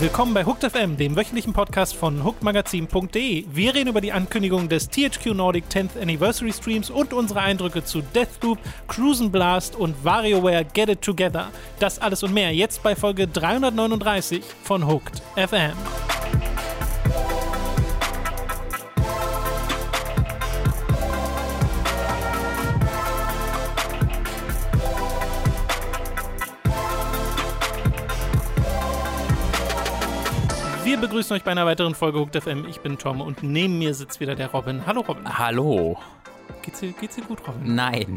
Willkommen bei Hooked FM, dem wöchentlichen Podcast von hookedmagazin.de. Wir reden über die Ankündigung des THQ Nordic 10th Anniversary Streams und unsere Eindrücke zu Deathloop, Cruisen Blast und WarioWare Get It Together. Das alles und mehr jetzt bei Folge 339 von Hooked FM. Begrüßen euch bei einer weiteren Folge Hooked FM. Ich bin Tom und neben mir sitzt wieder der Robin. Hallo Robin. Hallo. Geht's dir, geht's dir gut, Robin? Nein.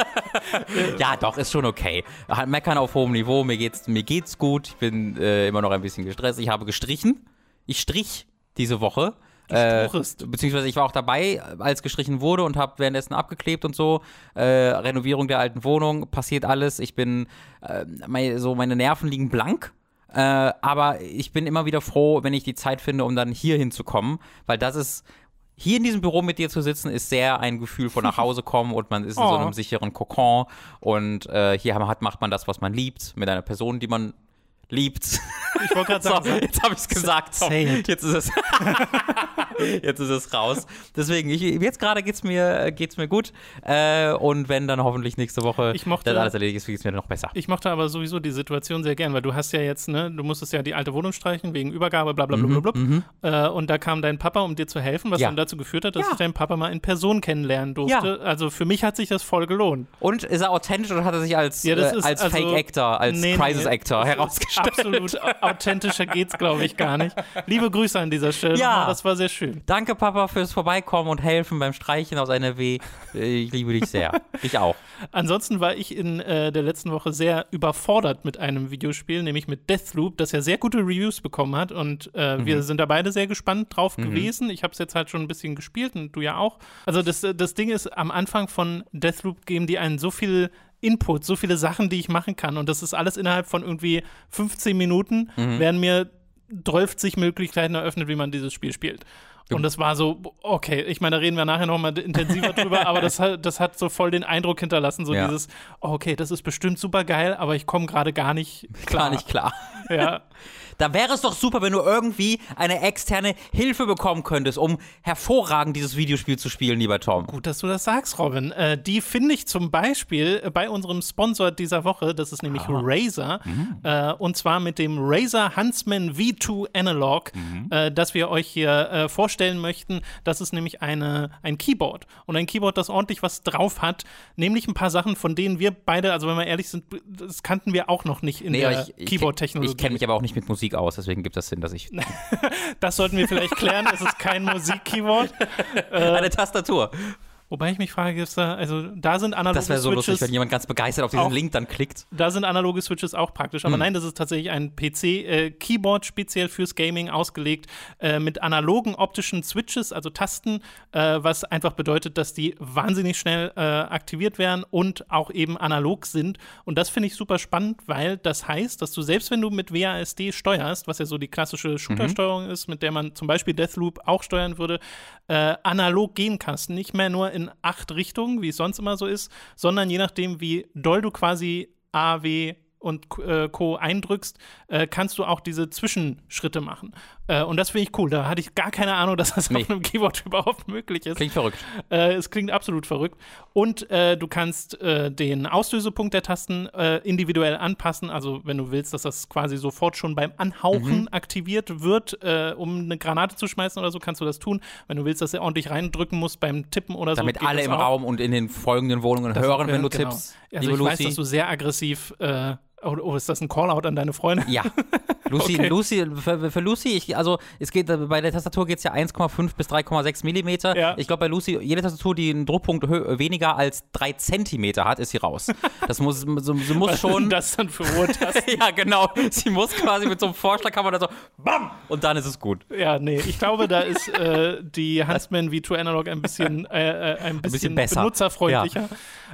ja, doch, ist schon okay. Halt Meckern auf hohem Niveau, mir geht's, mir geht's gut. Ich bin äh, immer noch ein bisschen gestresst. Ich habe gestrichen. Ich strich diese Woche. Äh, beziehungsweise ich war auch dabei, als gestrichen wurde und habe währenddessen abgeklebt und so. Äh, Renovierung der alten Wohnung, passiert alles. Ich bin, äh, mein, so meine Nerven liegen blank. Äh, aber ich bin immer wieder froh, wenn ich die Zeit finde, um dann hier hinzukommen, weil das ist hier in diesem Büro mit dir zu sitzen, ist sehr ein Gefühl von nach Hause kommen und man ist in oh. so einem sicheren Kokon und äh, hier hat, macht man das, was man liebt, mit einer Person, die man liebt. Ich wollte gerade sagen, so, jetzt habe ich es gesagt. Jetzt ist es, jetzt ist es raus. Deswegen, ich, jetzt gerade geht's mir, geht's mir gut. Äh, und wenn dann hoffentlich nächste Woche ich mochte, das alles erledigt ist, geht es mir noch besser. Ich mochte aber sowieso die Situation sehr gern, weil du hast ja jetzt, ne, du musstest ja die alte Wohnung streichen wegen Übergabe, bla bla bla bla. bla. Mhm, äh, und da kam dein Papa, um dir zu helfen, was ja. dann dazu geführt hat, dass ja. ich deinen Papa mal in Person kennenlernen durfte. Ja. Also für mich hat sich das voll gelohnt. Und ist er authentisch oder hat er sich als, äh, als also, Fake-Actor, als nee, Crisis-Actor nee, herausgestellt? Absolut authentischer geht's, glaube ich, gar nicht. Liebe Grüße an dieser Stelle. Ja. Das war sehr schön. Danke, Papa, fürs Vorbeikommen und helfen beim Streichen aus NRW. Ich liebe dich sehr. Ich auch. Ansonsten war ich in äh, der letzten Woche sehr überfordert mit einem Videospiel, nämlich mit Deathloop, das ja sehr gute Reviews bekommen hat. Und äh, mhm. wir sind da beide sehr gespannt drauf mhm. gewesen. Ich habe es jetzt halt schon ein bisschen gespielt und du ja auch. Also das, das Ding ist, am Anfang von Deathloop geben die einen so viel Input, so viele Sachen, die ich machen kann. Und das ist alles innerhalb von irgendwie 15 Minuten, mhm. werden mir 12 Möglichkeiten eröffnet, wie man dieses Spiel spielt. Und das war so, okay, ich meine, da reden wir nachher nochmal intensiver drüber, aber das hat, das hat so voll den Eindruck hinterlassen, so ja. dieses, okay, das ist bestimmt super geil, aber ich komme gerade gar nicht klar. Gar nicht klar. Ja. Da wäre es doch super, wenn du irgendwie eine externe Hilfe bekommen könntest, um hervorragend dieses Videospiel zu spielen, lieber Tom. Gut, dass du das sagst, Robin. Äh, die finde ich zum Beispiel bei unserem Sponsor dieser Woche, das ist nämlich ah. Razer. Mhm. Äh, und zwar mit dem Razer Huntsman V2 Analog, mhm. äh, das wir euch hier äh, vorstellen möchten. Das ist nämlich eine, ein Keyboard. Und ein Keyboard, das ordentlich was drauf hat. Nämlich ein paar Sachen, von denen wir beide, also wenn wir ehrlich sind, das kannten wir auch noch nicht in nee, der Keyboard-Technologie. Ich, ich kenne mich aber auch nicht mit Musik Musik aus, deswegen gibt das Sinn, dass ich. das sollten wir vielleicht klären. es ist kein Musik-Keyword. Eine Tastatur. Wobei ich mich frage, gibt da, also da sind analoge Switches. Das wäre so Switches lustig, wenn jemand ganz begeistert auf diesen auch, Link dann klickt. Da sind analoge Switches auch praktisch. Aber hm. nein, das ist tatsächlich ein PC-Keyboard äh, speziell fürs Gaming ausgelegt äh, mit analogen optischen Switches, also Tasten, äh, was einfach bedeutet, dass die wahnsinnig schnell äh, aktiviert werden und auch eben analog sind. Und das finde ich super spannend, weil das heißt, dass du selbst wenn du mit WASD steuerst, was ja so die klassische Shooter-Steuerung mhm. ist, mit der man zum Beispiel Deathloop auch steuern würde, äh, analog gehen kannst. Nicht mehr nur in acht Richtungen, wie es sonst immer so ist, sondern je nachdem, wie doll du quasi A, W, und äh, Co. eindrückst, äh, kannst du auch diese Zwischenschritte machen. Äh, und das finde ich cool. Da hatte ich gar keine Ahnung, dass das nee. auf einem Keyboard überhaupt möglich ist. Klingt verrückt. Äh, es klingt absolut verrückt. Und äh, du kannst äh, den Auslösepunkt der Tasten individuell anpassen. Also wenn du willst, dass das quasi sofort schon beim Anhauchen mhm. aktiviert wird, um eine Granate zu schmeißen oder so, kannst du das tun. Wenn du willst, dass er ordentlich reindrücken muss beim Tippen oder Damit so. Damit alle im auch. Raum und in den folgenden Wohnungen das, hören, wenn du genau. tippst. Also ich Lucy. weiß, dass du sehr aggressiv Oh, oh, ist das ein Callout an deine Freundin? Ja. Lucy, okay. Lucy, für, für, Lucy, ich, also es geht bei der Tastatur geht es ja 1,5 bis 3,6 Millimeter. Ja. Ich glaube bei Lucy, jede Tastatur, die einen Druckpunkt weniger als 3 Zentimeter hat, ist sie raus. Das muss, so, sie muss Was schon. das dann für Ruhetasten? ja, genau. Sie muss quasi mit so einem Vorschlaghammer da so BAM! Und dann ist es gut. Ja, nee, ich glaube, da ist äh, die Huntsman V2 Analog ein bisschen, äh, äh ein bisschen, ein bisschen besser. benutzerfreundlicher. Ja.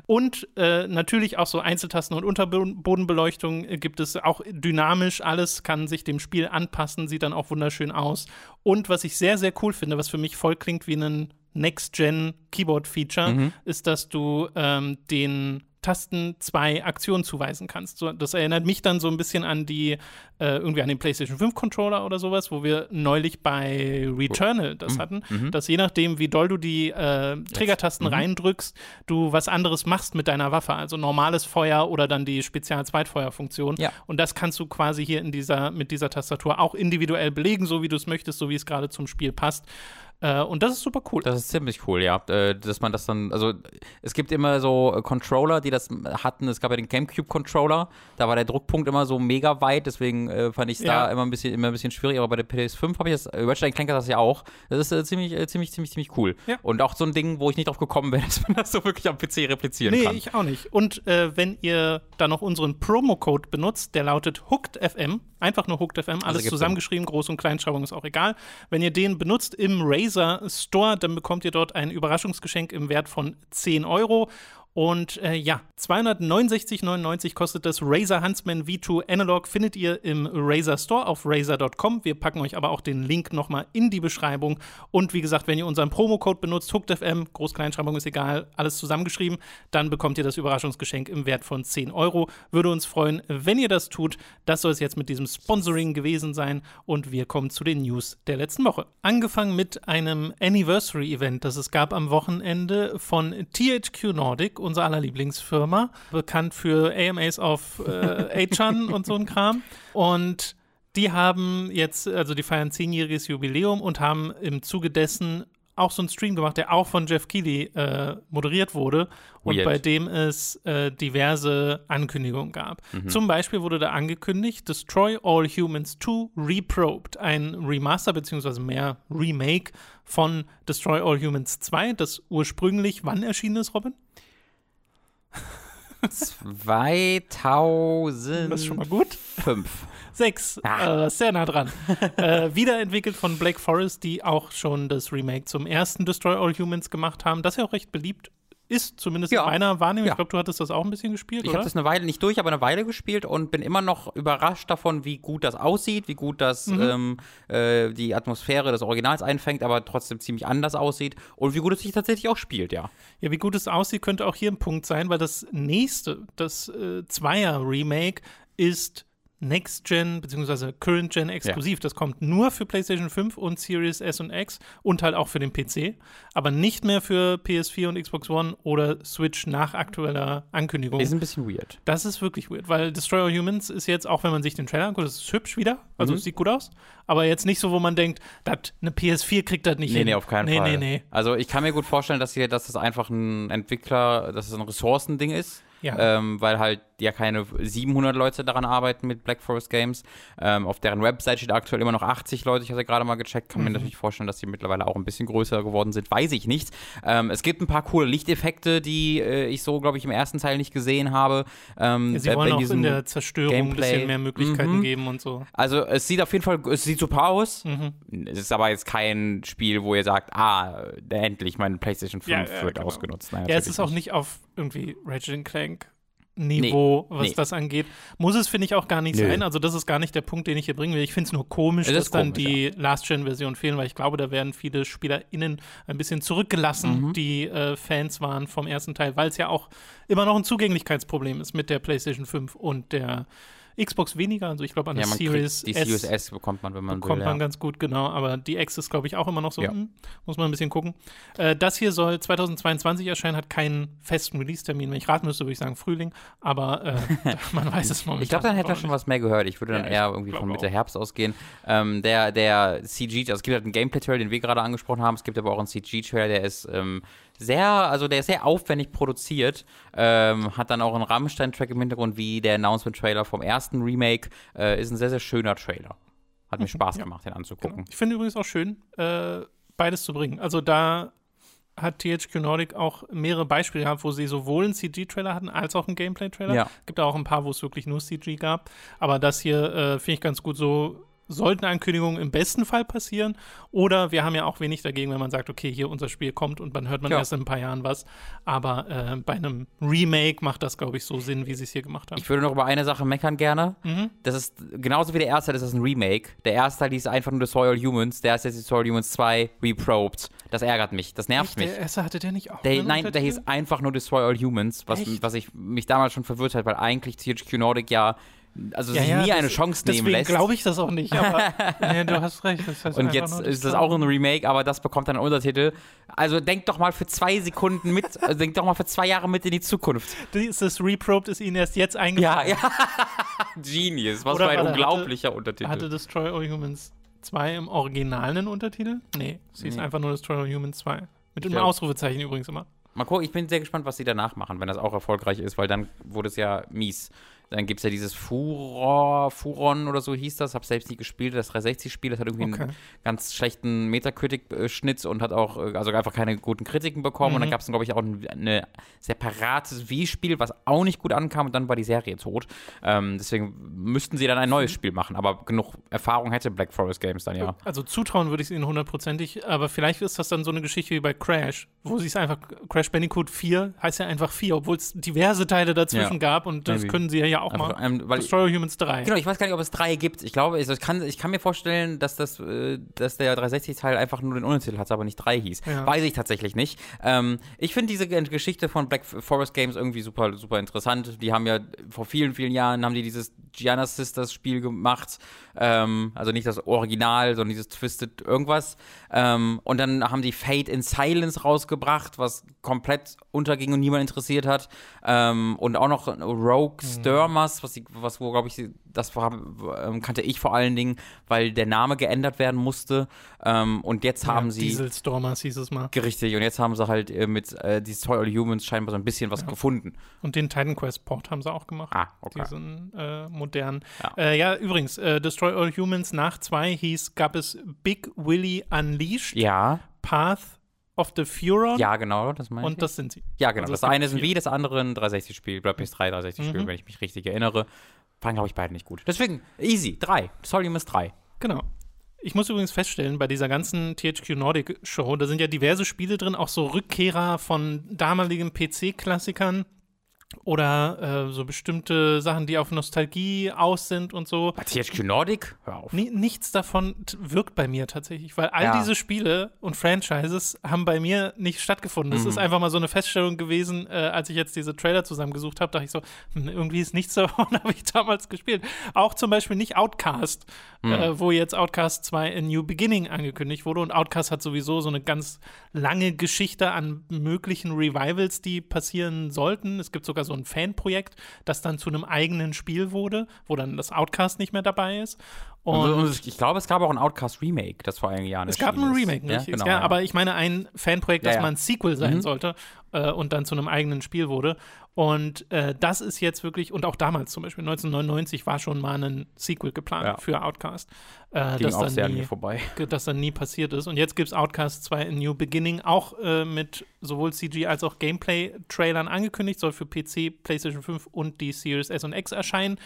Und äh, natürlich auch so Einzeltasten und Unterbodenbeleuchtung gibt es auch dynamisch. Alles kann sich dem Spiel anpassen, sieht dann auch wunderschön aus. Und was ich sehr, sehr cool finde, was für mich voll klingt wie ein Next-Gen Keyboard-Feature, mhm. ist, dass du ähm, den Tasten zwei Aktionen zuweisen kannst. So, das erinnert mich dann so ein bisschen an die, äh, irgendwie an den PlayStation 5 Controller oder sowas, wo wir neulich bei Returnal das mhm. hatten, mhm. dass je nachdem, wie doll du die äh, Triggertasten mhm. reindrückst, du was anderes machst mit deiner Waffe. Also normales Feuer oder dann die Spezial-Zweitfeuerfunktion. Ja. Und das kannst du quasi hier in dieser, mit dieser Tastatur auch individuell belegen, so wie du es möchtest, so wie es gerade zum Spiel passt. Äh, und das ist super cool. Das ist ziemlich cool, ja. Äh, dass man das dann, also es gibt immer so äh, Controller, die das hatten. Es gab ja den GameCube-Controller, da war der Druckpunkt immer so mega weit, deswegen äh, fand ich es ja. da immer ein bisschen immer ein bisschen schwierig. Aber bei der PS5 habe ich das, Ratchet Clank das ja auch. Das ist äh, ziemlich, äh, ziemlich, ziemlich, ziemlich cool. Ja. Und auch so ein Ding, wo ich nicht drauf gekommen wäre, dass man das so wirklich am PC replizieren nee, kann. Nee, ich auch nicht. Und wenn ihr da noch unseren Promo-Code benutzt, der lautet HookedFM, einfach nur HookedFM, alles also zusammengeschrieben, Groß- und Kleinschreibung ist auch egal. Wenn ihr den benutzt im Razer Store, dann bekommt ihr dort ein Überraschungsgeschenk im Wert von 10 Euro. Und äh, ja, 269,99 kostet das Razer Huntsman V2 Analog. Findet ihr im Razer Store auf razer.com. Wir packen euch aber auch den Link nochmal in die Beschreibung. Und wie gesagt, wenn ihr unseren Promocode benutzt, HookedFM, Groß-Kleinschreibung ist egal, alles zusammengeschrieben, dann bekommt ihr das Überraschungsgeschenk im Wert von 10 Euro. Würde uns freuen, wenn ihr das tut. Das soll es jetzt mit diesem Sponsoring gewesen sein. Und wir kommen zu den News der letzten Woche. Angefangen mit einem Anniversary-Event, das es gab am Wochenende von THQ Nordic unser aller Lieblingsfirma, bekannt für AMAs auf äh, 8chan und so ein Kram. Und die haben jetzt, also die feiern zehnjähriges Jubiläum und haben im Zuge dessen auch so einen Stream gemacht, der auch von Jeff Keighley äh, moderiert wurde und Weird. bei dem es äh, diverse Ankündigungen gab. Mhm. Zum Beispiel wurde da angekündigt, Destroy All Humans 2 Reprobed, ein Remaster bzw. mehr Remake von Destroy All Humans 2, das ursprünglich wann erschienen ist, Robin? 2000. Das ist schon mal gut. Fünf. Sechs. Ah. Äh, sehr nah dran. äh, wiederentwickelt von Black Forest, die auch schon das Remake zum ersten Destroy All Humans gemacht haben. Das ist ja auch recht beliebt ist, zumindest ja. in meiner Wahrnehmung. Ja. Ich glaube, du hattest das auch ein bisschen gespielt, Ich habe das eine Weile nicht durch, aber eine Weile gespielt und bin immer noch überrascht davon, wie gut das aussieht, wie gut das mhm. ähm, äh, die Atmosphäre des Originals einfängt, aber trotzdem ziemlich anders aussieht und wie gut es sich tatsächlich auch spielt, ja. Ja, wie gut es aussieht, könnte auch hier ein Punkt sein, weil das nächste, das äh, Zweier-Remake ist Next-Gen bzw. Current-Gen exklusiv. Ja. Das kommt nur für PlayStation 5 und Series S und X und halt auch für den PC, aber nicht mehr für PS4 und Xbox One oder Switch nach aktueller Ankündigung. Ist ein bisschen weird. Das ist wirklich weird, weil Destroyer Humans ist jetzt, auch wenn man sich den Trailer anguckt, das ist hübsch wieder, also mhm. sieht gut aus, aber jetzt nicht so, wo man denkt, dat, eine PS4 kriegt das nicht nee, hin. Nee, auf keinen nee, Fall. Nee, nee, nee. Also ich kann mir gut vorstellen, dass, hier, dass das einfach ein Entwickler, dass es ein Ressourcending ist ja. Ähm, weil halt ja keine 700 Leute daran arbeiten mit Black Forest Games. Ähm, auf deren Website steht aktuell immer noch 80 Leute. Ich hatte gerade mal gecheckt. Kann mhm. mir natürlich vorstellen, dass die mittlerweile auch ein bisschen größer geworden sind. Weiß ich nicht. Ähm, es gibt ein paar coole Lichteffekte, die äh, ich so, glaube ich, im ersten Teil nicht gesehen habe. Ähm, ja, sie wollen auch in der Zerstörung Gameplay. ein bisschen mehr Möglichkeiten mhm. geben und so. Also es sieht auf jeden Fall, es sieht super aus. Mhm. Es ist aber jetzt kein Spiel, wo ihr sagt, ah, endlich mein PlayStation 5 ja, ja, wird genau. ausgenutzt. Nein, ja, es ist auch nicht auf irgendwie Ratchet Clank Niveau, nee, was nee. das angeht. Muss es, finde ich, auch gar nicht Nö. sein. Also, das ist gar nicht der Punkt, den ich hier bringen will. Ich finde es nur komisch, dass dann die ja. Last-Gen-Version fehlen, weil ich glaube, da werden viele SpielerInnen ein bisschen zurückgelassen, mhm. die äh, Fans waren vom ersten Teil, weil es ja auch immer noch ein Zugänglichkeitsproblem ist mit der PlayStation 5 und der Xbox weniger, also ich glaube an der ja, Series die Series S bekommt man, wenn man bekommt will, man ja. ganz gut, genau, aber die X ist glaube ich auch immer noch so, ja. hm, muss man ein bisschen gucken. Äh, das hier soll 2022 erscheinen, hat keinen festen Release-Termin. Wenn ich raten müsste, würde ich sagen Frühling, aber äh, man weiß es momentan Ich glaube, dann hätte er schon was mehr gehört. Ich würde dann eher irgendwie von Mitte auch. Herbst ausgehen. Ähm, der, der CG, also es gibt halt einen Gameplay-Trailer, den wir gerade angesprochen haben, es gibt aber auch einen CG-Trailer, der ist ähm, sehr, also der ist sehr aufwendig produziert. Ähm, hat dann auch einen Rammstein-Track im Hintergrund, wie der Announcement-Trailer vom ersten Remake. Äh, ist ein sehr, sehr schöner Trailer. Hat mir mhm, Spaß ja. gemacht, den anzugucken. Genau. Ich finde übrigens auch schön, äh, beides zu bringen. Also da hat THQ Nordic auch mehrere Beispiele gehabt, wo sie sowohl einen CG-Trailer hatten als auch einen Gameplay-Trailer. Ja. Gibt auch ein paar, wo es wirklich nur CG gab. Aber das hier äh, finde ich ganz gut so sollten Ankündigungen im besten Fall passieren. Oder wir haben ja auch wenig dagegen, wenn man sagt, okay, hier unser Spiel kommt und dann hört man ja. erst in ein paar Jahren was. Aber äh, bei einem Remake macht das, glaube ich, so Sinn, wie sie es hier gemacht haben. Ich würde noch über eine Sache meckern gerne. Mhm. Das ist genauso wie der erste das ist ein Remake. Der erste Teil ist einfach nur Destroy All Humans. Der ist jetzt Destroy All Humans 2 Reprobed. Das ärgert mich. Das nervt Echt? mich. Der erste hatte der nicht auch? Der, nein, der hieß einfach nur Destroy All Humans, was, was ich mich damals schon verwirrt hat, weil eigentlich THQ Nordic ja also ja, sich ja, nie eine Chance nehmen lässt. Deswegen glaube ich das auch nicht, aber nee, du hast recht. Das heißt und jetzt ist das auch ein Remake, aber das bekommt dann einen Untertitel. Also denk doch mal für zwei Sekunden mit, also denk doch mal für zwei Jahre mit in die Zukunft. Dieses Reprobed ist Ihnen erst jetzt eingefallen. Ja, ja. Genius, was Oder für ein unglaublicher hatte, Untertitel. Hatte Destroy All Humans 2 im Original einen Untertitel? Nee, sie ist nee. einfach nur Destroy All Humans 2. Mit einem Ausrufezeichen übrigens immer. Mal gucken, ich bin sehr gespannt, was sie danach machen, wenn das auch erfolgreich ist, weil dann wurde es ja mies. Dann gibt es ja dieses Furor, Furon oder so hieß das, habe selbst nie gespielt, das 360-Spiel, das hat irgendwie okay. einen ganz schlechten Metacritic-Schnitt und hat auch, äh, also einfach keine guten Kritiken bekommen. Mhm. Und dann mhm. gab es, glaube ich, auch ein eine separates Wii-Spiel, was auch nicht gut ankam und dann war die Serie tot. Ähm, deswegen müssten sie dann ein neues Spiel machen, aber genug Erfahrung hätte Black Forest Games dann ja. Also zutrauen würde ich es ihnen hundertprozentig, aber vielleicht ist das dann so eine Geschichte wie bei Crash, wo sie es einfach, Crash Bandicoot 4 heißt ja einfach 4, obwohl es diverse Teile dazwischen ja. gab und das Maybe. können sie ja auch Einfach, mal. Ähm, weil Destroy All Humans 3. Genau, ich weiß gar nicht, ob es 3 gibt. Ich glaube, ich, kann, ich kann mir vorstellen, dass, das, äh, dass der 360-Teil einfach nur den Untertitel hat, aber nicht 3 hieß. Ja. Weiß ich tatsächlich nicht. Ähm, ich finde diese Geschichte von Black Forest Games irgendwie super, super interessant. Die haben ja vor vielen, vielen Jahren haben die dieses Gianna Sisters Spiel gemacht. Ähm, also nicht das Original, sondern dieses Twisted irgendwas. Ähm, und dann haben die Fate in Silence rausgebracht, was komplett unterging und niemand interessiert hat. Ähm, und auch noch Rogue mhm. Sturmers, was, was wo, glaube ich, das war, ähm, kannte ich vor allen Dingen, weil der Name geändert werden musste. Ähm, und jetzt haben sie. Diesel Stormers hieß es mal. Richtig, und jetzt haben sie halt äh, mit äh, die Toy All Humans scheinbar so ein bisschen was ja. gefunden. Und den Titan Quest Port haben sie auch gemacht. Ah, okay. Diesen äh, modernen. Ja. Äh, ja, übrigens, äh, Destroy All Humans nach zwei hieß, gab es Big Willy Unleashed. Ja. Path of the Furon. Ja, genau, das meine ich. Und das sind sie. Ja, genau. Also das eine ist ein Wii, das andere ein 360-Spiel, oder PS3 360-Spiel, mhm. wenn ich mich richtig erinnere. Fanden, glaube ich, beide nicht gut. Deswegen, easy, drei. Solium ist drei. Genau. Ich muss übrigens feststellen, bei dieser ganzen THQ Nordic Show, da sind ja diverse Spiele drin, auch so Rückkehrer von damaligen PC-Klassikern oder äh, so bestimmte Sachen, die auf Nostalgie aus sind und so. THQ Nordic? Hör auf. N nichts davon wirkt bei mir tatsächlich, weil all ja. diese Spiele und Franchises haben bei mir nicht stattgefunden. Das mhm. ist einfach mal so eine Feststellung gewesen, äh, als ich jetzt diese Trailer zusammengesucht habe, dachte ich so, hm, irgendwie ist nichts davon, habe ich damals gespielt. Auch zum Beispiel nicht Outcast, mhm. äh, wo jetzt Outcast 2 A New Beginning angekündigt wurde und Outcast hat sowieso so eine ganz lange Geschichte an möglichen Revivals, die passieren sollten. Es gibt sogar sogar so ein Fanprojekt, das dann zu einem eigenen Spiel wurde, wo dann das Outcast nicht mehr dabei ist. Und ich glaube, es gab auch ein Outcast Remake, das vor einigen Jahren Es gab ein Remake, ja, genau, ja, aber ich meine ein Fanprojekt, das ja, ja. mal ein Sequel sein mhm. sollte äh, und dann zu einem eigenen Spiel wurde. Und äh, das ist jetzt wirklich, und auch damals zum Beispiel, 1999 war schon mal ein Sequel geplant für Outcast. Äh, Ging das auch sehr nie, vorbei. Das dann nie passiert ist. Und jetzt gibt es Outcast 2 in New Beginning, auch äh, mit sowohl CG als auch Gameplay-Trailern angekündigt, soll für PC, PlayStation 5 und die Series S und X erscheinen.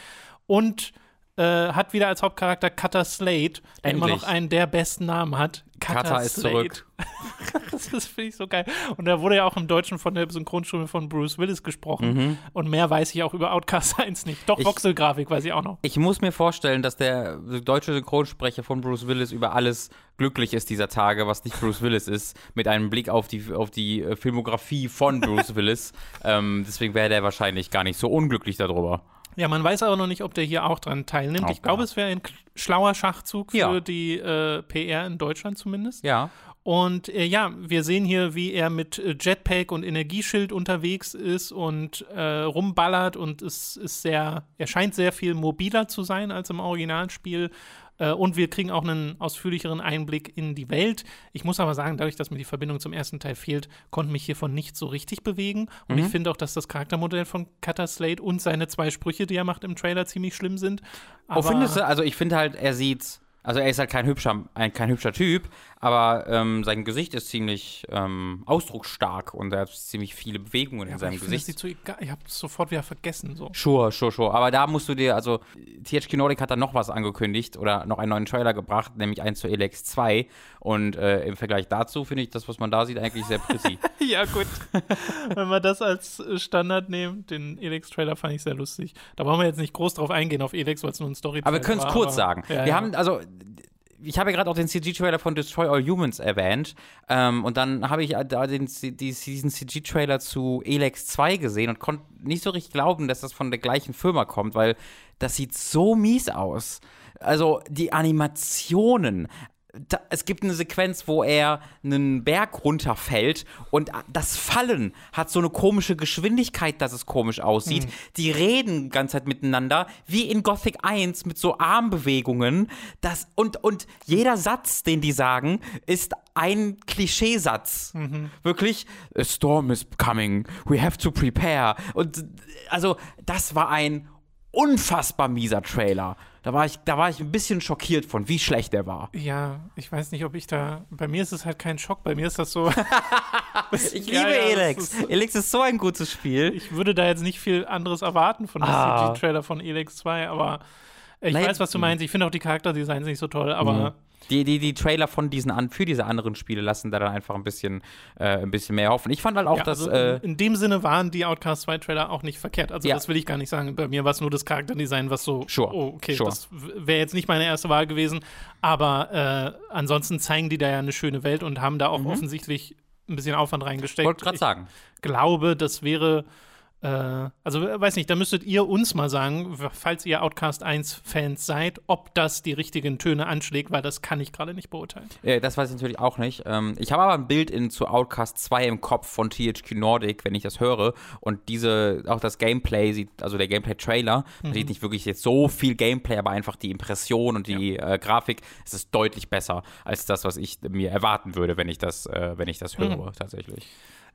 Und äh, hat wieder als Hauptcharakter Cutter Slade, der Endlich. immer noch einen der besten Namen hat. Cutter ist zurück. das finde ich so geil. Und er wurde ja auch im Deutschen von der Synchronstimme von Bruce Willis gesprochen. Mhm. Und mehr weiß ich auch über Outcast 1 nicht. Doch, Voxelgrafik weiß ich auch noch. Ich muss mir vorstellen, dass der deutsche Synchronsprecher von Bruce Willis über alles glücklich ist dieser Tage, was nicht Bruce Willis ist, mit einem Blick auf die, auf die äh, Filmografie von Bruce Willis. ähm, deswegen wäre der wahrscheinlich gar nicht so unglücklich darüber. Ja, man weiß aber noch nicht, ob der hier auch dran teilnimmt. Auch ich glaube, es wäre ein schlauer Schachzug für ja. die äh, PR in Deutschland zumindest. Ja. Und äh, ja, wir sehen hier, wie er mit äh, Jetpack und Energieschild unterwegs ist und äh, rumballert und es ist sehr, er scheint sehr viel mobiler zu sein als im Originalspiel äh, und wir kriegen auch einen ausführlicheren Einblick in die Welt. Ich muss aber sagen, dadurch, dass mir die Verbindung zum ersten Teil fehlt, konnte mich hiervon nicht so richtig bewegen. Und mhm. ich finde auch, dass das Charaktermodell von Cutter Slade und seine zwei Sprüche, die er macht im Trailer, ziemlich schlimm sind. Aber oh, findest du? Also ich finde halt, er sieht also er ist halt kein hübscher, ein, kein hübscher Typ, aber ähm, sein Gesicht ist ziemlich ähm, ausdrucksstark und er hat ziemlich viele Bewegungen ja, in seinem ich Gesicht. Find, so egal. Ich habe es sofort wieder vergessen. So. Sure, sure, sure. Aber da musst du dir, also THQ Nordic hat da noch was angekündigt oder noch einen neuen Trailer gebracht, nämlich eins zu Elex 2 und äh, im Vergleich dazu finde ich das, was man da sieht, eigentlich sehr pretty. ja, gut. Wenn wir das als Standard nehmen, den Elex-Trailer fand ich sehr lustig. Da brauchen wir jetzt nicht groß drauf eingehen auf Elex, weil es nur ein story Aber wir können es kurz sagen. Ja, wir ja. haben, also ich habe ja gerade auch den CG-Trailer von Destroy All Humans erwähnt. Ähm, und dann habe ich da den, diesen CG-Trailer zu Elex 2 gesehen und konnte nicht so richtig glauben, dass das von der gleichen Firma kommt, weil das sieht so mies aus. Also die Animationen, da, es gibt eine Sequenz, wo er einen Berg runterfällt und das Fallen hat so eine komische Geschwindigkeit, dass es komisch aussieht. Mhm. Die reden die ganze Zeit miteinander, wie in Gothic 1 mit so Armbewegungen. Das, und, und jeder Satz, den die sagen, ist ein Klischeesatz. Mhm. Wirklich, a storm is coming, we have to prepare. Und also, das war ein unfassbar mieser Trailer. Da war ich, da war ich ein bisschen schockiert von, wie schlecht der war. Ja, ich weiß nicht, ob ich da. Bei mir ist es halt kein Schock. Bei mir ist das so. ich ja, liebe ja, Elex. Ist, Elex ist so ein gutes Spiel. Ich würde da jetzt nicht viel anderes erwarten von dem ah. CG-Trailer von Elex 2, aber ich Nein, weiß, was du meinst. Ich finde auch die Charakterdesigns nicht so toll, aber. Mhm. Die, die, die Trailer von diesen an, für diese anderen Spiele lassen da dann einfach ein bisschen, äh, ein bisschen mehr hoffen. Ich fand halt auch, ja, dass. Also äh, in dem Sinne waren die Outcast 2 Trailer auch nicht verkehrt. Also, ja. das will ich gar nicht sagen. Bei mir war es nur das Charakterdesign, was so. Sure. Oh, okay, sure. das wäre jetzt nicht meine erste Wahl gewesen. Aber äh, ansonsten zeigen die da ja eine schöne Welt und haben da auch mhm. offensichtlich ein bisschen Aufwand reingesteckt. Wollte gerade sagen. Ich glaube, das wäre also weiß nicht, da müsstet ihr uns mal sagen, falls ihr Outcast 1 Fans seid, ob das die richtigen Töne anschlägt, weil das kann ich gerade nicht beurteilen. Ja, das weiß ich natürlich auch nicht. Ähm, ich habe aber ein Bild in, zu Outcast 2 im Kopf von THQ Nordic, wenn ich das höre und diese, auch das Gameplay sieht, also der Gameplay-Trailer, mhm. sieht nicht wirklich jetzt so viel Gameplay, aber einfach die Impression und die ja. äh, Grafik, es ist deutlich besser als das, was ich mir erwarten würde, wenn ich das, äh, wenn ich das höre, mhm. tatsächlich.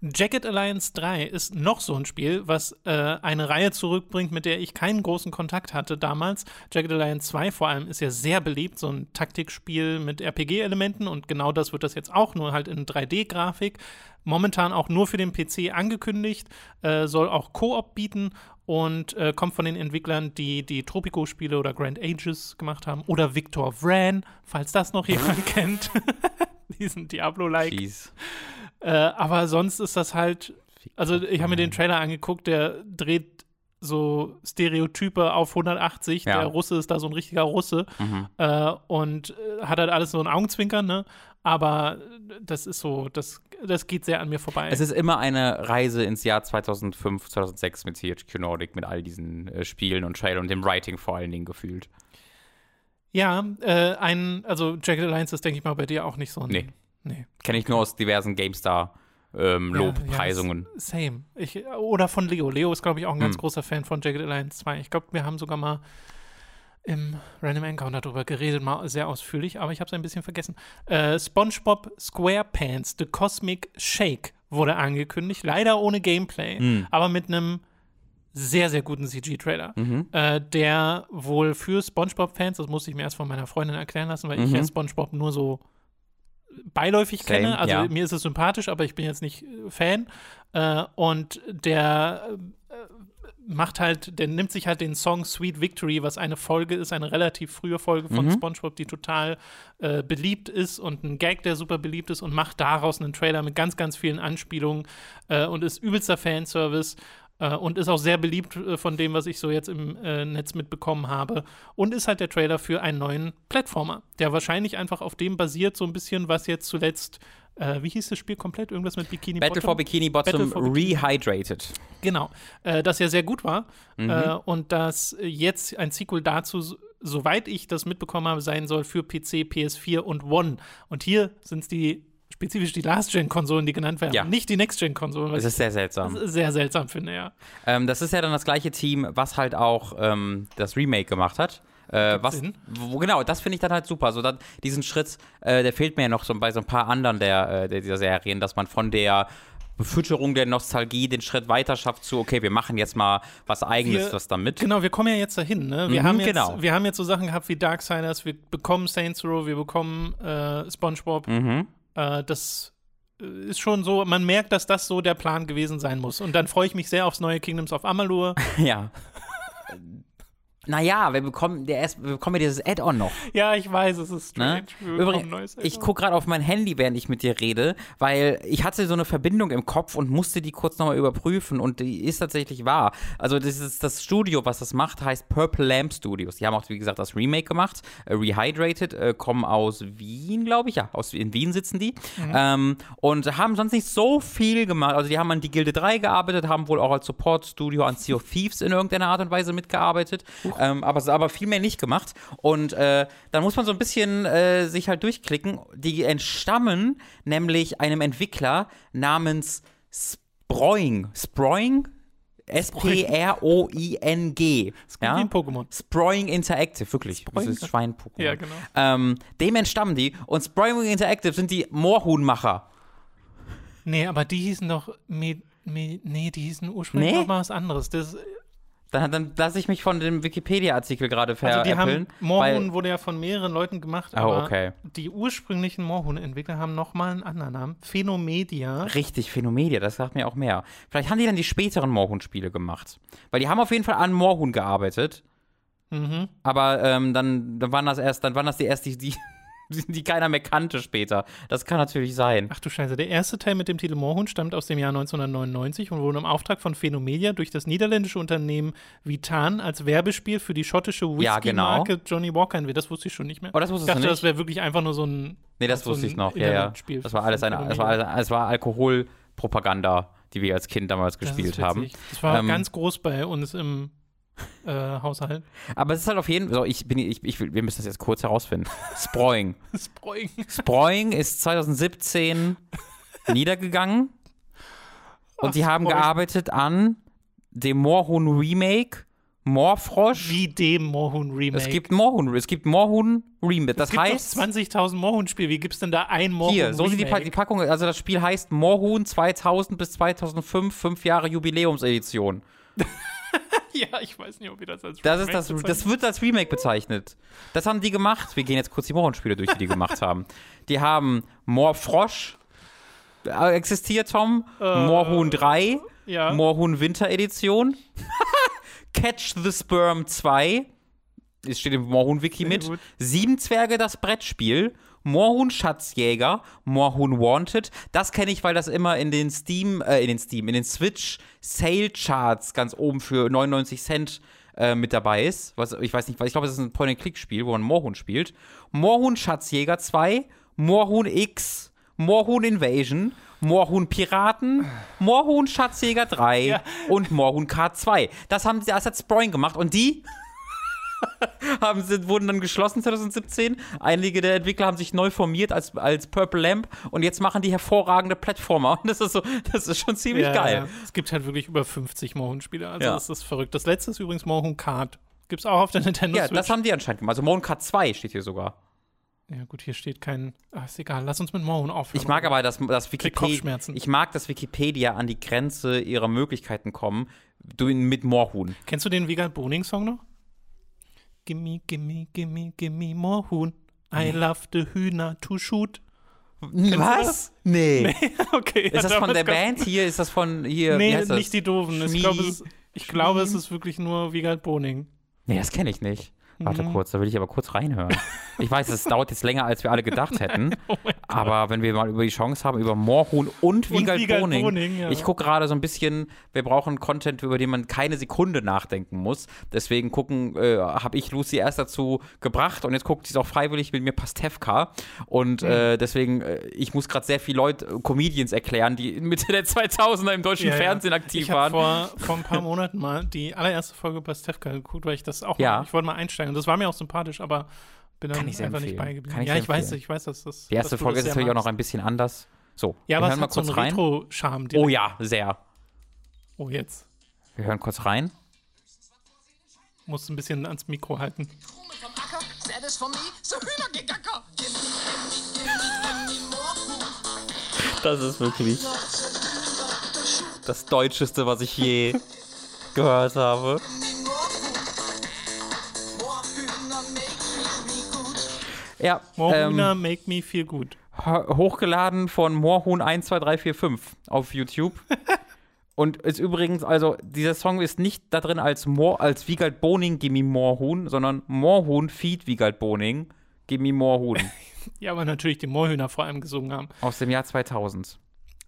Jacket Alliance 3 ist noch so ein Spiel, was äh, eine Reihe zurückbringt, mit der ich keinen großen Kontakt hatte damals. Jacket Alliance 2 vor allem ist ja sehr beliebt, so ein Taktikspiel mit RPG-Elementen und genau das wird das jetzt auch, nur halt in 3D-Grafik. Momentan auch nur für den PC angekündigt, äh, soll auch Koop bieten und äh, kommt von den Entwicklern, die die Tropico-Spiele oder Grand Ages gemacht haben oder Victor Vran, falls das noch jemand kennt. Diesen Diablo-like. Äh, aber sonst ist das halt. Also, ich habe mir den Trailer angeguckt, der dreht so Stereotype auf 180. Ja. Der Russe ist da so ein richtiger Russe mhm. äh, und äh, hat halt alles so ein Augenzwinkern, ne? Aber das ist so, das, das geht sehr an mir vorbei. Es ist immer eine Reise ins Jahr 2005, 2006 mit THQ Nordic, mit all diesen äh, Spielen und Trailern und dem Writing vor allen Dingen gefühlt. Ja, äh, ein, also Jagged Alliance ist, denke ich mal, bei dir auch nicht so ein. Nee. Nee. Kenne ich nur aus diversen GameStar. Ähm, Lobpreisungen. Ja, same. Ich, oder von Leo. Leo ist, glaube ich, auch ein ganz hm. großer Fan von Jagged Alliance 2. Ich glaube, wir haben sogar mal im Random Encounter darüber geredet, mal sehr ausführlich, aber ich habe es ein bisschen vergessen. Äh, SpongeBob SquarePants, The Cosmic Shake wurde angekündigt, leider ohne Gameplay, hm. aber mit einem sehr, sehr guten CG-Trailer, mhm. äh, der wohl für SpongeBob-Fans, das musste ich mir erst von meiner Freundin erklären lassen, weil mhm. ich ja SpongeBob nur so beiläufig Same, kenne. Also ja. mir ist es sympathisch, aber ich bin jetzt nicht äh, Fan. Äh, und der äh, macht halt, der nimmt sich halt den Song Sweet Victory, was eine Folge ist, eine relativ frühe Folge von mhm. SpongeBob, die total äh, beliebt ist und ein Gag, der super beliebt ist und macht daraus einen Trailer mit ganz, ganz vielen Anspielungen äh, und ist übelster Fanservice äh, und ist auch sehr beliebt äh, von dem, was ich so jetzt im äh, Netz mitbekommen habe. Und ist halt der Trailer für einen neuen Plattformer, der wahrscheinlich einfach auf dem basiert, so ein bisschen, was jetzt zuletzt äh, wie hieß das Spiel komplett? Irgendwas mit Bikini Battle Bottom? for Bikini Bottom for Bikini. Rehydrated. Genau. Äh, das ja sehr gut war. Mhm. Äh, und dass jetzt ein Sequel dazu, soweit ich das mitbekommen habe, sein soll für PC, PS4 und One. Und hier sind es die spezifisch die Last-Gen-Konsolen, die genannt werden, ja. nicht die Next-Gen-Konsolen. Das ist sehr seltsam. Sehr seltsam, finde, ja. Ähm, das ist ja dann das gleiche Team, was halt auch ähm, das Remake gemacht hat. Äh, was, wo, genau, das finde ich dann halt super. So, dann, diesen Schritt, äh, der fehlt mir ja noch so bei so ein paar anderen der, äh, der, dieser Serien, dass man von der Befütterung der Nostalgie den Schritt weiter schafft zu, okay, wir machen jetzt mal was Eigenes, Wir- was damit. Genau, wir kommen ja jetzt dahin. Ne? Wir, Mhm, haben jetzt, genau. wir haben jetzt so Sachen gehabt wie Darksiders, wir bekommen Saints Row, wir bekommen äh, SpongeBob. Mhm. Äh, das äh, ist schon so, man merkt, dass das so der Plan gewesen sein muss. Und dann freue ich mich sehr aufs neue Kingdoms of Amalur. Ja. Naja, wir bekommen, der erst, wir bekommen ja dieses Add-on noch. ja, ich weiß, es ist Ne? strange. Bekommen Übrigens, ich gucke gerade auf mein Handy, während ich mit dir rede, weil ich hatte so eine Verbindung im Kopf und musste die kurz nochmal überprüfen und die ist tatsächlich wahr. Also das ist das Studio, was das macht, heißt Purple Lamp Studios. Die haben auch, wie gesagt, das Remake gemacht, äh, Rehydrated, äh, kommen aus Wien, glaube ich, ja, aus, in Wien sitzen die ähm, und haben sonst nicht so viel gemacht. Also die haben an die Gilde 3 gearbeitet, haben wohl auch als Support-Studio an Sea of Thieves in irgendeiner Art und Weise mitgearbeitet, ähm, aber, aber viel mehr nicht gemacht. Und äh, dann muss man so ein bisschen äh, sich halt durchklicken. Die entstammen nämlich einem Entwickler namens Sproing. Sproing? S-P-R-O-I-N-G. Ja? wie ein Pokémon. Sproing Interactive, wirklich. Sproing? Das ist Schwein-Pokémon. Ja, genau. Ähm, dem entstammen die. Und Sproing Interactive sind die Moorhuhnmacher. Nee, aber die hießen doch. Me, me, nee, die hießen ursprünglich Nee? noch mal was anderes. Das, Dann, dann lasse ich mich von dem Wikipedia-Artikel gerade also die veräppeln. haben. Moorhuhn wurde ja von mehreren Leuten gemacht, Oh, aber okay. die ursprünglichen Moorhuhn-Entwickler haben noch mal einen anderen Namen. Phenomedia. Richtig, Phänomedia, das sagt mir auch mehr. Vielleicht haben die dann die späteren Moorhuhn-Spiele gemacht. Weil die haben auf jeden Fall an Moorhuhn gearbeitet. Mhm. Aber ähm, dann, dann waren das erst, dann waren das die erst die, die, die keiner mehr kannte später. Das kann natürlich sein. Ach du Scheiße, der erste Teil mit dem Titel Moorhuhn stammt aus dem Jahr 1999 und wurde im Auftrag von Phenomedia durch das niederländische Unternehmen Vitan als Werbespiel für die schottische Ja, genau. Whisky-Marke Johnny Walker entwickelt. Das wusste ich schon nicht mehr. Oh, das ich wusstest dachte, nicht? das wäre wirklich einfach nur so ein. Nee, das so wusste ich noch. Ja, ja. Das war alles eine, das war, alles, das war Alkoholpropaganda, die wir als Kind damals Das gespielt haben. witzig. Das war Ähm, ganz groß bei uns im äh, Haushalt. Aber es ist halt auf jeden Fall, so, ich bin, ich, ich, wir müssen das jetzt kurz herausfinden. Sproing. Sproing. Sproing ist 2017 niedergegangen und Ach, sie haben Sproing. gearbeitet an dem Moorhuhn Remake, Moorfrosch. Wie dem Moorhuhn Remake. Es gibt Moorhuhn, es gibt Moorhuhn Remake. Das es gibt heißt, doch 20.000 Moorhuhn-Spiele. Wie gibt es denn da ein Moorhuhn hier, so sieht Remake? die Packung, also das Spiel heißt Moorhuhn 2000 bis 2005, fünf Jahre Jubiläumsedition. Ja, ich weiß nicht, ob wir das als Das ist Remake das, das wird als Remake bezeichnet. Das haben die gemacht. Wir gehen jetzt kurz die Moorhuhn-Spiele durch, die die gemacht haben. Die haben Moorfrosch äh, existiert, Tom. Moorhuhn 3. ja. Moorhuhn Winteredition. Catch the Sperm 2. Es steht im Moorhuhn-Wiki mit. gut. Sieben Zwerge, das Brettspiel. Moorhuhn Schatzjäger, Moorhuhn Wanted. Das kenne ich, weil das immer in den Steam, äh, in den Steam, in den Switch Sale Charts ganz oben für 99 Cent äh, mit dabei ist. Was, ich weiß nicht, weil ich glaube, das ist ein Point-and-Click-Spiel, wo man Moorhuhn spielt. Moorhuhn Schatzjäger 2, Moorhuhn X, Moorhuhn Invasion, Moorhuhn Piraten, Moorhuhn Schatzjäger 3 Ja. und Moorhuhn K2. Das haben das hat Sproing gemacht und die haben, sind, wurden dann geschlossen 2017. Einige der Entwickler haben sich neu formiert als, als Purple Lamp und jetzt machen die hervorragende Plattformer. Und das ist so, das ist schon ziemlich ja, geil. Ja. Es gibt halt wirklich über 50 Moorhuhn-Spiele. Also Ja. das ist verrückt. Das letzte ist übrigens Moorhuhn Kart. Gibt es auch auf der Nintendo Ja, Switch. das haben die anscheinend gemacht. Also Moorhuhn K2 steht hier sogar. ja, gut, hier steht kein. Ach, ist egal. Lass uns mit Moorhuhn aufhören. Ich mag aber, dass, dass Wikipedia, ich mag, dass Wikipedia an die Grenze ihrer Möglichkeiten kommen du- mit Moorhuhn. Kennst du den Wiegald Boning-Song noch? Gimme, gimme, gimme, gimme Moorhuhn. I love the Hühner to shoot. Was? Nee. okay. Ist das von der Band hier? Ist das von hier? Nee, das? nicht die Doofen. Ich, Schmie- glaube, es, ich glaube, es ist wirklich nur Wiegald Boning. Nee, das kenne ich nicht. Warte Mhm. kurz, da will ich aber kurz reinhören. Ich weiß, es dauert jetzt länger, als wir alle gedacht hätten. Oh aber wenn wir mal über die Chance haben, über Moorhuhn und Wiegald, Boning. Ja. Ich gucke gerade so ein bisschen, wir brauchen Content, über den man keine Sekunde nachdenken muss. Deswegen gucken, äh, habe ich Lucy erst dazu gebracht und jetzt guckt sie es auch freiwillig mit mir Pastewka. Und äh, deswegen, äh, ich muss gerade sehr viele Leute, äh, Comedians erklären, die Mitte der 2000er im deutschen Ja, ja. Fernsehen aktiv ich waren. habe vor, vor ein paar Monaten mal die allererste Folge Pastewka geguckt, weil ich das auch Ja. mal, ich wollte mal einsteigen. Und das war mir auch sympathisch, aber bin dann Kann ich sehr einfach nicht empfehlen. beigeblieben. Kann ich ja, ich weiß, ich weiß, dass das. Die erste Folge ist natürlich auch noch ein bisschen anders. So, Ja, wir aber es hören mal hat so kurz einen rein. Retro-Charme. Oh ja, sehr. Oh, jetzt. Wir hören kurz rein. Musst ein bisschen ans Mikro halten. So. Das ist wirklich. Das Deutscheste, was ich je gehört habe. Ja, Moorhühner ähm, make me feel good. Hochgeladen von Moorhuhn12345 auf YouTube. Und ist übrigens, also dieser Song ist nicht da drin als, Moor, als Wiegald Boning Gimme Moorhuhn, sondern Moorhuhn Feed Wiegald Boning Gimme Moorhuhn. ja, aber natürlich die Moorhühner vor allem gesungen haben. Aus dem Jahr 2000.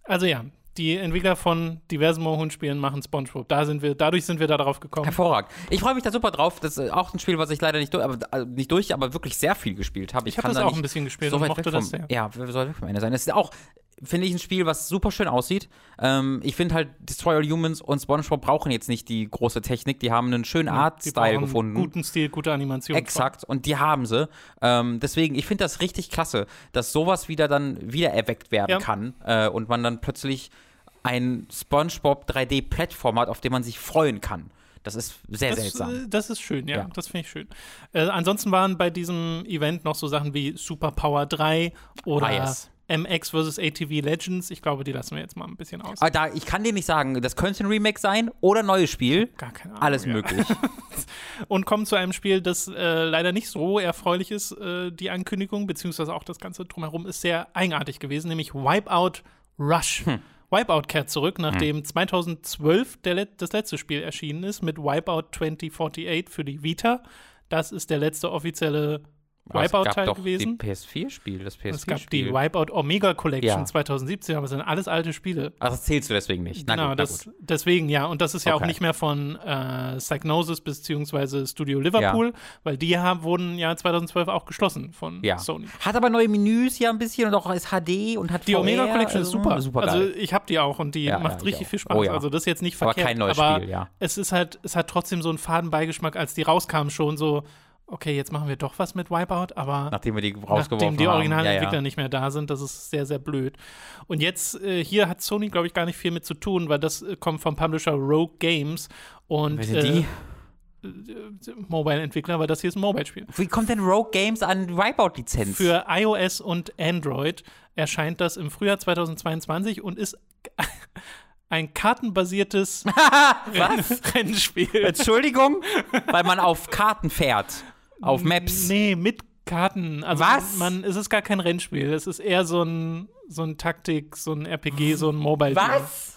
Also ja, die Entwickler von diversen Moorhuhn-Spielen machen SpongeBob. Da sind wir, dadurch sind wir da drauf gekommen. Hervorragend. Ich freue mich da super drauf. Das ist auch ein Spiel, was ich leider nicht, durch, aber, also nicht durch, aber wirklich sehr viel gespielt habe. Ich, ich habe das da auch ein bisschen gespielt so und mochte das sehr. Ja, soll weg vom Ende sein. Es ist auch, finde ich, ein Spiel, was super schön aussieht. Ähm, ich finde halt, Destroy All Humans und SpongeBob brauchen jetzt nicht die große Technik. Die haben einen schönen ja, Art-Style gefunden. Guten Stil, gute Animation. Exakt. Und die haben sie. Ähm, deswegen, ich finde das richtig klasse, dass sowas wieder dann wieder erweckt werden ja. kann äh, und man dann plötzlich ein SpongeBob 3D-Plattform hat, auf dem man sich freuen kann. Das ist sehr das, seltsam. Äh, das ist schön, ja. ja. Das finde ich schön. Äh, ansonsten waren bei diesem Event noch so Sachen wie Super Power 3 oder ah, yes. MX vs. ATV Legends. Ich glaube, die lassen wir jetzt mal ein bisschen aus. Aber da, ich kann dir nicht sagen, das könnte ein Remake sein oder ein neues Spiel. Gar keine Ahnung. Alles ja. möglich. Und kommen zu einem Spiel, das äh, leider nicht so erfreulich ist. Äh, die Ankündigung, beziehungsweise auch das Ganze drumherum, ist sehr eigenartig gewesen, nämlich Wipeout Rush. Hm. Wipeout kehrt zurück, nachdem hm. 2012 der, das letzte Spiel erschienen ist mit Wipeout 2048 für die Vita. Das ist der letzte offizielle Wipeout-Teil gewesen. Die PS4-Spiel, das PS4-Spiel. Es gab die Wipeout Omega Collection ja. 2017, aber es sind alles alte Spiele. Ach, das zählst du deswegen nicht. Na genau, gut, das, deswegen, ja. Und das ist ja okay. auch nicht mehr von äh, Psygnosis bzw. Studio Liverpool, ja. weil die haben, wurden ja 2012 auch geschlossen von ja. Sony. Hat aber neue Menüs ja ein bisschen und auch ist HD und hat Die VR, Omega Collection also, ist super. super also ich habe die auch und die macht richtig viel Spaß. Oh, also das ist jetzt nicht verkehrt. Aber kein neues aber Spiel, ja. Es ist halt, es hat trotzdem so einen Fadenbeigeschmack, als die rauskamen schon so okay, jetzt machen wir doch was mit Wipeout, aber nachdem wir die rausgeworfen nachdem die Originalentwickler ja, ja. nicht mehr da sind, das ist sehr, sehr blöd. Und jetzt, äh, hier hat Sony, glaube ich, gar nicht viel mit zu tun, weil das äh, kommt vom Publisher Rogue Games und Wer sind die? Äh, Mobile-Entwickler, weil das hier ist ein Mobile-Spiel. Wie kommt denn Rogue Games an Wipeout-Lizenz? Für iOS und Android erscheint das im Frühjahr 2022 und ist ein kartenbasiertes Rennspiel. Entschuldigung, weil man auf Karten fährt. Auf Maps. Nee, mit Karten. Also Was? Man, es ist gar kein Rennspiel. Es ist eher so ein, so ein Taktik, so ein RPG, so ein Mobile. Was?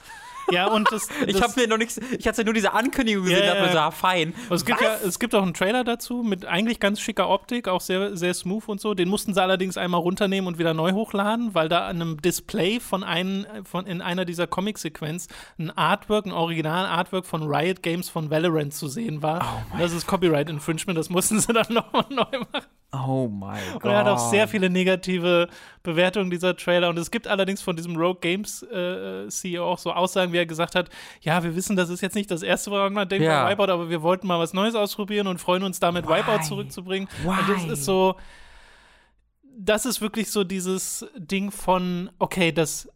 Ja, und das. das ich habe mir noch nichts. Ich hatte nur diese Ankündigung gesehen, ja, ja. so, ah, fein. Es gibt, ja, es gibt auch einen Trailer dazu mit eigentlich ganz schicker Optik, auch sehr, sehr smooth und so. Den mussten sie allerdings einmal runternehmen und wieder neu hochladen, weil da an einem Display von, einem, von in einer dieser Comic-Sequenz ein Artwork, ein Original-Artwork von Riot Games von Valorant zu sehen war. Oh das ist Copyright Infringement, das mussten sie dann nochmal neu machen. Oh mein Gott. Und er hat auch sehr viele negative Bewertungen dieser Trailer. Und es gibt allerdings von diesem Rogue Games äh, CEO auch so Aussagen, wie er gesagt hat: Ja, wir wissen, das ist jetzt nicht das erste, woran man denkt ja. bei Wipeout, aber wir wollten mal was Neues ausprobieren und freuen uns damit, Why? Wipeout zurückzubringen. Why? Und das ist so. Das ist wirklich so dieses Ding von, okay, das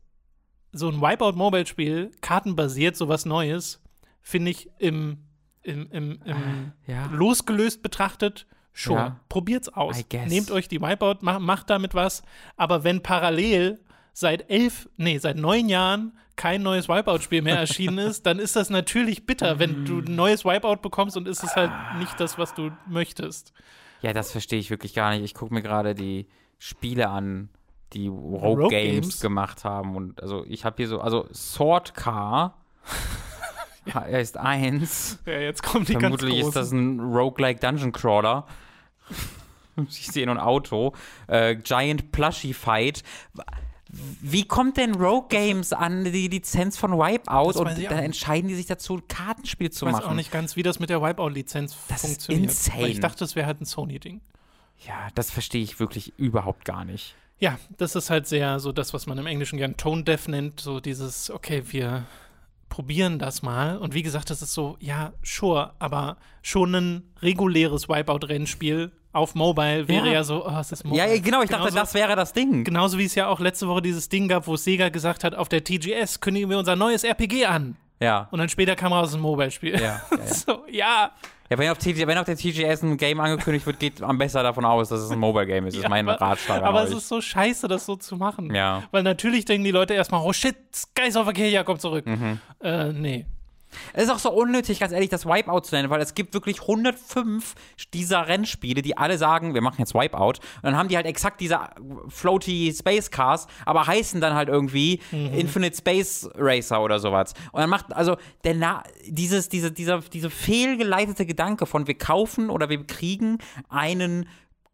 so ein Wipeout-Mobile-Spiel, kartenbasiert, sowas Neues, finde ich im, im, im, im ja. losgelöst betrachtet Schon. Ja. Probiert's aus. Nehmt euch die Wipeout, mach, macht damit was. Aber wenn parallel seit elf, nee, seit neun Jahren kein neues Wipeout-Spiel mehr erschienen ist, dann ist das natürlich bitter, wenn du ein neues Wipeout bekommst und ist es halt nicht das, was du möchtest. Ja, das verstehe ich wirklich gar nicht. Ich gucke mir gerade die Spiele an, die Rogue, Rogue Games, Games, gemacht haben. Und also ich habe hier so, also Sword Car er ist eins. Ja, jetzt kommt die Vermutlich ganz ist das ein Roguelike Dungeon Crawler. ich sehe nur ein Auto. Äh, Giant Plushie Fight. Wie kommt denn Rogue Games an die Lizenz von Wipeout und da entscheiden die sich dazu, ein Kartenspiel zu machen? Ich weiß auch nicht ganz, wie das mit der Wipeout-Lizenz funktioniert. Ist insane. ich dachte, das wäre halt ein Sony-Ding. Ja, das verstehe ich wirklich überhaupt gar nicht. Ja, das ist halt sehr so das, was man im Englischen gern Tone Deaf nennt, so dieses, okay, wir probieren das mal. Und wie gesagt, das ist so, ja, sure, aber schon ein reguläres Wipeout-Rennspiel auf Mobile wäre ja, ja so, oh, es ist Mobile. Ja, genau, ich genauso, dachte, das wäre das Ding. Genauso wie es ja auch letzte Woche dieses Ding gab, wo Sega gesagt hat, auf der TGS kündigen wir unser neues RPG an. Ja. Und dann später kam raus ein Mobile-Spiel. Ja, ja, ja. so, ja. Ja, wenn auf, TG, wenn auf der TGS ein Game angekündigt wird, geht man besser davon aus, dass es ein Mobile-Game ist. Das Ja, ist mein Ratschlag. Aber es ist so scheiße, das so zu machen. Ja. Weil natürlich denken die Leute erstmal, oh shit, Skies of Arcadia kommt zurück. Mhm. Äh, nee. Es ist auch so unnötig, ganz ehrlich, das Wipeout zu nennen, weil es gibt wirklich 105 dieser Rennspiele, die alle sagen, wir machen jetzt Wipeout. Und dann haben die halt exakt diese floaty Space Cars, aber heißen dann halt irgendwie Infinite Space Racer oder sowas. Und dann macht, also, der Na dieses, diese, dieser, diese fehlgeleitete Gedanke von wir kaufen oder wir kriegen einen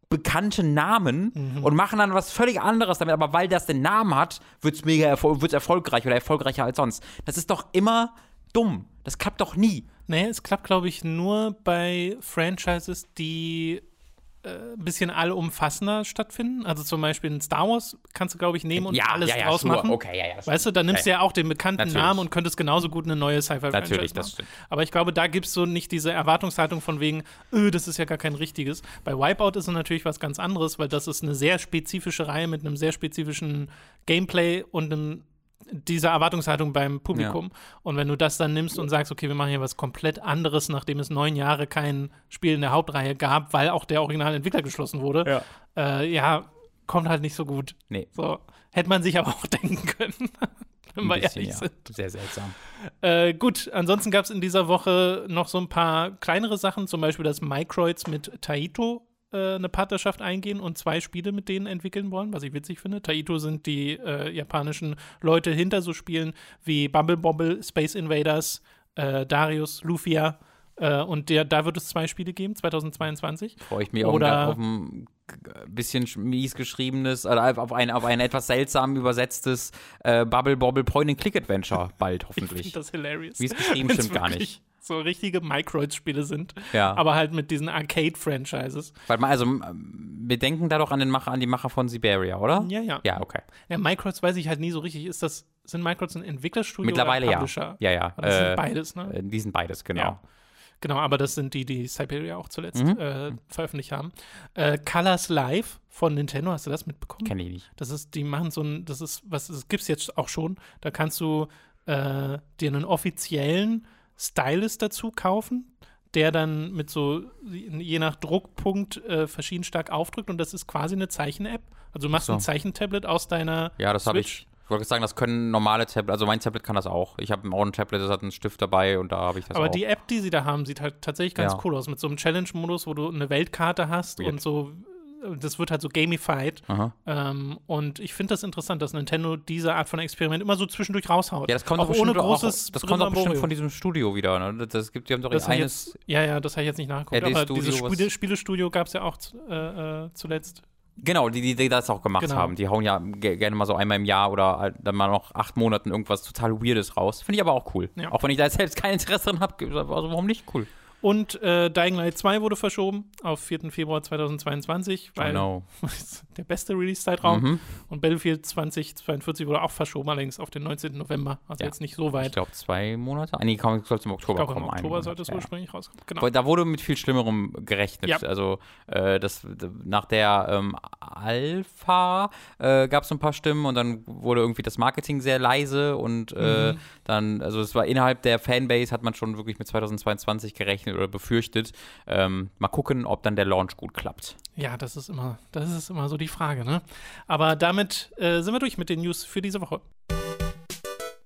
bekannten Namen und machen dann was völlig anderes damit, aber weil das den Namen hat, wird's mega erfol wird's erfolgreich oder erfolgreicher als sonst. Das ist doch immer dumm. Das klappt doch nie. Nee, es klappt, glaube ich, nur bei Franchises, die äh, ein bisschen allumfassender stattfinden. Also zum Beispiel ein Star Wars kannst du, glaube ich, nehmen und Ja, alles ja, ja, draus sure. machen. Okay, ja, ja, Weißt du, dann nimmst du ja auch den bekannten Natürlich. Namen und könntest genauso gut eine neue Sci-Fi-Franchise Natürlich, machen. das stimmt. Aber ich glaube, da gibt es so nicht diese Erwartungshaltung von wegen, öh, das ist ja gar kein richtiges. Bei Wipeout ist es natürlich was ganz anderes, weil das ist eine sehr spezifische Reihe mit einem sehr spezifischen Gameplay und einem dieser Erwartungshaltung beim Publikum. Und wenn du das dann nimmst und sagst, okay, wir machen hier was komplett anderes, nachdem es neun Jahre kein Spiel in der Hauptreihe gab, weil auch der Originalentwickler geschlossen wurde, ja, äh, ja kommt halt nicht so gut. Nee. So, hätte man sich aber auch denken können. wenn wir bisschen, ehrlich ja. sind. Sehr seltsam. Äh, gut, ansonsten gab es in dieser Woche noch so ein paar kleinere Sachen, zum Beispiel, dass Microids mit Taito äh, eine Partnerschaft eingehen und zwei Spiele mit denen entwickeln wollen, was ich witzig finde. Taito sind die äh, japanischen Leute hinter so Spielen wie Bumble Bobble, Space Invaders, äh, Darius, Lufia. Äh, und der, da wird es zwei Spiele geben, 2022. Freue ich mich auch Oder- auf ein bisschen sch- mies geschriebenes, oder auf ein, auf ein etwas seltsam übersetztes äh, Bubble Bobble Point and Click Adventure bald Ich hoffentlich. das hilarious. Wie es geschrieben stimmt gar nicht. So richtige Microids-Spiele sind. Ja. Aber halt mit diesen Arcade-Franchises. Weil man, also, wir denken da doch an den Macher, an die Macher von Siberia, oder? Ja, ja. Ja, okay. Ja, Microids weiß ich halt nie so richtig. Ist das, sind Microids ein Entwicklerstudio Mittlerweile oder ja. Publisher? Ja, ja. Das Äh, sind beides, ne? Äh, Die sind beides, genau. Ja. Genau, aber das sind die, die Siberia auch zuletzt Mhm. äh, veröffentlicht haben. Äh, Colors Live von Nintendo, hast du das mitbekommen? Kenne ich nicht. Das ist, die machen so ein, das ist, was, das gibt's jetzt auch schon. Da kannst du äh, dir einen offiziellen Stylus dazu kaufen, der dann mit so, je nach Druckpunkt, äh, verschieden stark aufdrückt und das ist quasi eine Zeichen-App. Also du machst so. ein Zeichentablet aus deiner Ja, das habe ich. Ich wollte sagen, das können normale Tablet, also mein Tablet kann das auch. Ich habe auch ein Tablet, das hat einen Stift dabei und da habe ich das Aber auch. die App, die sie da haben, sieht halt tatsächlich ganz Ja. cool aus. Mit so einem Challenge-Modus, wo du eine Weltkarte hast Weird. und so. Das wird halt so gamified. Ähm, und ich finde das interessant, dass Nintendo diese Art von Experiment immer so zwischendurch raushaut. Ja, das kommt auch ohne großes auch, das kommt doch bestimmt von diesem Studio wieder. Ne? Das gibt, die haben doch Das eines. jetzt, ja, ja, das habe ich jetzt nicht nachgeguckt. Aber dieses Spiele, Spielestudio gab es ja auch äh, äh, zuletzt. Genau, die, die, die das auch gemacht Genau. haben. Die hauen ja ge- gerne mal so einmal im Jahr oder halt dann mal noch acht Monaten irgendwas total Weirdes raus. Finde ich aber auch cool. Ja. Auch wenn ich da selbst kein Interesse dran habe, also warum nicht cool? Und äh, Dying Light 2 wurde verschoben auf 4. Februar 2022, weil know. der beste Release-Zeitraum. Mhm. Und Battlefield 2042 wurde auch verschoben, allerdings auf den 19. November. Also Ja. jetzt nicht so Ich weit. glaube zwei Monate. Ah, nee, soll es im Ich Oktober glaube, im kommen. einen Oktober sollte es Ja, ursprünglich rauskommen. Genau. Da wurde mit viel Schlimmerem gerechnet. Ja. Also äh, das, nach der ähm, Alpha äh, gab es ein paar Stimmen und dann wurde irgendwie das Marketing sehr leise und äh, Mhm. dann, also es war innerhalb der Fanbase hat man schon wirklich mit 2022 gerechnet oder befürchtet. Ähm, mal gucken, ob dann der Launch gut klappt. Ja, das ist immer, das ist immer so die Frage, ne? Aber damit äh, sind wir durch mit den News für diese Woche.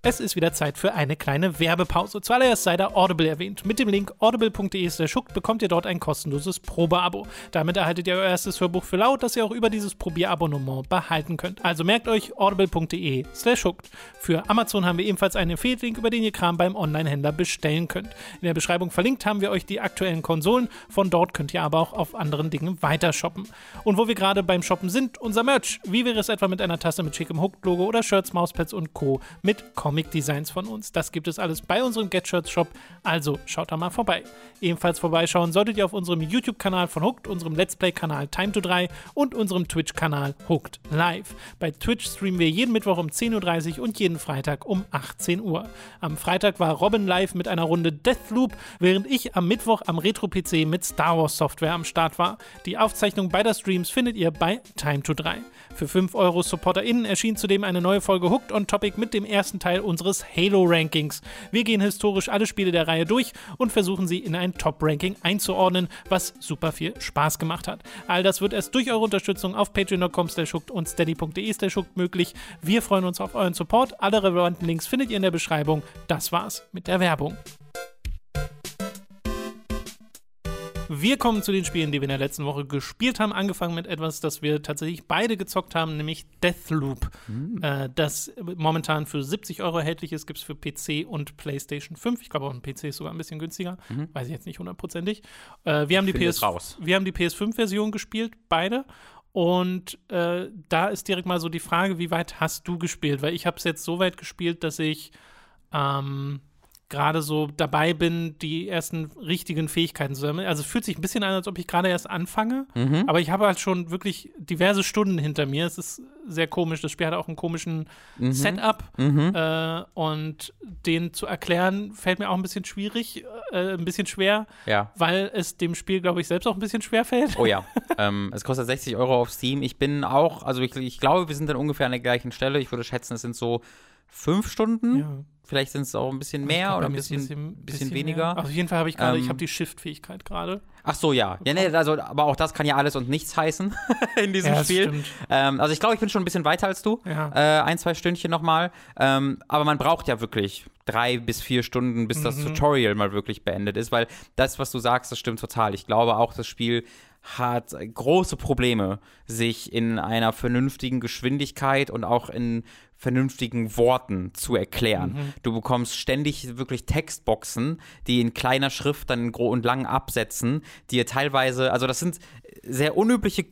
Es ist wieder Zeit für eine kleine Werbepause. Zuallererst sei da Audible erwähnt. Mit dem Link audible.de bekommt ihr dort ein kostenloses Probeabo. Damit erhaltet ihr euer erstes Hörbuch für laut, das ihr auch über dieses Probierabonnement behalten könnt. Also merkt euch audible.de hooked. Für Amazon haben wir ebenfalls einen Affiliate-Link, über den ihr Kram beim Online-Händler bestellen könnt. In der Beschreibung verlinkt haben wir euch die aktuellen Konsolen. Von dort könnt ihr aber auch auf anderen Dingen weiter shoppen. Und wo wir gerade beim Shoppen sind, unser Merch. Wie wäre es etwa mit einer Tasse mit schickem Hooked-Logo oder Shirts, Mauspads und Co. mit Comic-Designs von uns? Das gibt es alles bei unserem Get-Shirts-Shop. Also schaut da mal vorbei. Ebenfalls vorbeischauen solltet ihr auf unserem YouTube-Kanal von Hooked, unserem Let's Play-Kanal Time to 3 und unserem Twitch-Kanal Hooked Live. Bei Twitch streamen wir jeden Mittwoch um 10.30 Uhr und jeden Freitag um 18 Uhr. Am Freitag war Robin live mit einer Runde Deathloop, während ich am Mittwoch am Retro-PC mit Star Wars Software am Start war. Die Aufzeichnung beider Streams findet ihr bei Time to 3. Für 5 Euro SupporterInnen erschien zudem eine neue Folge Hooked on Topic mit dem ersten Teil unseres Halo-Rankings. Wir gehen historisch alle Spiele der Reihe durch und versuchen sie in ein Top-Ranking einzuordnen, was super viel Spaß gemacht hat. All das wird erst durch eure Unterstützung auf patreon.com und steady.de möglich. Wir freuen uns auf euren Support. Alle relevanten Links findet ihr in der Beschreibung. Das war's mit der Werbung. Wir kommen zu den Spielen, die wir in der letzten Woche gespielt haben. Angefangen mit etwas, das wir tatsächlich beide gezockt haben, nämlich Deathloop. Mhm. Äh, das momentan für 70 Euro erhältlich ist, gibt es für PC und PlayStation 5. Ich glaube, auch ein PC ist sogar ein bisschen günstiger. Mhm. Weiß ich jetzt nicht hundertprozentig. Äh, wir, haben die PS, wir haben die PS5-Version gespielt, beide. Und äh, da ist direkt mal so die Frage, wie weit hast du gespielt? Weil ich habe es jetzt so weit gespielt, dass ich ähm, gerade so dabei bin, die ersten richtigen Fähigkeiten zu sammeln. Also es fühlt sich ein bisschen an, als ob ich gerade erst anfange, mhm. aber ich habe halt schon wirklich diverse Stunden hinter mir. Es ist sehr komisch. Das Spiel hat auch einen komischen mhm. Setup mhm. Äh, und den zu erklären fällt mir auch ein bisschen schwierig, äh, ein bisschen schwer, ja. weil es dem Spiel, glaube ich, selbst auch ein bisschen schwer fällt. Oh ja, ähm, es kostet 60 Euro auf Steam. Ich bin auch, also ich, ich glaube, wir sind dann ungefähr an der gleichen Stelle. Ich würde schätzen, es sind so fünf Stunden. Ja. Vielleicht sind es auch ein bisschen mehr glaub, oder ein bisschen, bisschen, bisschen, weniger. Auf jeden Fall habe ich gerade, ähm, ich habe die Shift-Fähigkeit gerade. Ach so, ja. Ja, nee, also, aber auch das kann ja alles und nichts heißen in diesem ja, Spiel. Ähm, also ich glaube, ich bin schon ein bisschen weiter als du. Ja. Äh, ein, zwei Stündchen nochmal. Ähm, aber man braucht ja wirklich drei bis vier Stunden, bis mhm. das Tutorial mal wirklich beendet ist, weil das, was du sagst, das stimmt total. Ich glaube auch, das Spiel hat große Probleme, sich in einer vernünftigen Geschwindigkeit und auch in vernünftigen Worten zu erklären. Mhm. Du bekommst ständig wirklich Textboxen, die in kleiner Schrift dann in und langen Absätzen, die teilweise, also das sind sehr unübliche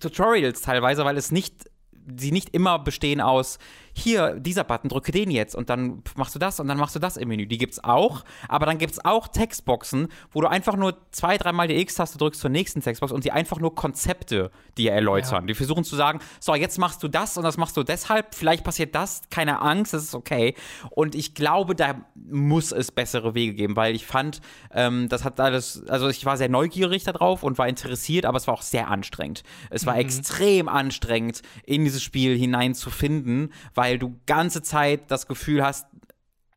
Tutorials teilweise, weil es nicht, sie nicht immer bestehen aus hier, dieser Button, drücke den jetzt und dann machst du das und dann machst du das im Menü. Die gibt's auch, aber dann gibt's auch Textboxen, wo du einfach nur zwei, dreimal die X-Taste drückst zur nächsten Textbox und die einfach nur Konzepte dir erläutern. Ja. Die versuchen zu sagen, so, jetzt machst du das und das machst du deshalb, vielleicht passiert das, keine Angst, das ist okay. Und ich glaube, da muss es bessere Wege geben, weil ich fand, ähm, das hat alles, also ich war sehr neugierig darauf und war interessiert, aber es war auch sehr anstrengend. Es war mhm. extrem anstrengend, in dieses Spiel hineinzufinden, weil weil du ganze Zeit das Gefühl hast,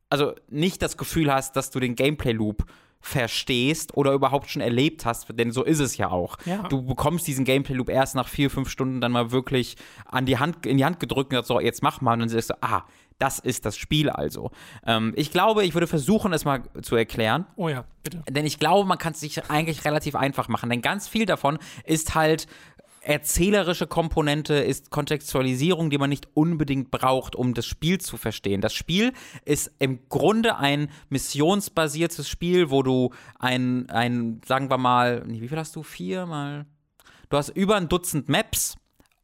also nicht das Gefühl hast, dass du den Gameplay-Loop verstehst oder überhaupt schon erlebt hast, denn so ist es ja auch. Ja. Du bekommst diesen Gameplay-Loop erst nach vier, fünf Stunden dann mal wirklich an die Hand, in die Hand gedrückt und sagst so, jetzt mach mal. Und dann sagst du, ah, das ist das Spiel also. Ähm, ich glaube, ich würde versuchen, es mal zu erklären. Oh ja, bitte. Denn ich glaube, man kann es sich eigentlich relativ einfach machen. Denn ganz viel davon ist halt erzählerische Komponente ist Kontextualisierung, die man nicht unbedingt braucht, um das Spiel zu verstehen. Das Spiel ist im Grunde ein missionsbasiertes Spiel, wo du ein, ein sagen wir mal, wie viel hast du? Vier mal? Du hast über ein Dutzend Maps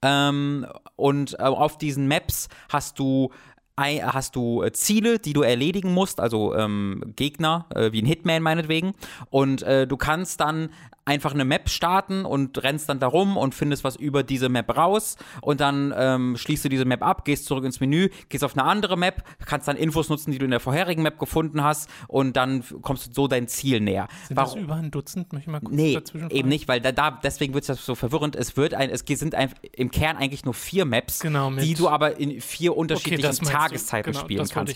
ähm, und äh, auf diesen Maps hast du hast du äh, Ziele, die du erledigen musst, also ähm, Gegner, äh, wie ein Hitman meinetwegen. Und äh, du kannst dann einfach eine Map starten und rennst dann darum und findest was über diese Map raus und dann ähm, schließt du diese Map ab, gehst zurück ins Menü, gehst auf eine andere Map, kannst dann Infos nutzen, die du in der vorherigen Map gefunden hast und dann kommst du so dein Ziel näher. Sind Warum? das über ein Dutzend? Möchte ich mal kurz nee, eben nicht, weil da, da deswegen wird es so verwirrend. Es wird ein, es sind ein, im Kern eigentlich nur vier Maps, genau, die du aber in vier unterschiedlichen okay, Tageszeiten genau, spielen kannst.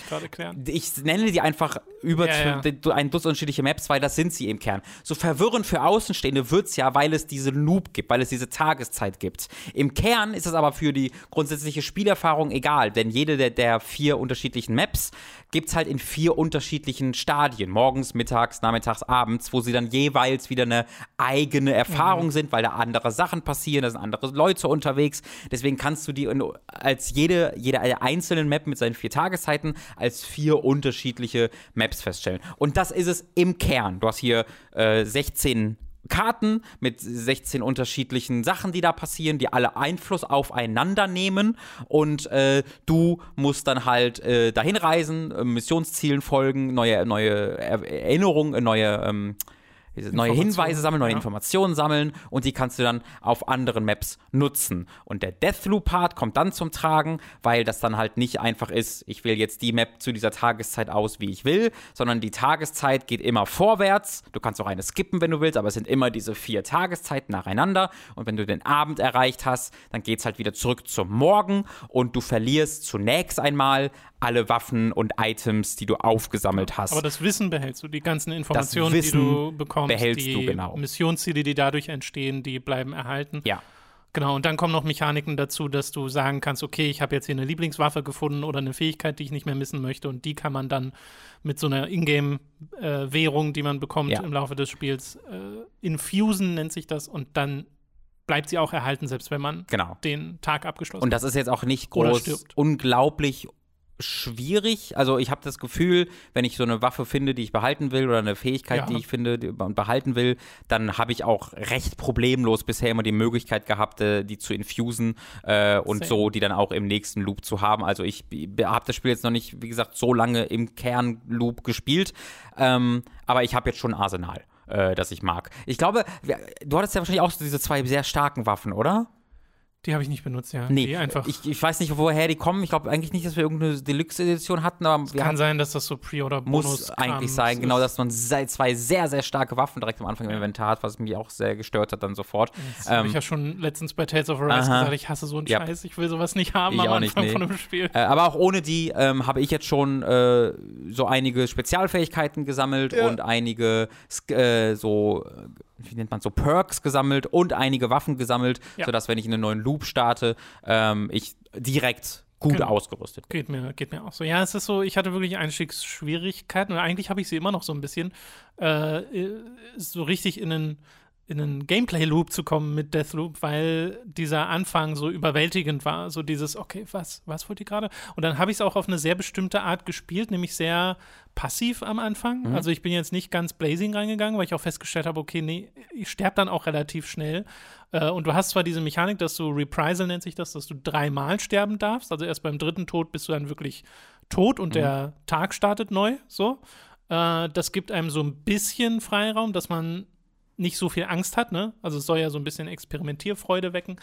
Ich, ich nenne die einfach über ja, ja. ein Dutzend unterschiedliche Maps, weil das sind sie im Kern. So verwirrend für Außenstehende wird es ja, weil es diese Loop gibt, weil es diese Tageszeit gibt. Im Kern ist es aber für die grundsätzliche Spielerfahrung egal, denn jede der, der vier unterschiedlichen Maps gibt es halt in vier unterschiedlichen Stadien. Morgens, mittags, nachmittags, abends, wo sie dann jeweils wieder eine eigene Erfahrung mhm. sind, weil da andere Sachen passieren, da sind andere Leute unterwegs. Deswegen kannst du die als jede, jede einzelne Map mit seinen vier Tageszeiten als vier unterschiedliche Maps feststellen. Und das ist es im Kern. Du hast hier äh, 16 Karten mit 16 unterschiedlichen Sachen, die da passieren, die alle Einfluss aufeinander nehmen. Und äh, du musst dann halt äh, dahin reisen, äh, Missionszielen folgen, neue, neue Erinnerungen, neue ähm, neue Hinweise sammeln, neue ja. Informationen sammeln und die kannst du dann auf anderen Maps nutzen. Und der Deathloop-Part kommt dann zum Tragen, weil das dann halt nicht einfach ist, ich wähle jetzt die Map zu dieser Tageszeit aus, wie ich will, sondern die Tageszeit geht immer vorwärts. Du kannst auch eine skippen, wenn du willst, aber es sind immer diese vier Tageszeiten nacheinander. Und wenn du den Abend erreicht hast, dann geht es halt wieder zurück zum Morgen und du verlierst zunächst einmal alle Waffen und Items, die du aufgesammelt hast. Aber das Wissen behältst du, die ganzen Informationen, die du bekommst, behältst die du, genau. Missionsziele, die dadurch entstehen, die bleiben erhalten. Ja. Genau, und dann kommen noch Mechaniken dazu, dass du sagen kannst, okay, ich habe jetzt hier eine Lieblingswaffe gefunden oder eine Fähigkeit, die ich nicht mehr missen möchte und die kann man dann mit so einer Ingame-Währung, die man bekommt Ja. im Laufe des Spiels, äh, infusen nennt sich das und dann bleibt sie auch erhalten, selbst wenn man Genau. den Tag abgeschlossen Und das ist jetzt auch nicht groß unglaublich schwierig. Also ich habe das Gefühl, wenn ich so eine Waffe finde, die ich behalten will oder eine Fähigkeit, Ja. die ich finde und behalten will, dann habe ich auch recht problemlos bisher immer die Möglichkeit gehabt, äh, die zu infusen äh, und Same. so die dann auch im nächsten Loop zu haben. Also ich habe das Spiel jetzt noch nicht, wie gesagt, so lange im Kernloop gespielt, ähm, aber ich habe jetzt schon ein Arsenal. Äh, das ich mag. Ich glaube, du hattest ja wahrscheinlich auch so diese zwei sehr starken Waffen, oder? Die habe ich nicht benutzt, ja. Nee, die einfach. ich, ich weiß nicht, woher die kommen. Ich glaube eigentlich nicht, dass wir irgendeine Deluxe-Edition hatten, aber wir kann sein, dass das so Pre- oder Bonus muss eigentlich sein, genau, dass man zwei sehr, sehr starke Waffen direkt am Anfang im Inventar hat, was mich auch sehr gestört hat dann sofort. Das habe Ähm, ich ja schon letztens bei Tales of Arise gesagt, ich hasse so einen Ja. Scheiß, ich will sowas nicht haben Ich am auch nicht, Anfang nee. von einem Spiel. Äh, aber auch ohne die ähm, habe ich jetzt schon äh, so einige Spezialfähigkeiten gesammelt Ja. und einige äh, so, wie nennt man so, Perks gesammelt und einige Waffen gesammelt, Ja. sodass, wenn ich in einen neuen Loop starte, ähm, ich direkt gut Genau. ausgerüstet bin. Geht mir, geht mir auch so. Ja, es ist so, ich hatte wirklich Einstiegsschwierigkeiten und eigentlich habe ich sie immer noch so ein bisschen, äh, so richtig in einen, in einen Gameplay-Loop zu kommen mit Deathloop, weil dieser Anfang so überwältigend war. So dieses, okay, was, was wollt ihr gerade? Und dann habe ich es auch auf eine sehr bestimmte Art gespielt, nämlich sehr passiv am Anfang. Also ich bin jetzt nicht ganz blazing reingegangen, weil ich auch festgestellt habe, okay, nee, ich sterbe dann auch relativ schnell. Äh, und du hast zwar diese Mechanik, dass du Reprisal nennt sich das, dass du dreimal sterben darfst. Also erst beim dritten Tod bist du dann wirklich tot und der Tag startet neu. So. Äh, das gibt einem so ein bisschen Freiraum, dass man nicht so viel Angst hat, ne? Also es soll ja so ein bisschen Experimentierfreude wecken.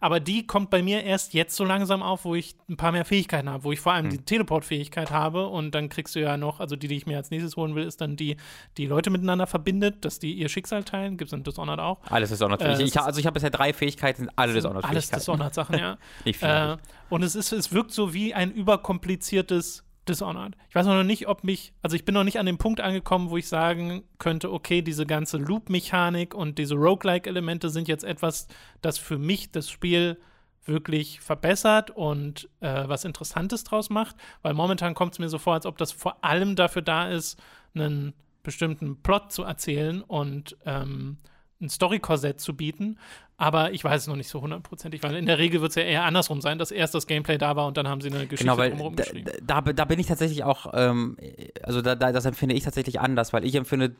Aber die kommt bei mir erst jetzt so langsam auf, wo ich ein paar mehr Fähigkeiten habe, wo ich vor allem die Teleport-Fähigkeit habe und dann kriegst du ja noch, also die, die ich mir als nächstes holen will, ist dann die, die Leute miteinander verbindet, dass die ihr Schicksal teilen. Gibt es in Dishonored auch. Alles Dishonored. Äh, ich, also ich habe bisher drei Fähigkeiten, alle Dishonored Alles. Dishonored-Sachen, ja. Nicht viel. Äh, und es ist, es wirkt so wie ein überkompliziertes Dishonored. Ich weiß noch nicht, ob mich, also ich bin noch nicht an dem Punkt angekommen, wo ich sagen könnte, okay, diese ganze Loop-Mechanik und diese Roguelike-Elemente sind jetzt etwas, das für mich das Spiel wirklich verbessert und äh, was Interessantes draus macht, weil momentan kommt es mir so vor, als ob das vor allem dafür da ist, einen bestimmten Plot zu erzählen und ähm, ein Story-Korsett zu bieten, aber ich weiß es noch nicht so hundertprozentig, weil in der Regel wird es ja eher andersrum sein, dass erst das Gameplay da war und dann haben sie eine Geschichte Genau, weil drumherum da, geschrieben. da, da bin ich tatsächlich auch, ähm, also da, da, das empfinde ich tatsächlich anders, weil ich empfinde,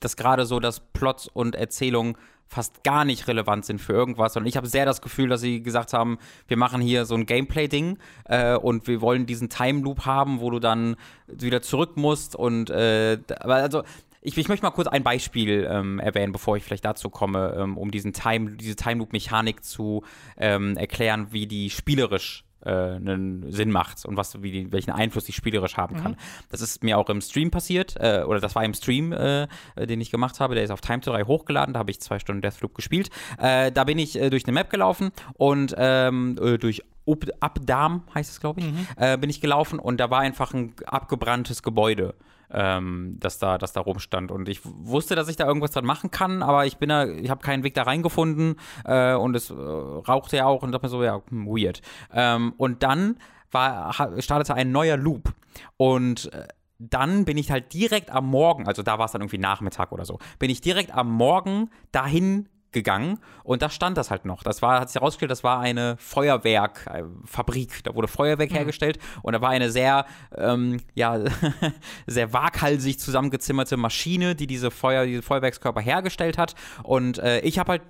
dass gerade so, dass Plot und Erzählung fast gar nicht relevant sind für irgendwas. Und ich habe sehr das Gefühl, dass sie gesagt haben, wir machen hier so ein Gameplay-Ding äh, und wir wollen diesen Time-Loop haben, wo du dann wieder zurück musst. Und äh, aber also ich, ich möchte mal kurz ein Beispiel ähm, erwähnen, bevor ich vielleicht dazu komme, ähm, um diesen Time, diese Time Loop-Mechanik zu ähm, erklären, wie die spielerisch äh, einen Sinn macht und was, wie die, welchen Einfluss die spielerisch haben kann. Das ist mir auch im Stream passiert, äh, oder das war im Stream, äh, äh, den ich gemacht habe, der ist auf Time to 3 hochgeladen, da habe ich zwei Stunden Deathloop gespielt. Äh, da bin ich durch eine Map gelaufen und ähm, äh, durch Up Abdam heißt es, glaube ich, äh, bin ich gelaufen und da war einfach ein abgebranntes Gebäude ähm, das da, das da rumstand. Und ich wusste, dass ich da irgendwas dran machen kann, aber ich bin da, ich habe keinen Weg da reingefunden äh, und es äh, rauchte ja auch und dachte mir so, ja, hm, weird. Ähm, und dann war, startete ein neuer Loop und äh, dann bin ich halt direkt am Morgen, also da war es dann irgendwie Nachmittag oder so, bin ich direkt am Morgen dahin gegangen und da stand das halt noch. Das war, hat sich herausgestellt, das war eine Feuerwerkfabrik. Da wurde Feuerwerk hergestellt und da war eine sehr, ähm, ja, sehr waghalsig zusammengezimmerte Maschine, die diese Feuer, diese Feuerwerkskörper hergestellt hat. Und äh, ich habe halt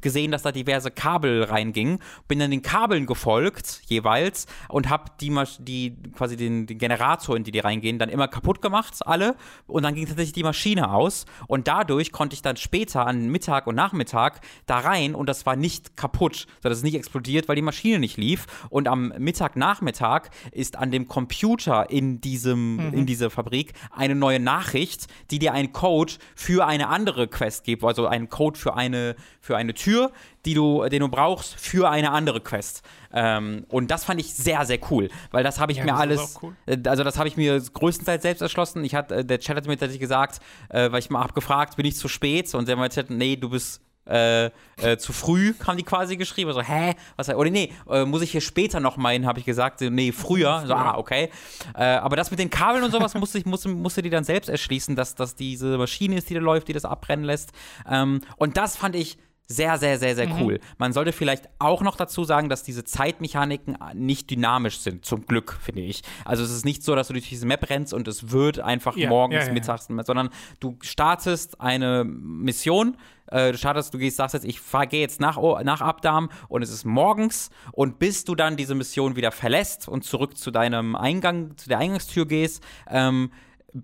gesehen, dass da diverse Kabel reingingen, bin dann den Kabeln gefolgt jeweils und habe die, Masch- die quasi den, den Generator, in die die reingehen, dann immer kaputt gemacht, alle. Und dann ging tatsächlich die Maschine aus. Und dadurch konnte ich dann später an Mittag und Nachmittag da rein und das war nicht kaputt, sondern es ist nicht explodiert, weil die Maschine nicht lief. Und am Mittag, Nachmittag ist an dem Computer in diesem, in dieser Fabrik eine neue Nachricht, die dir einen Code für eine andere Quest gibt, also einen Code für eine, für eine eine Tür, die du, den du brauchst für eine andere Quest. Ähm, und das fand ich sehr, sehr cool, weil das habe ich ja, mir alles, cool. äh, also das habe ich mir größtenteils selbst erschlossen. Ich hatte, äh, der Chat hat mir tatsächlich gesagt, äh, weil ich mal abgefragt, bin ich zu spät? Und der meinte, nee, du bist äh, äh, zu früh, haben die quasi geschrieben. So, hä? Was, oder nee, äh, muss ich hier später noch meinen, habe ich gesagt. Nee, früher. So, ah, okay. Äh, aber das mit den Kabeln und sowas musste ich musste, musste die dann selbst erschließen, dass das diese Maschine ist, die da läuft, die das abbrennen lässt. Ähm, und das fand ich sehr, sehr, sehr, sehr mhm. cool. Man sollte vielleicht auch noch dazu sagen, dass diese Zeitmechaniken nicht dynamisch sind, zum Glück, finde ich. Also es ist nicht so, dass du durch diese Map rennst und es wird einfach ja, morgens, ja, mittags, sondern du startest eine Mission, äh, du startest, du gehst, sagst jetzt, ich gehe jetzt nach, nach Abdarm und es ist morgens und bis du dann diese Mission wieder verlässt und zurück zu deinem Eingang, zu der Eingangstür gehst, ähm,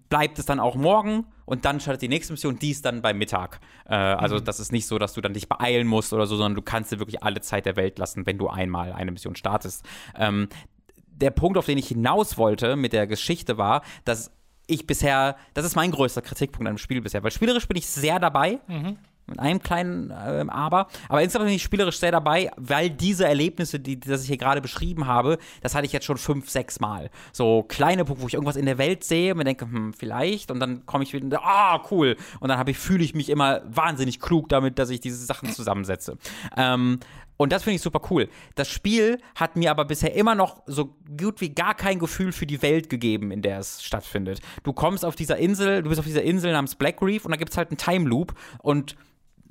bleibt es dann auch morgen und dann startet die nächste Mission, die ist dann bei Mittag. Äh, also mhm. das ist nicht so, dass du dann dich beeilen musst oder so, sondern du kannst dir wirklich alle Zeit der Welt lassen, wenn du einmal eine Mission startest. Ähm, der Punkt, auf den ich hinaus wollte mit der Geschichte war, dass ich bisher, das ist mein größter Kritikpunkt an dem Spiel bisher, weil spielerisch bin ich sehr dabei. Mhm mit einem kleinen äh, Aber. Aber insgesamt bin ich spielerisch sehr dabei, weil diese Erlebnisse, die, die das ich hier gerade beschrieben habe, das hatte ich jetzt schon fünf, sechs Mal. So kleine Punkte, wo ich irgendwas in der Welt sehe mir denke, hm, vielleicht. Und dann komme ich wieder, ah, cool. Und dann ich, fühle ich mich immer wahnsinnig klug damit, dass ich diese Sachen zusammensetze. Ähm, und das finde ich super cool. Das Spiel hat mir aber bisher immer noch so gut wie gar kein Gefühl für die Welt gegeben, in der es stattfindet. Du kommst auf dieser Insel, du bist auf dieser Insel namens Black Reef und da gibt es halt einen Time Loop und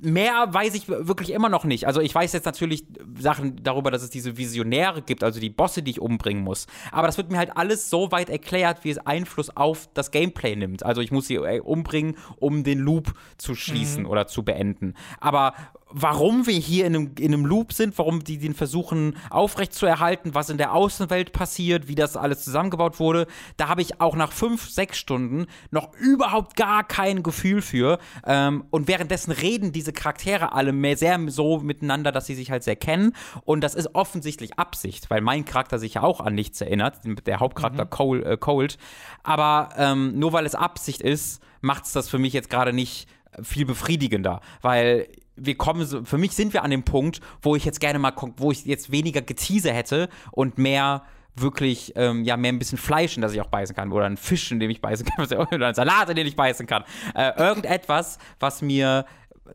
mehr weiß ich wirklich immer noch nicht. Also ich weiß jetzt natürlich Sachen darüber, dass es diese Visionäre gibt, also die Bosse, die ich umbringen muss. Aber das wird mir halt alles so weit erklärt, wie es Einfluss auf das Gameplay nimmt. Also ich muss sie äh, umbringen, um den Loop zu schließen mhm. oder zu beenden. Aber warum wir hier in einem, in einem Loop sind, warum die den versuchen aufrechtzuerhalten, was in der Außenwelt passiert, wie das alles zusammengebaut wurde, da habe ich auch nach fünf, sechs Stunden noch überhaupt gar kein Gefühl für. Ähm, und währenddessen reden diese Charaktere alle mehr sehr so miteinander, dass sie sich halt sehr kennen. Und das ist offensichtlich Absicht, weil mein Charakter sich ja auch an nichts erinnert, der Hauptcharakter mhm. Cole, äh, Cold. Aber ähm, nur weil es Absicht ist, macht es das für mich jetzt gerade nicht viel befriedigender, weil wir kommen so, für mich sind wir an dem Punkt, wo ich jetzt gerne mal, wo ich jetzt weniger Getease hätte und mehr wirklich, ähm, ja, mehr ein bisschen Fleisch, in das ich auch beißen kann. Oder ein Fisch, in dem ich beißen kann. Oder ein Salat, in dem ich beißen kann. Äh, irgendetwas, was mir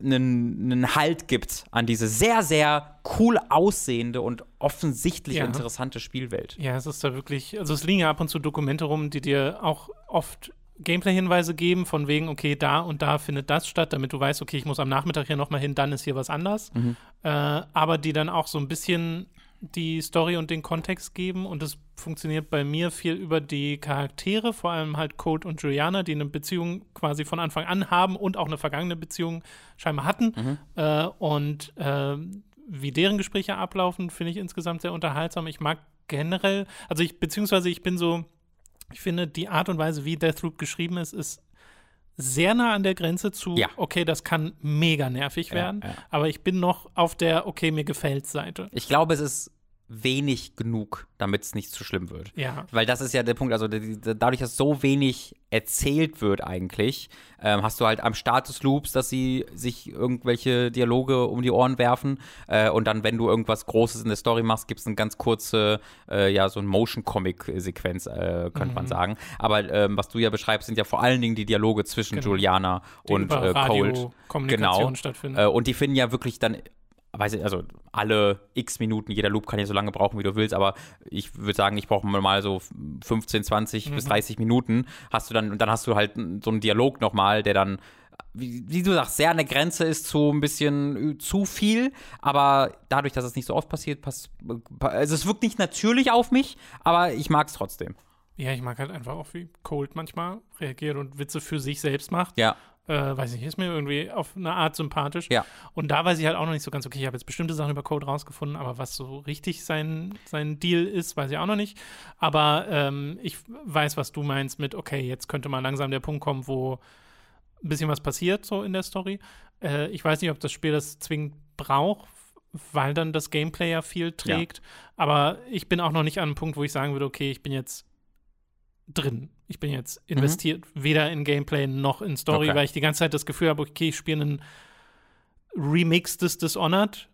einen, einen Halt gibt an diese sehr, sehr cool aussehende und offensichtlich ja. interessante Spielwelt. Ja, es ist da wirklich, also es liegen ja ab und zu Dokumente rum, die dir auch oft Gameplay-Hinweise geben, von wegen, okay, da und da findet das statt, damit du weißt, okay, ich muss am Nachmittag hier nochmal hin, dann ist hier was anders. Mhm. Äh, aber die dann auch so ein bisschen die Story und den Kontext geben und es funktioniert bei mir viel über die Charaktere, vor allem halt Colt und Juliana, die eine Beziehung quasi von Anfang an haben und auch eine vergangene Beziehung scheinbar hatten. Mhm. Äh, und äh, wie deren Gespräche ablaufen, finde ich insgesamt sehr unterhaltsam. Ich mag generell, also ich, beziehungsweise ich bin so, ich finde, die Art und Weise, wie Deathloop geschrieben ist, ist sehr nah an der Grenze zu, ja. okay, das kann mega nervig werden, ja, ja. aber ich bin noch auf der, okay, mir gefällt Seite. Ich glaube, es ist wenig genug, damit es nicht zu schlimm wird. Ja. Weil das ist ja der Punkt, also dadurch, dass so wenig erzählt wird eigentlich, ähm, hast du halt am Start des Loops, dass sie sich irgendwelche Dialoge um die Ohren werfen äh, und dann, wenn du irgendwas Großes in der Story machst, gibt es eine ganz kurze, äh, ja, so ein Motion-Comic-Sequenz, äh, könnte mhm. man sagen. Aber ähm, was du ja beschreibst, sind ja vor allen Dingen die Dialoge zwischen genau. Juliana und äh, Cold. Genau. Stattfinden. Äh, und die finden ja wirklich dann weiß ich, also alle x Minuten, jeder Loop kann ja so lange brauchen, wie du willst, aber ich würde sagen, ich brauche mal so 15, 20 mhm. bis 30 Minuten, hast du dann, und dann hast du halt so einen Dialog nochmal, der dann, wie, wie, du sagst, sehr an der Grenze ist zu ein bisschen zu viel, aber dadurch, dass es nicht so oft passiert, passt, also es wirkt nicht natürlich auf mich, aber ich mag es trotzdem. Ja, ich mag halt einfach auch, wie Cold manchmal reagiert und Witze für sich selbst macht. Ja äh, weiß nicht, ist mir irgendwie auf eine Art sympathisch. Ja. Und da weiß ich halt auch noch nicht so ganz, okay, ich habe jetzt bestimmte Sachen über Code rausgefunden, aber was so richtig sein, sein Deal ist, weiß ich auch noch nicht. Aber ähm, ich weiß, was du meinst mit, okay, jetzt könnte mal langsam der Punkt kommen, wo ein bisschen was passiert so in der Story. Äh, ich weiß nicht, ob das Spiel das zwingend braucht, weil dann das Gameplay ja viel trägt. Ja. Aber ich bin auch noch nicht an einem Punkt, wo ich sagen würde, okay, ich bin jetzt drin. Ich bin jetzt mhm. investiert, mhm. weder in Gameplay noch in Story, okay. weil ich die ganze Zeit das Gefühl habe, okay, ich spiele einen Remix des Dishonored.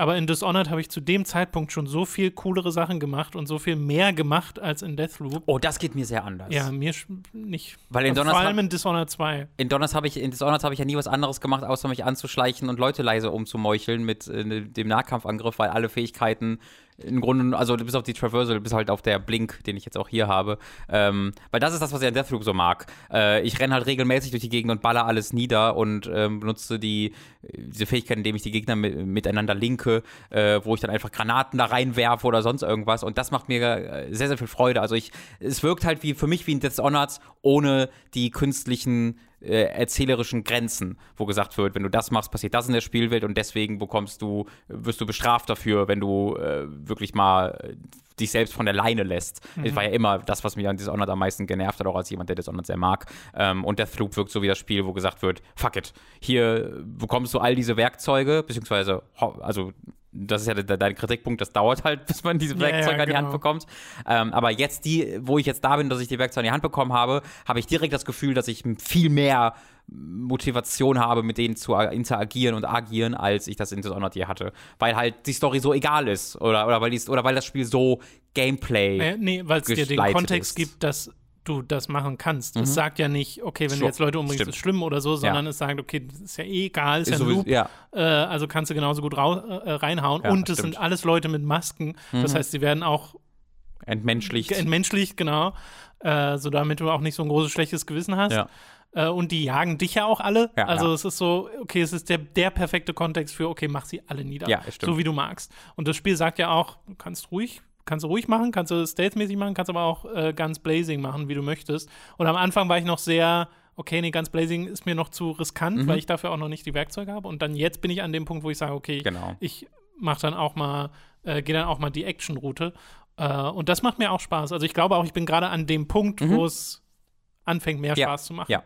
Aber in Dishonored habe ich zu dem Zeitpunkt schon so viel coolere Sachen gemacht und so viel mehr gemacht als in Deathloop. Oh, das geht mir sehr anders. Ja, mir nicht. Weil in Vor allem in Dishonored 2. In Dishonored habe ich, in Dishonored habe ich ja nie was anderes gemacht, außer mich anzuschleichen und Leute leise umzumeucheln mit äh, dem Nahkampfangriff, weil alle Fähigkeiten im Grunde, also bis auf die Traversal, bis halt auf der Blink, den ich jetzt auch hier habe. Ähm, weil das ist das, was ich an Deathloop so mag. Äh, ich renne halt regelmäßig durch die Gegend und baller alles nieder und ähm, benutze die, diese Fähigkeit, indem ich die Gegner mit, miteinander linke, äh, wo ich dann einfach Granaten da reinwerfe oder sonst irgendwas. Und das macht mir äh, sehr, sehr viel Freude. Also ich, es wirkt halt wie für mich wie ein Dishonored ohne die künstlichen äh, erzählerischen Grenzen, wo gesagt wird, wenn du das machst, passiert das in der Spielwelt und deswegen bekommst du, wirst du bestraft dafür, wenn du äh, wirklich mal äh, dich selbst von der Leine lässt. Mhm. Das war ja immer das, was mich an Dishonored am meisten genervt hat, auch als jemand, der Dishonored sehr mag. Ähm, und Deathloop wirkt so wie das Spiel, wo gesagt wird, fuck it, hier bekommst du all diese Werkzeuge, beziehungsweise, also das ist ja de dein Kritikpunkt, das dauert halt, bis man diese Werkzeuge ja, ja, an die Hand genau. bekommt. Ähm, aber jetzt die, wo ich jetzt da bin, dass ich die Werkzeuge in die Hand bekommen habe, habe ich direkt das Gefühl, dass ich viel mehr Motivation habe, mit denen zu interagieren und agieren, als ich das in Dishonored hier hatte. Weil halt die Story so egal ist oder, oder, weil, die, oder weil das Spiel so Gameplay. Nee, nee weil es dir den Kontext ist. gibt, dass du das machen kannst. Mhm. Es sagt ja nicht, okay, wenn Schluck. du jetzt Leute umbringst, Stimmt. ist schlimm oder so, sondern ja. es sagt, okay, das ist ja eh egal, ist, ist ja ein Loop, ja. Äh, also kannst du genauso gut äh, reinhauen. Ja, und es sind alles Leute mit Masken, mhm. das heißt, sie werden auch entmenschlicht. Entmenschlicht, genau. Äh, so damit du auch nicht so ein großes schlechtes Gewissen hast. Äh, und die jagen dich ja auch alle. Ja, also es ist so, okay, es ist der, der perfekte Kontext für, okay, mach sie alle nieder. Ja, so wie du magst. Und das Spiel sagt ja auch, du kannst ruhig kannst du ruhig machen, kannst du stealth-mäßig machen, kannst aber auch äh, ganz Blazing machen, wie du möchtest. Und am Anfang war ich noch sehr, okay, nee, ganz Blazing ist mir noch zu riskant, mhm. weil ich dafür auch noch nicht die Werkzeuge habe. Und dann jetzt bin ich an dem Punkt, wo ich sage, okay, genau. ich mache dann auch mal, äh, gehe dann auch mal die Action-Route. Äh, und das macht mir auch Spaß. Also ich glaube auch, ich bin gerade an dem Punkt, mhm. wo es anfängt, mehr ja. Spaß zu machen. Ja.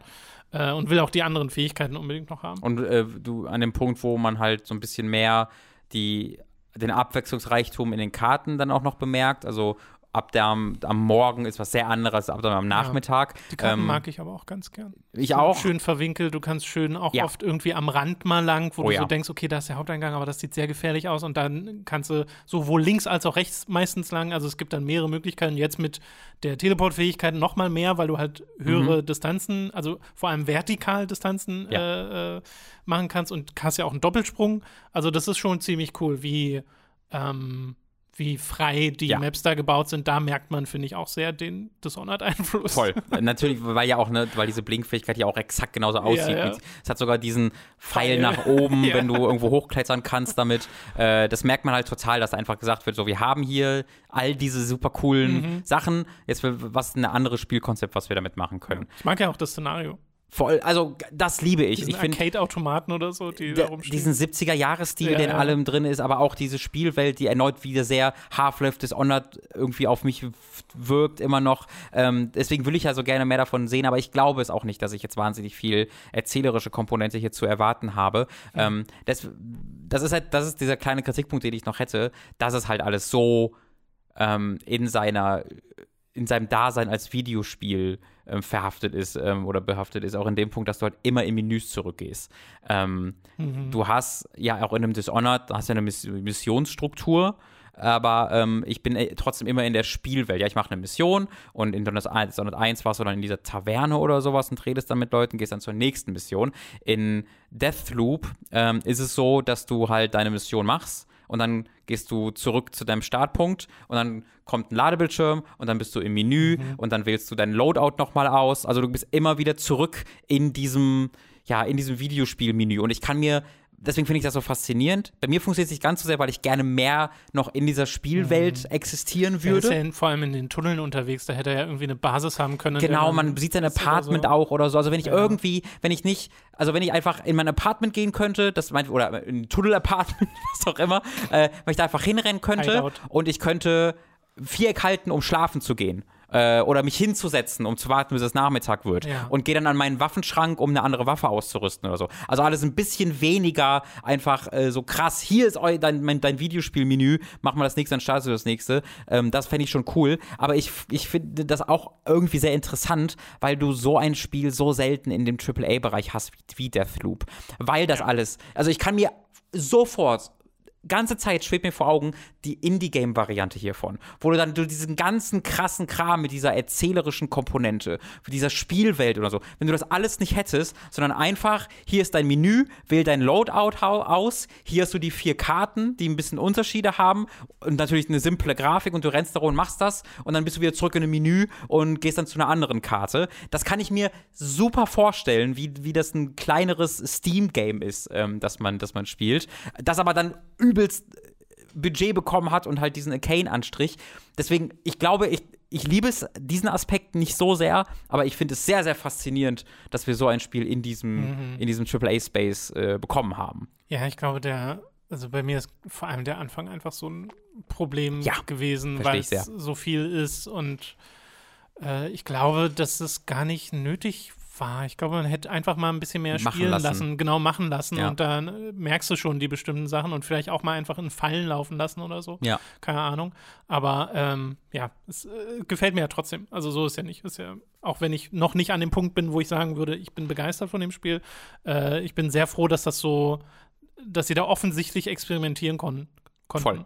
Äh, und will auch die anderen Fähigkeiten unbedingt noch haben. Und äh, du an dem Punkt, wo man halt so ein bisschen mehr die den Abwechslungsreichtum in den Karten dann auch noch bemerkt. Also ab der am, am, Morgen ist was sehr anderes, ab der am Nachmittag. Ja, die Karten ähm, mag ich aber auch ganz gern. Ich auch. Schön verwinkelt, du kannst schön auch ja. oft irgendwie am Rand mal lang, wo oh, du so denkst, okay, da ist der Haupteingang, aber das sieht sehr gefährlich aus und dann kannst du sowohl links als auch rechts meistens lang, also es gibt dann mehrere Möglichkeiten, jetzt mit der Teleportfähigkeit noch mal mehr, weil du halt höhere mhm. Distanzen, also vor allem vertikal Distanzen äh, äh, machen kannst und hast ja auch einen Doppelsprung, also das ist schon ziemlich cool, wie ähm, wie frei die ja. Maps da gebaut sind, da merkt man, finde ich, auch sehr den Dishonored-Einfluss. Voll. Natürlich, weil ja auch, ne, weil diese Blinkfähigkeit ja auch exakt genauso aussieht. Ja, ja. es hat sogar diesen Pfeil nach oben, wenn du irgendwo hochklettern kannst damit. Äh, das merkt man halt total, dass einfach gesagt wird, so, wir haben hier all diese super coolen mhm. Sachen. Jetzt, was ein anderes Spielkonzept, was wir damit machen können. Ich mag ja auch das Szenario. Voll, also das liebe ich. Diesen ich finde Arcade-Automaten oder so, die da rumstehen. Diesen 70er-Jahres-Stil, ja, der in ja. allem drin ist, aber auch diese Spielwelt, die erneut wieder sehr Half-Life Dishonored irgendwie auf mich wirkt, immer noch. Ähm, deswegen will ich ja so gerne mehr davon sehen, aber ich glaube es auch nicht, dass ich jetzt wahnsinnig viel erzählerische Komponente hier zu erwarten habe. Mhm. Ähm, das, das ist halt, das ist dieser kleine Kritikpunkt, den ich noch hätte, dass es halt alles so ähm, in seiner in seinem Dasein als Videospiel ähm, verhaftet ist ähm, oder behaftet ist, auch in dem Punkt, dass du halt immer in Menüs zurückgehst. Ähm, mhm. Du hast ja auch in einem Dishonored, hast ja eine Miss Missionsstruktur, aber ähm, ich bin äh, trotzdem immer in der Spielwelt. Ja, ich mache eine Mission und in Dishonored 1 warst du dann in dieser Taverne oder sowas und redest dann mit Leuten, gehst dann zur nächsten Mission. In Deathloop ähm, ist es so, dass du halt deine Mission machst und dann gehst du zurück zu deinem Startpunkt und dann kommt ein Ladebildschirm und dann bist du im Menü mhm. und dann wählst du dein Loadout nochmal aus. Also du bist immer wieder zurück in diesem, ja, in diesem Videospielmenü. Und ich kann mir deswegen finde ich das so faszinierend. Bei mir funktioniert es nicht ganz so sehr, weil ich gerne mehr noch in dieser Spielwelt mhm. existieren würde. Er ist ja vor allem in den Tunneln unterwegs, da hätte er ja irgendwie eine Basis haben können. Genau, man sieht sein Apartment oder so. auch oder so. Also wenn ich ja. irgendwie, wenn ich nicht, also wenn ich einfach in mein Apartment gehen könnte, das meint, oder in ein Tunnel-Apartment, was auch immer, äh, weil ich da einfach hinrennen könnte und ich könnte Viereck halten, um schlafen zu gehen. Äh, oder mich hinzusetzen, um zu warten, bis es Nachmittag wird. Ja. Und gehe dann an meinen Waffenschrank, um eine andere Waffe auszurüsten oder so. Also alles ein bisschen weniger einfach äh, so krass. Hier ist eu dein, mein, dein Videospielmenü, mach mal das nächste, dann startest du das nächste. Ähm, das fände ich schon cool. Aber ich, ich finde das auch irgendwie sehr interessant, weil du so ein Spiel so selten in dem AAA-Bereich hast wie, wie Deathloop. Weil das alles, also ich kann mir sofort ganze Zeit schwebt mir vor Augen die Indie-Game-Variante hiervon, wo du dann du diesen ganzen krassen Kram mit dieser erzählerischen Komponente, mit dieser Spielwelt oder so, wenn du das alles nicht hättest, sondern einfach, hier ist dein Menü, wähl dein Loadout aus, hier hast du die vier Karten, die ein bisschen Unterschiede haben und natürlich eine simple Grafik und du rennst da rum und machst das und dann bist du wieder zurück in ein Menü und gehst dann zu einer anderen Karte. Das kann ich mir super vorstellen, wie, wie das ein kleineres Steam-Game ist, ähm, das, man, das man spielt, das aber dann übelst Budget bekommen hat und halt diesen Arcane-Anstrich. Deswegen, ich glaube, ich, ich liebe es, diesen Aspekt nicht so sehr, aber ich finde es sehr, sehr faszinierend, dass wir so ein Spiel in diesem, Mhm. in diesem AAA-Space äh, bekommen haben. Ja, ich glaube, der, also bei mir ist vor allem der Anfang einfach so ein Problem Ja, gewesen, weil es so viel ist und äh, ich glaube, dass es gar nicht nötig war. Ich glaube, man hätte einfach mal ein bisschen mehr Machen spielen lassen. lassen. genau machen lassen Ja. und dann äh, merkst du schon die bestimmten Sachen und vielleicht auch mal einfach in Fallen laufen lassen oder so. Ja. Keine Ahnung. Aber ähm, ja, es äh, gefällt mir ja trotzdem. Also so ist ja nicht. Ist ja, auch wenn ich noch nicht an dem Punkt bin, wo ich sagen würde, ich bin begeistert von dem Spiel. Äh, ich bin sehr froh, dass das so, dass sie da offensichtlich experimentieren kon konnten. Voll.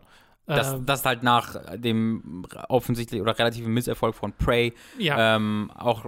Das, Äh, das halt nach dem offensichtlich oder relativen Misserfolg von Prey, ja. ähm, auch,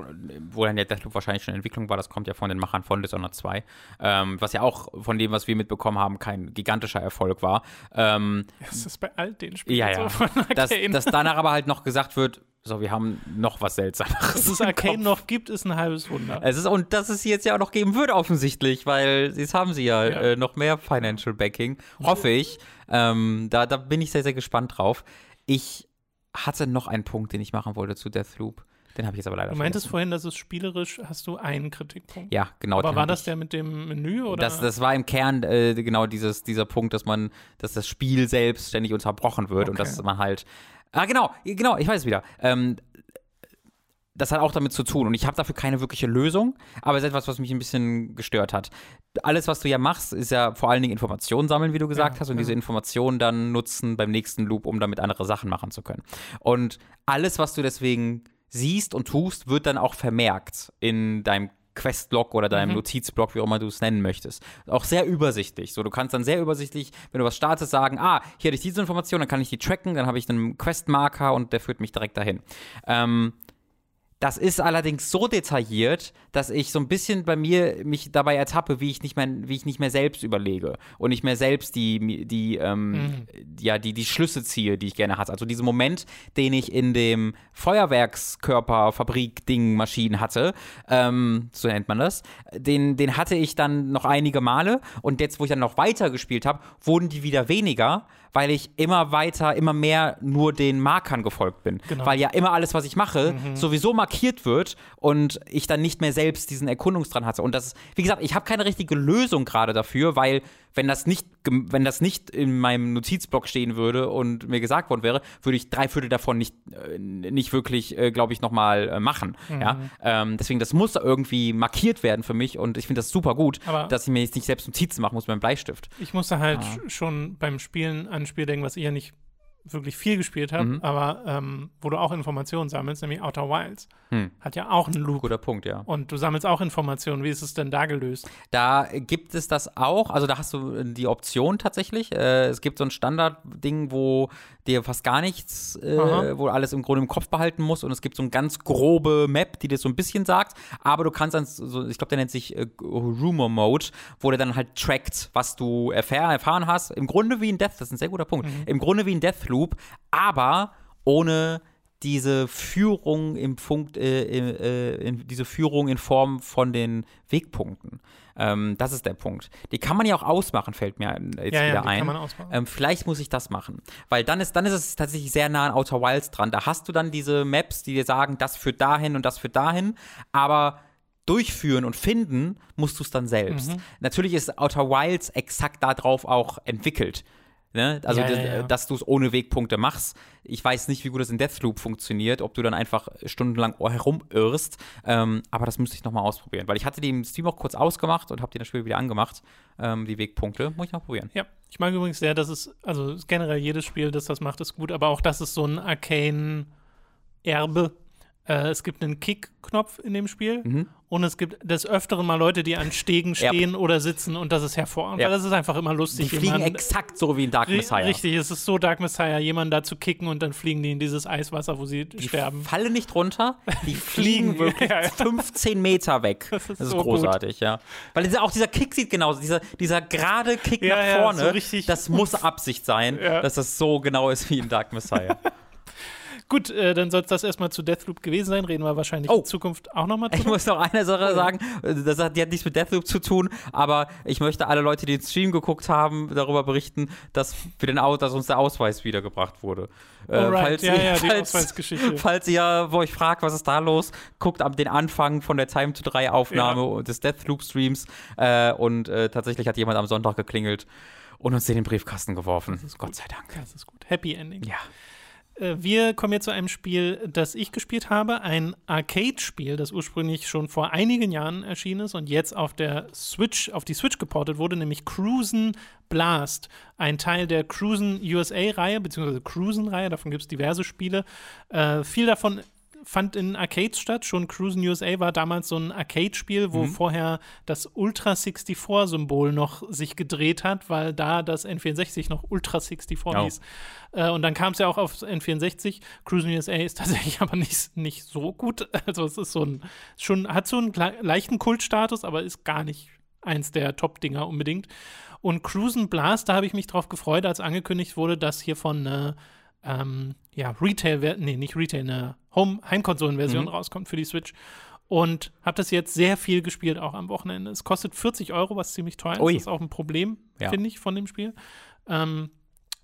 wo dann der Deathloop wahrscheinlich schon in Entwicklung war, das kommt ja von den Machern von Dishonored 2, ähm, was ja auch von dem, was wir mitbekommen haben, kein gigantischer Erfolg war. Ähm, das ist bei all den Spielen ja, so ja. von dass, Arcane. dass danach aber halt noch gesagt wird, so, wir haben noch was Seltsameres. Dass es Arcane noch gibt, ist ein halbes Wunder. Es ist, und dass es sie jetzt ja auch noch geben wird, offensichtlich, weil jetzt haben sie ja, Ja. Äh, noch mehr Financial Backing, hoffe ich. Ähm, da, da bin ich sehr, sehr gespannt drauf. Ich hatte noch einen Punkt, den ich machen wollte zu Deathloop. Den habe ich jetzt aber leider Du meintest vergessen. vorhin, dass es spielerisch hast du einen Kritikpunkt. Ja, genau. Aber war das ich. der mit dem Menü oder? Das, das war im Kern äh, genau dieses, dieser Punkt, dass man, dass das Spiel selbst ständig unterbrochen wird und Okay. dass man halt. Ah, genau, genau, ich weiß es wieder. Ähm, das hat auch damit zu tun und ich habe dafür keine wirkliche Lösung, aber es ist etwas, was mich ein bisschen gestört hat. Alles, was du ja machst, ist ja vor allen Dingen Informationen sammeln, wie du gesagt Ja, hast, und ja. diese Informationen dann nutzen beim nächsten Loop, um damit andere Sachen machen zu können. Und alles, was du deswegen siehst und tust, wird dann auch vermerkt in deinem Questlog oder deinem Mhm. Notizblock, wie auch immer du es nennen möchtest. Auch sehr übersichtlich. So, du kannst dann sehr übersichtlich, wenn du was startest, sagen, ah, hier hatte ich diese Information, dann kann ich die tracken, dann habe ich einen Questmarker und der führt mich direkt dahin. Ähm, das ist allerdings so detailliert, dass ich so ein bisschen bei mir mich dabei ertappe, wie ich nicht mehr, wie ich nicht mehr selbst überlege und nicht mehr selbst die, die, ähm, ja, die, die Schlüsse ziehe, die ich gerne hatte. Also diesen Moment, den ich in dem Feuerwerkskörperfabrik-Ding Maschinen hatte, ähm, so nennt man das, den, den hatte ich dann noch einige Male und jetzt, wo ich dann noch weiter gespielt habe, wurden die wieder weniger, weil ich immer weiter, immer mehr nur den Markern gefolgt bin. Genau. Weil ja immer alles, was ich mache, sowieso markiert wird und ich dann nicht mehr selbst diesen Erkundungsdrang hatte. Und das, wie gesagt, ich habe keine richtige Lösung gerade dafür, weil wenn das nicht, wenn das nicht in meinem Notizblock stehen würde und mir gesagt worden wäre, würde ich drei Viertel davon nicht, äh, nicht wirklich, äh, glaube ich, nochmal äh, machen. Ja? Ähm, deswegen, das muss irgendwie markiert werden für mich und ich finde das super gut, Aber- dass ich mir jetzt nicht selbst Notizen machen muss mit meinem Bleistift. Ich musste halt sch- schon beim Spielen an ein Spiel denken, was ich ja nicht wirklich viel gespielt habe, Mhm. aber ähm, wo du auch Informationen sammelst, nämlich Outer Wilds. Hm. Hat ja auch einen Loop. Guter Punkt, ja. Und du sammelst auch Informationen. Wie ist es denn da gelöst? Da gibt es das auch, also da hast du die Option tatsächlich. Äh, es gibt so ein Standardding, wo dir fast gar nichts, äh, wo du alles im Grunde im Kopf behalten musst und es gibt so eine ganz grobe Map, die dir so ein bisschen sagt, aber du kannst dann, so, ich glaube, der nennt sich äh, Rumor Mode, wo der dann halt trackt, was du erfahr erfahren hast. Im Grunde wie in Death, das ist ein sehr guter Punkt, im Grunde wie in Deathloop, aber ohne diese Führung im Funk, äh, äh, in, diese Führung in Form von den Wegpunkten. Ähm, das ist der Punkt. Die kann man ja auch ausmachen, fällt mir jetzt Ja, ja, wieder die ein. kann man ausmachen. Ähm, vielleicht muss ich das machen. Weil dann ist, dann ist es tatsächlich sehr nah an Outer Wilds dran. Da hast du dann diese Maps, die dir sagen, das führt dahin und das führt dahin. Aber durchführen und finden musst du es dann selbst. Mhm. Natürlich ist Outer Wilds exakt darauf auch entwickelt. Ne? Also, Ja, ja, das- ja. dass du es ohne Wegpunkte machst. Ich weiß nicht, wie gut das in Deathloop funktioniert, ob du dann einfach stundenlang herumirrst. Ähm, aber das müsste ich nochmal ausprobieren, weil ich hatte die im Steam auch kurz ausgemacht und habe die das Spiel wieder angemacht. Ähm, die Wegpunkte. Muss ich noch probieren. Ja, ich mag übrigens sehr, dass es, also generell jedes Spiel, das das macht, ist gut, aber auch das ist so ein Arcane-Erbe. Äh, es gibt einen Kick-Knopf in dem Spiel Mhm. und es gibt des Öfteren mal Leute, die an Stegen Ja. stehen oder sitzen und das ist hervorragend, Ja. weil das ist einfach immer Die lustig. fliegen jemanden- exakt so wie in Dark Messiah. Richtig, es ist so Dark Messiah, jemanden da zu kicken und dann fliegen die in dieses Eiswasser, wo sie Die sterben. fallen nicht runter, die fliegen. wirklich Ja, ja. 15 Meter weg. Das Das ist ist, so großartig, ja. Weil dieser, auch dieser Kick sieht genauso, dieser, dieser gerade Kick Ja, nach ja, vorne, so das muss Absicht sein, Ja. dass das so genau ist wie in Dark Messiah. Gut, äh, dann soll es das erstmal zu Deathloop gewesen sein. Reden wir wahrscheinlich Oh. in Zukunft auch nochmal Ich drüber. muss noch eine Sache sagen, das hat, die hat nichts mit Deathloop zu tun, aber ich möchte alle Leute, die den Stream geguckt haben, darüber berichten, dass, für den Au dass uns der Ausweis wiedergebracht wurde. Äh, Alright, ja, ihr, ja, falls, falls ihr wo euch fragt, was ist da los, guckt ab den Anfang von der Time to 3 Aufnahme Ja. des Deathloop Streams äh, und äh, tatsächlich hat jemand am Sonntag geklingelt und uns in den Briefkasten geworfen. Gott sei Dank. Das ist gut. Happy Ending. Ja. Äh, Wir kommen jetzt zu einem Spiel, das ich gespielt habe. Ein Arcade-Spiel, das ursprünglich schon vor einigen Jahren erschienen ist und jetzt auf der Switch, auf die Switch geportet wurde, nämlich Cruisen Blast. Ein Teil der Cruisen USA-Reihe, beziehungsweise Cruisen-Reihe, davon gibt es diverse Spiele. Äh, viel davon fand in Arcades statt. Schon Cruisen USA war damals so ein Arcade-Spiel, wo vorher das Ultra 64-Symbol noch sich gedreht hat, weil da das N64 noch Ultra 64 Oh. hieß. Äh, und dann kam es ja auch auf N64. Cruisen USA ist tatsächlich aber nicht, nicht so gut. Also es ist so ein, schon, hat so einen leichten Kultstatus, aber ist gar nicht eins der Top-Dinger unbedingt. Und Cruisen Blast, da habe ich mich drauf gefreut, als angekündigt wurde, dass hier von äh, ähm, ja, Retail, nee, nicht Retail, eine Home Heimkonsolenversion rauskommt für die Switch. Und habe das jetzt sehr viel gespielt, auch am Wochenende. Es kostet 40 Euro, was ziemlich teuer ist. Ui. Das ist auch ein Problem, Ja. finde ich, von dem Spiel. Ähm,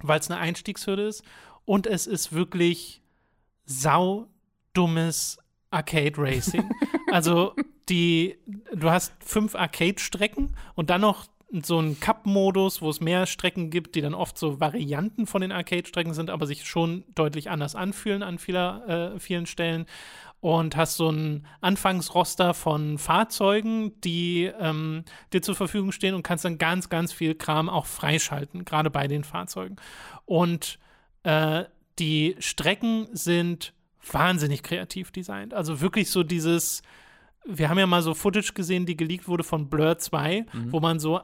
weil es eine Einstiegshürde ist. Und es ist wirklich saudummes Arcade Racing. also die, du hast fünf Arcade-Strecken und dann noch so einen Cup-Modus, wo es mehr Strecken gibt, die dann oft so Varianten von den Arcade-Strecken sind, aber sich schon deutlich anders anfühlen an vieler, äh, vielen Stellen. Und hast so ein Anfangsroster von Fahrzeugen, die ähm, dir zur Verfügung stehen und kannst dann ganz, ganz viel Kram auch freischalten, gerade bei den Fahrzeugen. Und äh, die Strecken sind wahnsinnig kreativ designt. Also wirklich so dieses, wir haben ja mal so Footage gesehen, die geleakt wurde von Blur 2, wo man so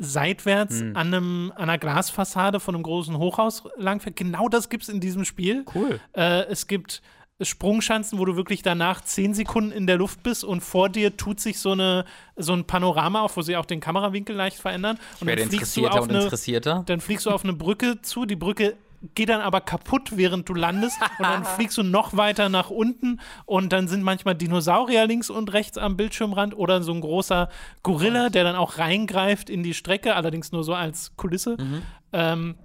seitwärts an, einem, an einer Glasfassade von einem großen Hochhaus langfährt. Genau das gibt es in diesem Spiel. Cool. Äh, es gibt Sprungschanzen, wo du wirklich danach zehn Sekunden in der Luft bist und vor dir tut sich so, eine, so ein Panorama auf, wo sie auch den Kamerawinkel leicht verändern. Und dann fliegst, und eine, interessierter. dann fliegst du auf eine Brücke zu, die Brücke geht dann aber kaputt, während du landest. Und dann fliegst du noch weiter nach unten. Und dann sind manchmal Dinosaurier links und rechts am Bildschirmrand oder so ein großer Gorilla, der dann auch reingreift in die Strecke, allerdings nur so als Kulisse. Ähm,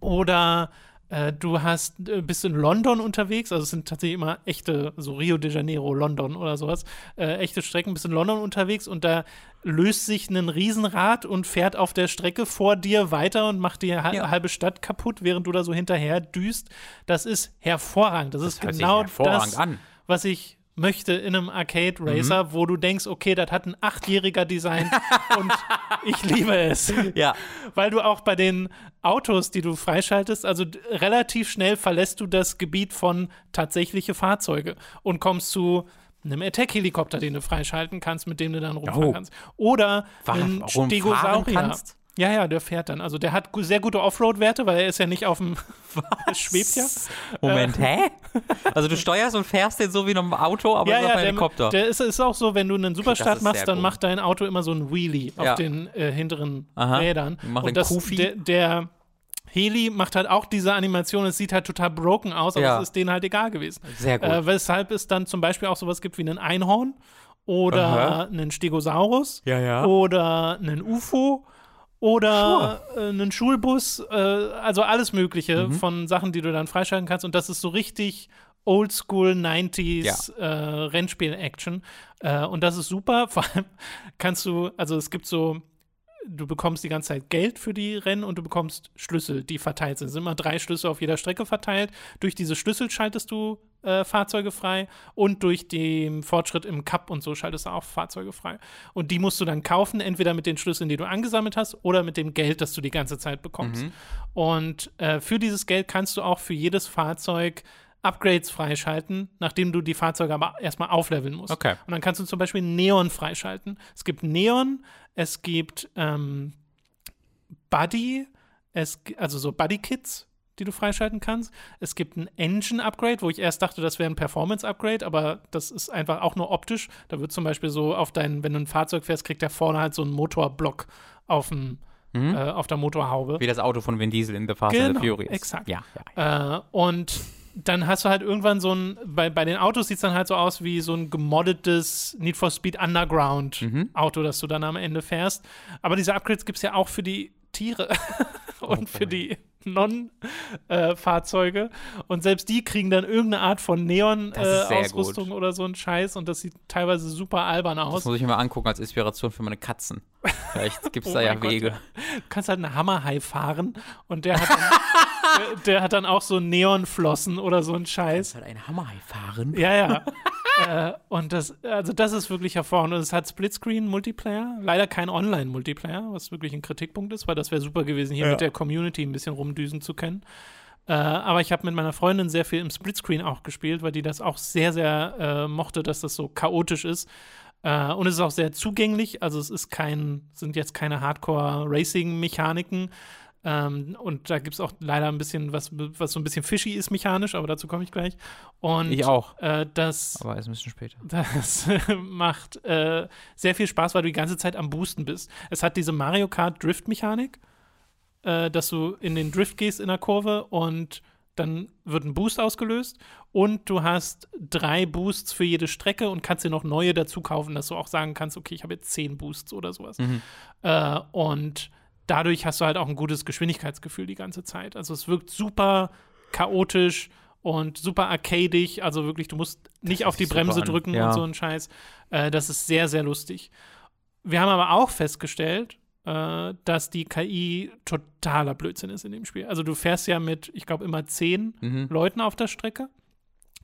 oder äh, du hast, äh, bist in London unterwegs, also es sind tatsächlich immer echte, so Rio de Janeiro, London oder sowas, äh, echte Strecken, bist in London unterwegs und da löst sich ein Riesenrad und fährt auf der Strecke vor dir weiter und macht die ha Ja. halbe Stadt kaputt, während du da so hinterher düst. Das ist hervorragend. Das, ist hört sich genau hervorragend das, an. was ich möchte in einem Arcade Racer, Mhm. wo du denkst, okay, das hat ein Achtjähriger Design und ich liebe es. Ja. Weil du auch bei den Autos, die du freischaltest, also relativ schnell verlässt du das Gebiet von tatsächliche Fahrzeuge und kommst zu einem Attack-Helikopter, den du freischalten kannst, mit dem du dann rumfahren Oh. kannst. Oder einen Stegosaurier. kannst? Ja, ja, der fährt dann. Also der hat sehr gute Offroad-Werte, weil er ist ja nicht auf dem. Schwebt ja. Moment, hä? Also du steuerst und fährst den so wie in einem Auto, aber Ja, ist auf ja, einem der, Helikopter. der ist, ist auch so, wenn du einen Superstart machst, dann gut. macht dein Auto immer so ein Wheelie auf Ja. den äh, hinteren Aha. Rädern. Macht Und den das, Kufi. der, der Heli macht halt auch diese Animation. Es sieht halt total broken aus, aber Ja. es ist denen halt egal gewesen. Sehr gut. Äh, weshalb es dann zum Beispiel auch sowas gibt wie einen Einhorn oder Aha. einen Stegosaurus Ja, ja. oder einen UFO oder äh, einen Schulbus, äh, also alles Mögliche Mhm. von Sachen, die du dann freischalten kannst. Und das ist so richtig Oldschool 90s äh, Rennspiel-Action. Äh, und das ist super. Vor allem kannst du, also es gibt so du bekommst die ganze Zeit Geld für die Rennen und du bekommst Schlüssel, die verteilt sind. Es sind immer drei Schlüssel auf jeder Strecke verteilt. Durch diese Schlüssel schaltest du äh, Fahrzeuge frei und durch den Fortschritt im Cup und so schaltest du auch Fahrzeuge frei. Und die musst du dann kaufen, entweder mit den Schlüsseln, die du angesammelt hast, oder mit dem Geld, das du die ganze Zeit bekommst. Mhm. Und äh, für dieses Geld kannst du auch für jedes Fahrzeug Upgrades freischalten, nachdem du die Fahrzeuge aber erstmal aufleveln musst. Okay. Und dann kannst du zum Beispiel Neon freischalten. Es gibt Neon, es gibt ähm, Buddy, es, also so Buddy-Kits, die du freischalten kannst. Es gibt ein Engine-Upgrade, wo ich erst dachte, das wäre ein Performance-Upgrade, aber das ist einfach auch nur optisch. Da wird zum Beispiel so auf dein, wenn du ein Fahrzeug fährst, kriegt der vorne halt so einen Motorblock auf, dem, äh, auf der Motorhaube. Wie das Auto von Vin Diesel in The Fast and Genau, the Furious. exakt. Ja, ja. Äh, und dann hast du halt irgendwann so ein, bei, bei den Autos sieht es dann halt so aus wie so ein gemoddetes Need for Speed Underground Mhm. Auto, das du dann am Ende fährst. Aber diese Upgrades gibt es ja auch für die Tiere und für die Non-Fahrzeuge. und selbst die kriegen dann irgendeine Art von Das Neon-Ausrüstung gut. oder so ein Scheiß und das sieht teilweise super albern Das aus. muss ich mir mal angucken als Inspiration für meine Katzen. Vielleicht gibt es Oh da ja Gott, Wege. Du kannst halt einen Hammerhai fahren und der hat dann, der, der hat dann auch so Neonflossen oder so ein Scheiß. Halt ein Hammerhai fahren. Ja, ja. äh, und das, also das ist wirklich hervorragend. Und es hat Splitscreen-Multiplayer, leider kein Online-Multiplayer, was wirklich ein Kritikpunkt ist, weil das wäre super gewesen, hier mit der Community ein bisschen rumdüsen zu können. Äh, aber ich habe mit meiner Freundin sehr viel im Splitscreen auch gespielt, weil die das auch sehr, sehr äh, mochte, dass das so chaotisch ist. Äh, und es ist auch sehr zugänglich. Also es ist kein, sind jetzt keine Hardcore-Racing-Mechaniken. Ähm, und da gibt es auch leider ein bisschen was, was so ein bisschen fishy ist mechanisch, aber dazu komme ich gleich. Und Ich auch. äh, das, Aber ist ein bisschen später. das macht äh, sehr viel Spaß, weil du die ganze Zeit am Boosten bist. Es hat diese Mario Kart Drift-Mechanik, äh, dass du in den Drift gehst in der Kurve und dann wird ein Boost ausgelöst und du hast drei Boosts für jede Strecke und kannst dir noch neue dazu kaufen, dass du auch sagen kannst, okay, ich habe jetzt zehn Boosts oder sowas. Äh, und dadurch hast du halt auch ein gutes Geschwindigkeitsgefühl die ganze Zeit. Also es wirkt super chaotisch und super arcadig. Also wirklich, du musst nicht auf die Bremse drücken Ja. und so ein Scheiß. Äh, das ist sehr, sehr lustig. Wir haben aber auch festgestellt, äh, dass die KI totaler Blödsinn ist in dem Spiel. Also du fährst ja mit, ich glaube, immer zehn Mhm. Leuten auf der Strecke.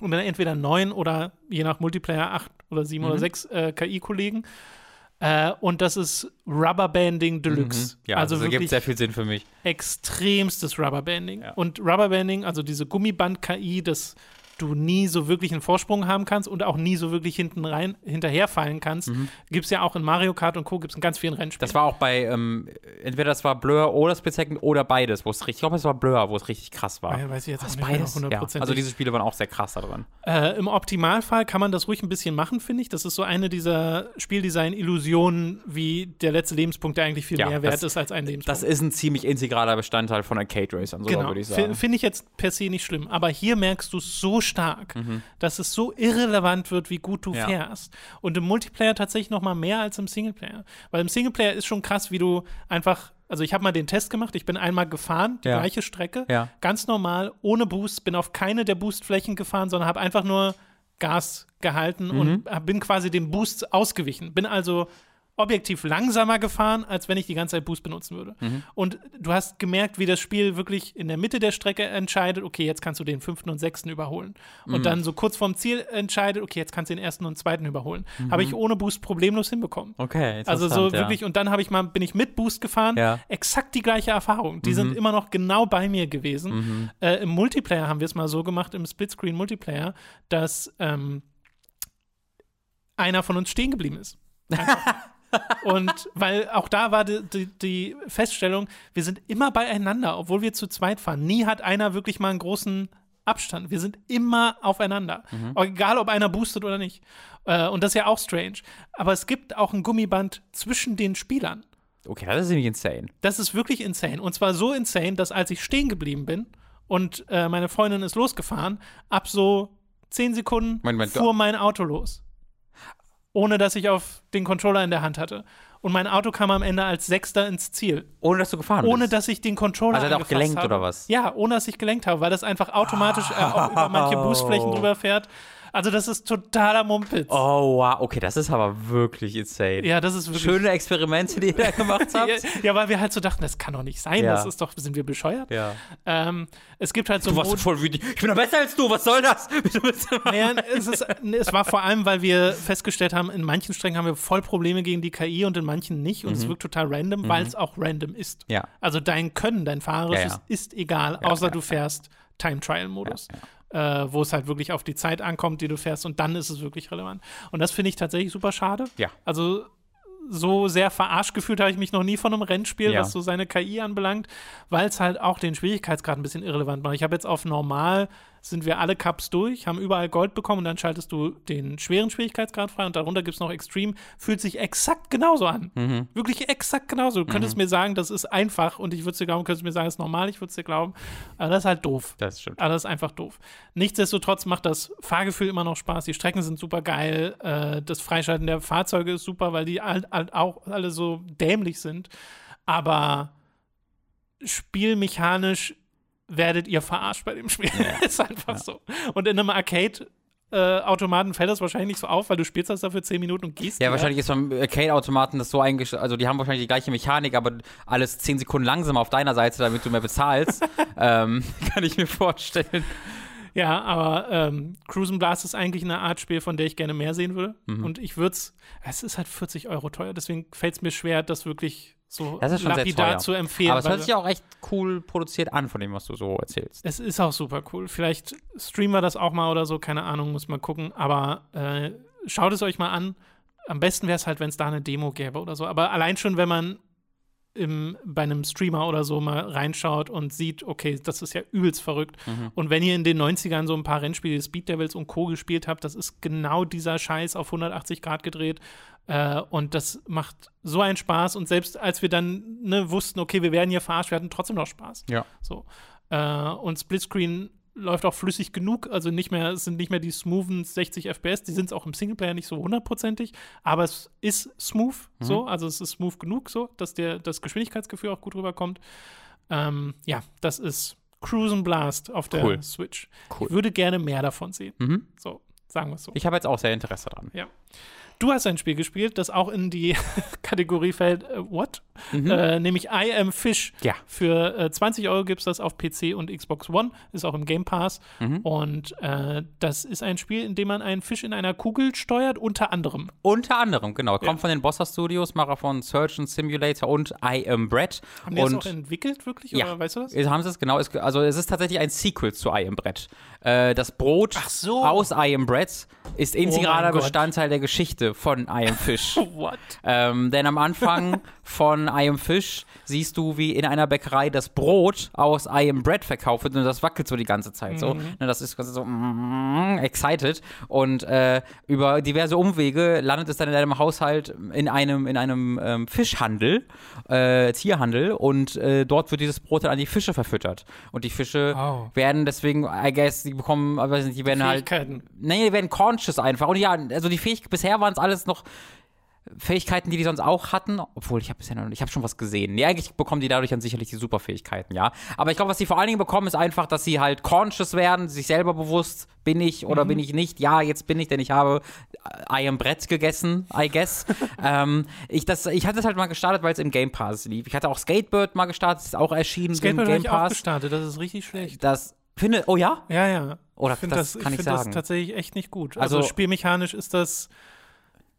Und dann entweder neun oder je nach Multiplayer acht oder sieben Mhm. oder sechs äh, KI-Kollegen. Äh, und das ist Rubberbanding Deluxe. Mhm. Ja, also das ergibt sehr viel Sinn für mich. extremstes Rubberbanding. Ja. Und Rubberbanding, also diese Gummiband-KI, dass du nie so wirklich einen Vorsprung haben kannst und auch nie so wirklich hinten rein hinterherfallen kannst, gibt es ja auch in Mario Kart und Co. gibt es in ganz vielen Rennspielen. Mhm. Das war auch bei, ähm, entweder das war Blur oder Split Second oder beides, wo es richtig, ich glaube, es war Blur, wo es richtig krass war. Ja, weiß ich jetzt Was, beides? Ja. hundertprozentig. Also diese Spiele waren auch sehr krass da drin. Äh, Im Optimalfall kann man das ruhig ein bisschen machen, finde ich. Das ist so eine dieser Spieldesign-Illusionen, wie der letzte Lebenspunkt, der eigentlich viel Ja, mehr wert das- ist als ein Lebenspunkt. Das ist ein ziemlich integraler Bestandteil von Arcade Racern, so genau. würde ich sagen. Finde ich jetzt per se nicht schlimm. Aber hier merkst du es so stark, dass es so irrelevant wird, wie gut du Mhm. Ja. fährst. Und im Multiplayer tatsächlich noch mal mehr als im Singleplayer. Weil im Singleplayer ist schon krass, wie du einfach also ich habe mal den Test gemacht, ich bin einmal gefahren, die Ja. gleiche Strecke, Ja. ganz normal, ohne Boost, bin auf keine der Boostflächen gefahren, sondern habe einfach nur Gas gehalten Mhm. und bin quasi dem Boost ausgewichen. Bin also objektiv langsamer gefahren, als wenn ich die ganze Zeit Boost benutzen würde. Mhm. Und du hast gemerkt, wie das Spiel wirklich in der Mitte der Strecke entscheidet, okay, jetzt kannst du den fünften und sechsten überholen. Mhm. Und dann so kurz vorm Ziel entscheidet, okay, jetzt kannst du den ersten und zweiten überholen. Mhm. Habe ich ohne Boost problemlos hinbekommen. Okay, Also so interessant, ja. wirklich, und dann habe ich mal, bin ich mit Boost gefahren, Ja. Mhm. exakt die gleiche Erfahrung. Die sind immer noch genau bei mir gewesen. Äh, Im Multiplayer haben wir es mal so gemacht, im Splitscreen Multiplayer, dass ähm, einer von uns stehen geblieben ist. Und weil auch da war die, die, die Feststellung, wir sind immer beieinander, obwohl wir zu zweit fahren. Nie hat einer wirklich mal einen großen Abstand. Wir sind immer aufeinander. Egal, ob einer boostet oder nicht. Äh, und das ist ja auch strange. Aber es gibt auch ein Gummiband zwischen den Spielern. Okay, das ist ziemlich insane. Das ist wirklich insane. Und zwar so insane, dass als ich stehen geblieben bin und äh, meine Freundin ist losgefahren, ab so zehn Sekunden Moment, Moment, fuhr mein Auto los. Ohne dass ich auf den Controller in der Hand hatte. Und mein Auto kam am Ende als Sechster ins Ziel. Ohne dass du gefahren Ohne bist. dass ich den Controller Also hat auch gelenkt habe. oder was? Ja, ohne dass ich gelenkt habe, weil das einfach automatisch äh, auch über manche Boostflächen drüber fährt. Also das ist totaler Mumpitz. Oh, wow. Okay, das ist aber wirklich insane. Ja, das ist wirklich. Schöne Experimente, die ihr da gemacht habt. ja, ja, weil wir halt so dachten, das kann doch nicht sein. Ja. Das ist doch, sind wir bescheuert? Ja. Ähm, es gibt halt so Du warst voll wütend. Ich bin doch besser als du. Was soll das? Naja, es, ist, es war vor allem, weil wir festgestellt haben, in manchen Strecken haben wir voll Probleme gegen die KI und in manchen nicht. Und es wirkt total random, weil es auch random ist. Mhm. Ja. Also dein Können, dein Fahrerisches Ja, ja. ist egal, außer du fährst Time-Trial-Modus. Äh, wo es halt wirklich auf die Zeit ankommt, die du fährst, und dann ist es wirklich relevant. Und das finde ich tatsächlich super schade. Ja. Also so sehr verarscht gefühlt habe ich mich noch nie von einem Rennspiel, Ja. was so seine KI anbelangt, weil es halt auch den Schwierigkeitsgrad ein bisschen irrelevant macht. Ich habe jetzt auf normal sind wir alle Cups durch, haben überall Gold bekommen und dann schaltest du den schweren Schwierigkeitsgrad frei und darunter gibt es noch Extreme. Fühlt sich exakt genauso an. Mhm. Wirklich exakt genauso. Du könntest mir sagen, das ist einfach und ich würde es dir glauben, könntest mir sagen, das ist normal, ich würde es dir glauben. Aber das ist halt doof. Das stimmt. Aber das ist einfach doof. Nichtsdestotrotz macht das Fahrgefühl immer noch Spaß. Die Strecken sind super geil. Äh, das Freischalten der Fahrzeuge ist super, weil die auch alle so dämlich sind. Aber spielmechanisch werdet ihr verarscht bei dem Spiel. ist einfach so. Und in einem Arcade. Äh, Automaten fällt das wahrscheinlich nicht so auf, weil du spielst das dafür 10 Minuten und gehst. Ja, wieder. wahrscheinlich ist beim Arcade-Automaten das so eingestellt, also die haben wahrscheinlich die gleiche Mechanik, aber alles 10 Sekunden langsamer auf deiner Seite, damit du mehr bezahlst. ähm, kann ich mir vorstellen. Ja, aber ähm, Cruisen Blast ist eigentlich eine Art Spiel, von der ich gerne mehr sehen würde. Mhm. Und ich würde es, es ist halt 40 Euro teuer, deswegen fällt es mir schwer, das wirklich so Das ist schon sehr lapidar teuer. zu empfehlen. Aber es hört sich auch echt cool produziert an, von dem, was du so erzählst. es ist auch super cool. Vielleicht streamen wir das auch mal oder so, keine Ahnung, muss mal gucken. Aber äh, schaut es euch mal an. Am besten wäre es halt, wenn es da eine Demo gäbe oder so. Aber allein schon, wenn man im, bei einem Streamer oder so mal reinschaut und sieht, okay, das ist ja übelst verrückt. Und wenn ihr in den 90ern so ein paar Rennspiele, Speed Devils und Co. gespielt habt, das ist genau dieser Scheiß auf 180 Grad gedreht. Äh, und das macht so einen Spaß. Und selbst als wir dann ne, wussten, okay, wir werden hier verarscht, wir hatten trotzdem noch Spaß. Ja. So. Äh, und Splitscreen läuft auch flüssig genug, also nicht mehr, es sind nicht mehr die smoothen 60 FPS, die sind es auch im Singleplayer nicht so hundertprozentig, aber es ist smooth, so, also es ist smooth genug, so, dass der, das Geschwindigkeitsgefühl auch gut rüberkommt. Ähm, ja, das ist Cruisen Blast auf der Cool. Switch. Cool. Ich würde gerne mehr davon sehen. Mhm. So, sagen wir es so. Ich habe jetzt auch sehr Interesse dran. Ja. Du hast ein Spiel gespielt, das auch in die Kategorie fällt, äh, what? Äh, nämlich I Am Fish. Ja. Für äh, 20 Euro gibt es das auf PC und Xbox One, ist auch im Game Pass. Und äh, das ist ein Spiel, in dem man einen Fisch in einer Kugel steuert, unter anderem. Unter anderem, genau. Kommt Ja. von den Bossa Studios, Macher von Surgeon Simulator und I Am Bread. Haben die und das auch entwickelt, wirklich? Ja. Oder weißt du das? Haben sie es genau? Es, also es ist tatsächlich ein Sequel zu I Am Bread. Äh, das Brot so. aus I Am Bread ist integraler Oh mein Gott. Bestandteil der Geschichte von I Am Fish. What? ähm, denn am Anfang von I Am Fish siehst du, wie in einer Bäckerei das Brot aus I Am Bread verkauft wird und das wackelt so die ganze Zeit so. Ne, das ist quasi so mm, excited und äh, über diverse Umwege landet es dann in deinem Haushalt in einem, in einem ähm, Fischhandel, äh, Tierhandel und äh, dort wird dieses Brot dann an die Fische verfüttert. Und die Fische Oh. werden deswegen, I guess, die bekommen, äh, weiß nicht, die werden halt. Nee, die werden conscious einfach. Und ja, also die Fähigkeiten, bisher waren es alles noch Fähigkeiten, die die sonst auch hatten, obwohl ich habe bisher noch, ich habe schon was gesehen. Nee, eigentlich bekommen die dadurch dann sicherlich die Superfähigkeiten, ja. Aber ich glaube, was sie vor allen Dingen bekommen, ist einfach, dass sie halt conscious werden, sich selber bewusst, bin ich oder bin ich nicht. Ja, jetzt bin ich, denn ich habe I am Brett gegessen, I guess. ähm, ich, das, ich hatte das halt mal gestartet, weil es im Game Pass lief. Ich hatte auch Skatebird mal gestartet, ist auch erschienen Skateboard im Game ich auch Pass. gestartet, das ist richtig schlecht. Das finde, oh ja? Ja, ja. Oder ich das das, kann ich ich find das sagen. tatsächlich echt nicht gut. Also, Also- spielmechanisch ist das.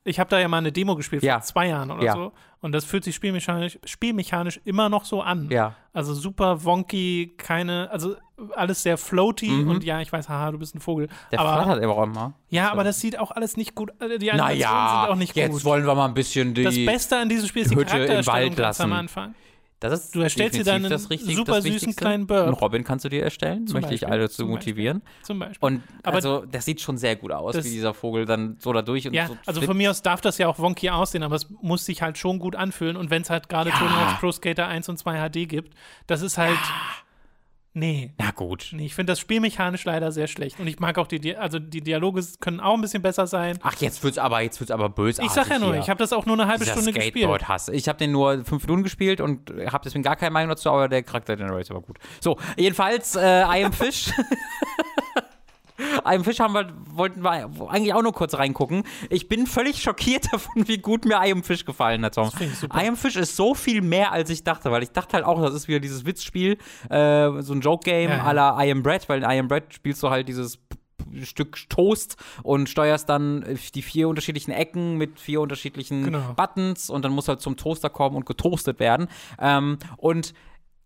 Ich habe da ja mal eine Demo gespielt Ja. vor zwei Jahren oder Ja. so. Und das fühlt sich spielmechanisch, spielmechanisch immer noch so an. Ja. Also super wonky, keine, also alles sehr floaty Mhm. und ja, ich weiß, haha, du bist ein Vogel. Der aber, flattert immer auch immer. ja, aber das sieht auch alles nicht gut. äh, Die Animationen Naja, sind auch nicht jetzt gut. wollen wir mal ein bisschen die. Das Beste an diesem Spiel ist die Hütte im Wald ganz am lassen. Anfang. Das ist Du erstellst dir definitiv dann das einen richtig- super süßen kleinen Bird. Einen Robin kannst du dir erstellen, Zum möchte ich Beispiel, alle zu zum motivieren. Zum Beispiel. Und Aber- also, das sieht schon sehr gut aus, wie dieser Vogel dann so da durch und Ja, so also von mir aus darf das ja auch wonky aussehen, aber es muss sich halt schon gut anfühlen. Und wenn es halt gerade Tony Hawk's Pro Skater 1 und 2 HD gibt, das ist halt. Nee. Na gut. Nee, ich finde das spielmechanisch leider sehr schlecht. Und ich mag auch die, Di also die Dialoge können auch ein bisschen besser sein. Ach, jetzt wird's aber, jetzt wird's aber bösartig. Ich sag ja nur, hier. ich habe das auch nur eine halbe Dieser Stunde gespielt. Skateboard-Hass. Ich habe den nur fünf Minuten gespielt und habe deswegen gar keine Meinung dazu, aber der Charakter Generator war gut. So, jedenfalls, äh, I am Fish. I Am Fish haben wir, wollten wir eigentlich auch nur kurz reingucken. Ich bin völlig schockiert davon, wie gut mir I Am Fish gefallen hat, Tom. I Am Fish ist so viel mehr, als ich dachte, weil ich dachte halt auch, das ist wieder dieses Witzspiel, äh, so ein Joke-Game ja. à la I Am Bread, weil in I Am Bread spielst du halt dieses Stück Toast und steuerst dann die vier unterschiedlichen Ecken mit vier unterschiedlichen genau. Buttons und dann muss halt zum Toaster kommen und getoastet werden. Ähm, und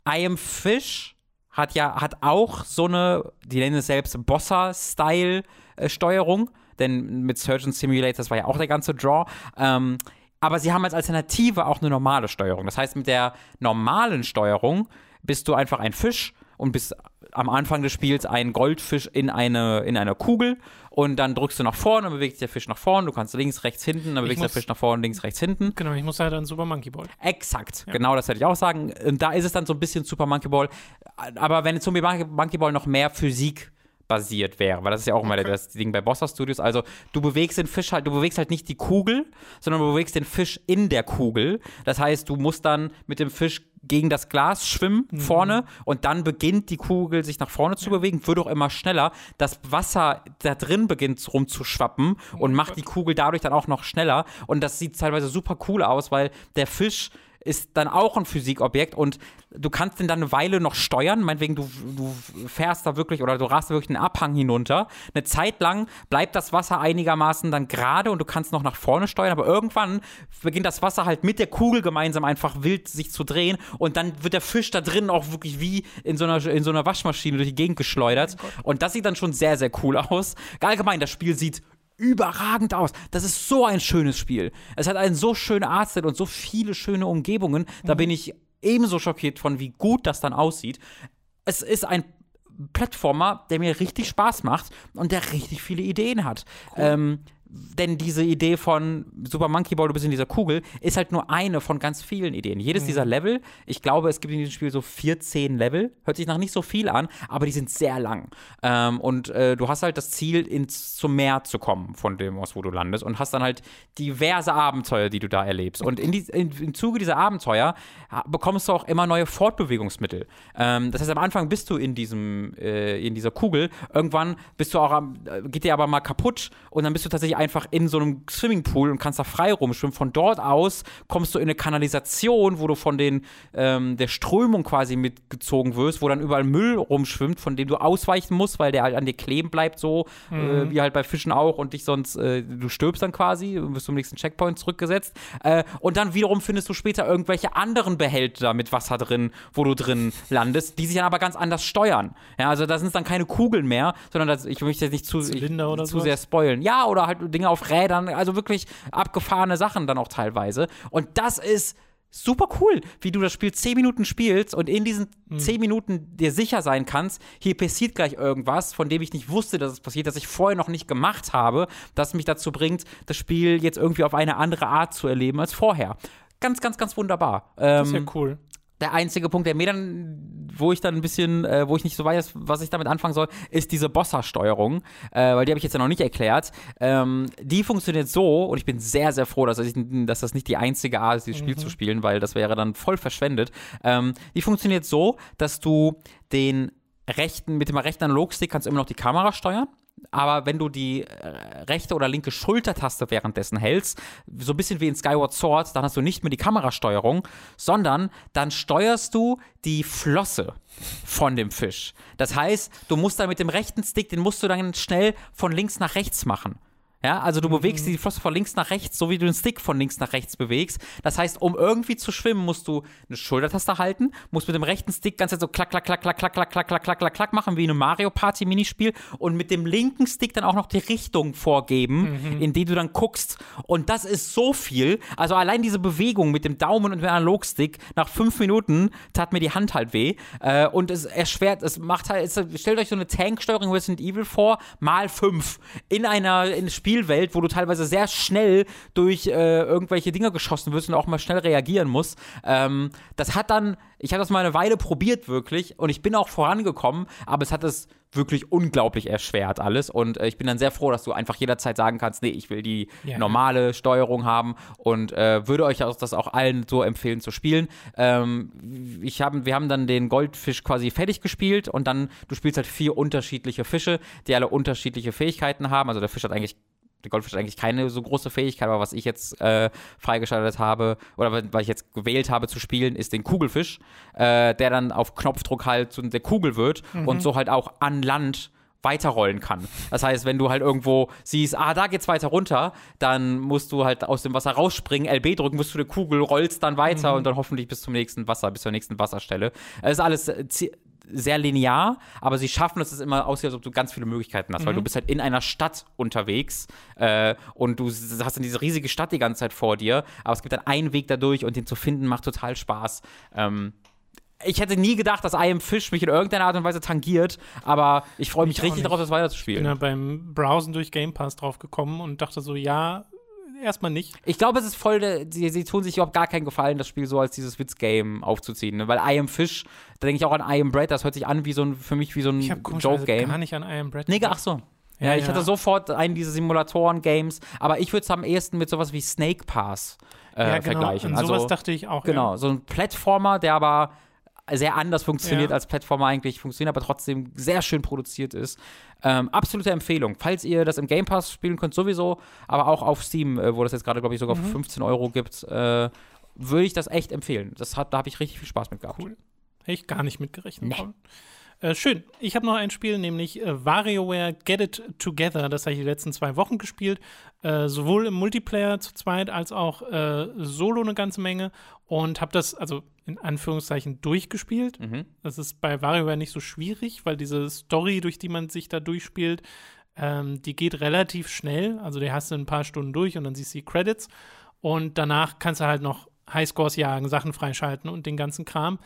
I Am Fish hat ja, hat auch so eine, die nennen es selbst Bossa-Style-Steuerung, denn mit Surgeon Simulator, das war ja auch der ganze Draw. Ähm, aber sie haben als Alternative auch eine normale Steuerung. Das heißt, mit der normalen Steuerung bist du einfach ein Fisch und bist am Anfang des Spiels ein Goldfisch in eine, in einer Kugel und dann drückst du nach vorne, dann bewegt sich der Fisch nach vorne, du kannst links, rechts, hinten, dann bewegt sich der Fisch nach vorne, links, rechts, hinten. Genau, ich muss halt dann Super Monkey Ball. Exakt, ja. genau das hätte ich auch sagen. Und da ist es dann so ein bisschen Super Monkey Ball. Aber wenn Super Monkey Ball noch mehr Physik basiert wäre, weil das ist ja auch immer okay. das Ding bei Bossa Studios. Also du bewegst den Fisch halt, du bewegst halt nicht die Kugel, sondern du bewegst den Fisch in der Kugel. Das heißt, du musst dann mit dem Fisch gegen das Glas schwimmen mhm. vorne und dann beginnt die Kugel sich nach vorne zu bewegen, wird auch immer schneller. Das Wasser da drin beginnt rumzuschwappen oh und macht die Kugel dadurch dann auch noch schneller. Und das sieht teilweise super cool aus, weil der Fisch ist dann auch ein Physikobjekt und du kannst den dann eine Weile noch steuern, meinetwegen du, du fährst da wirklich oder du rast da wirklich einen Abhang hinunter. Eine Zeit lang bleibt das Wasser einigermaßen dann gerade und du kannst noch nach vorne steuern, aber irgendwann beginnt das Wasser halt mit der Kugel gemeinsam einfach wild sich zu drehen und dann wird der Fisch da drin auch wirklich wie in so einer, in so einer Waschmaschine durch die Gegend geschleudert. Oh und das sieht dann schon sehr, sehr cool aus. Allgemein, das Spiel sieht überragend aus. Das ist so ein schönes Spiel. Es hat einen so schönen Artstyle und so viele schöne Umgebungen. Da mhm. bin ich ebenso schockiert von, wie gut das dann aussieht. Es ist ein Plattformer, der mir richtig Spaß macht und der richtig viele Ideen hat. Cool. Ähm, denn diese Idee von Super Monkey Ball, du bist in dieser Kugel, ist halt nur eine von ganz vielen Ideen. Jedes mhm. dieser Level, ich glaube, es gibt in diesem Spiel so 14 Level, hört sich nach nicht so viel an, aber die sind sehr lang. Ähm, und äh, du hast halt das Ziel, ins, zum Meer zu kommen, von dem aus, wo du landest, und hast dann halt diverse Abenteuer, die du da erlebst. Und in die, in, im Zuge dieser Abenteuer bekommst du auch immer neue Fortbewegungsmittel. Ähm, das heißt, am Anfang bist du in diesem, äh, in dieser Kugel, irgendwann bist du auch am, äh, geht dir aber mal kaputt und dann bist du tatsächlich einfach in so einem Swimmingpool und kannst da frei rumschwimmen. Von dort aus kommst du in eine Kanalisation, wo du von den, ähm, der Strömung quasi mitgezogen wirst, wo dann überall Müll rumschwimmt, von dem du ausweichen musst, weil der halt an dir kleben bleibt, so äh, mhm. äh, wie halt bei Fischen auch und dich sonst, äh, du stirbst dann quasi und wirst zum nächsten Checkpoint zurückgesetzt. Äh, und dann wiederum findest du später irgendwelche anderen Behälter mit Wasser drin, wo du drin landest, die sich dann aber ganz anders steuern. Ja, also da sind es dann keine Kugeln mehr, sondern das, ich möchte jetzt nicht zu, ich, zu sehr spoilen. Ja, oder halt Dinge auf Rädern, also wirklich abgefahrene Sachen dann auch teilweise. Und das ist super cool, wie du das Spiel 10 Minuten spielst und in diesen mhm. 10 Minuten dir sicher sein kannst, hier passiert gleich irgendwas, von dem ich nicht wusste, dass es passiert, das ich vorher noch nicht gemacht habe, das mich dazu bringt, das Spiel jetzt irgendwie auf eine andere Art zu erleben als vorher. Ganz, ganz, ganz wunderbar. das ist ja ähm, cool der einzige Punkt, der mir dann, wo ich dann ein bisschen, äh, wo ich nicht so weiß, was ich damit anfangen soll, ist diese Bossa-Steuerung, äh, weil die habe ich jetzt ja noch nicht erklärt. Ähm, die funktioniert so, und ich bin sehr, sehr froh, dass, ich, dass das nicht die einzige Art ist, dieses mhm. Spiel zu spielen, weil das wäre dann voll verschwendet. Ähm, die funktioniert so, dass du den rechten, mit dem rechten Analogstick kannst du immer noch die Kamera steuern aber wenn du die äh, rechte oder linke Schultertaste währenddessen hältst, so ein bisschen wie in Skyward Sword, dann hast du nicht mehr die Kamerasteuerung, sondern dann steuerst du die Flosse von dem Fisch. Das heißt, du musst dann mit dem rechten Stick, den musst du dann schnell von links nach rechts machen. Ja, also du mhm. bewegst die Flosse von links nach rechts, so wie du den Stick von links nach rechts bewegst. Das heißt, um irgendwie zu schwimmen, musst du eine Schultertaste halten, musst mit dem rechten Stick ganz so klack, klack, klack, klack, klack, klack, klack, klack, klack, klack, klack machen, wie in einem Mario Party Minispiel und mit dem linken Stick dann auch noch die Richtung vorgeben, mhm. in die du dann guckst. Und das ist so viel. Also allein diese Bewegung mit dem Daumen und dem Analogstick, nach fünf Minuten tat mir die Hand halt weh. Äh, und es erschwert, es macht halt, es, stellt euch so eine Tanksteuerung Resident Evil vor, mal fünf. In einer, in Spiel Spielwelt, wo du teilweise sehr schnell durch äh, irgendwelche Dinge geschossen wirst und auch mal schnell reagieren musst. Ähm, das hat dann, ich habe das mal eine Weile probiert wirklich und ich bin auch vorangekommen, aber es hat es wirklich unglaublich erschwert alles. Und äh, ich bin dann sehr froh, dass du einfach jederzeit sagen kannst, nee, ich will die ja. normale Steuerung haben und äh, würde euch das auch allen so empfehlen zu spielen. Ähm, ich hab, wir haben dann den Goldfisch quasi fertig gespielt und dann, du spielst halt vier unterschiedliche Fische, die alle unterschiedliche Fähigkeiten haben. Also der Fisch hat eigentlich der Goldfisch eigentlich keine so große Fähigkeit, aber was ich jetzt äh, freigeschaltet habe oder was ich jetzt gewählt habe zu spielen, ist den Kugelfisch, äh, der dann auf Knopfdruck halt zu der Kugel wird mhm. und so halt auch an Land weiterrollen kann. Das heißt, wenn du halt irgendwo siehst, ah, da geht's weiter runter, dann musst du halt aus dem Wasser rausspringen, LB drücken, bis zu der Kugel, rollst dann weiter mhm. und dann hoffentlich bis zum nächsten Wasser, bis zur nächsten Wasserstelle. Es ist alles äh, sehr linear, aber sie schaffen es, dass es immer aussieht, als ob du ganz viele Möglichkeiten hast, mhm. weil du bist halt in einer Stadt unterwegs äh, und du hast dann diese riesige Stadt die ganze Zeit vor dir, aber es gibt dann einen Weg dadurch und den zu finden macht total Spaß. Ähm, ich hätte nie gedacht, dass I Am Fish mich in irgendeiner Art und Weise tangiert, aber ich freue mich ich richtig darauf, das weiterzuspielen. Ich bin ja beim Browsen durch Game Pass drauf gekommen und dachte so, ja, erstmal nicht. Ich glaube, es ist voll, sie, sie, tun sich überhaupt gar keinen Gefallen, das Spiel so als dieses Witz-Game aufzuziehen. Ne? Weil I Am Fish, da denke ich auch an I Am Bread, das hört sich an wie so ein, für mich wie so ein Joke-Game. Ich gar nicht an I Am Bread. Nee, ach so. Ja, ja, ich hatte sofort einen dieser Simulatoren-Games, aber ich würde es am ehesten mit sowas wie Snake Pass äh, ja, genau. vergleichen. An sowas dachte ich auch. Genau, ja. so ein Plattformer, der aber sehr anders funktioniert ja. als Plattformer eigentlich funktioniert, aber trotzdem sehr schön produziert ist. Ähm, absolute Empfehlung. Falls ihr das im Game Pass spielen könnt, sowieso, aber auch auf Steam, äh, wo das jetzt gerade, glaube ich, sogar mhm. für 15 Euro gibt, äh, würde ich das echt empfehlen. Das hat, da habe ich richtig viel Spaß mit gehabt. Cool. Hätte ich gar nicht mitgerechnet. Nee. Äh, schön. Ich habe noch ein Spiel, nämlich äh, WarioWare Get It Together. Das habe ich die letzten zwei Wochen gespielt. Äh, sowohl im Multiplayer zu zweit als auch äh, solo eine ganze Menge. Und habe das, also in Anführungszeichen, durchgespielt. Mhm. Das ist bei WarioWare nicht so schwierig, weil diese Story, durch die man sich da durchspielt, ähm, die geht relativ schnell. Also die hast du ein paar Stunden durch und dann siehst du die Credits. Und danach kannst du halt noch Highscores jagen, Sachen freischalten und den ganzen Kram.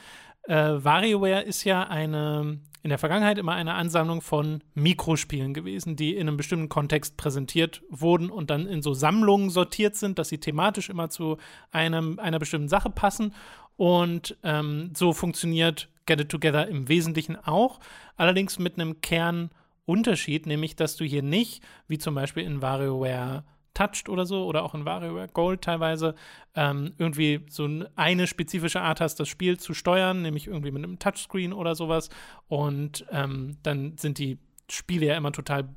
Äh, WarioWare ist ja eine, in der Vergangenheit immer eine Ansammlung von Mikrospielen gewesen, die in einem bestimmten Kontext präsentiert wurden und dann in so Sammlungen sortiert sind, dass sie thematisch immer zu einem, einer bestimmten Sache passen. Und ähm, so funktioniert Get It Together im Wesentlichen auch, allerdings mit einem Kernunterschied, nämlich dass du hier nicht, wie zum Beispiel in WarioWare Touched oder so oder auch in WarioWare Gold teilweise ähm, irgendwie so eine spezifische Art hast, das Spiel zu steuern, nämlich irgendwie mit einem Touchscreen oder sowas. Und ähm, dann sind die Spiele ja immer total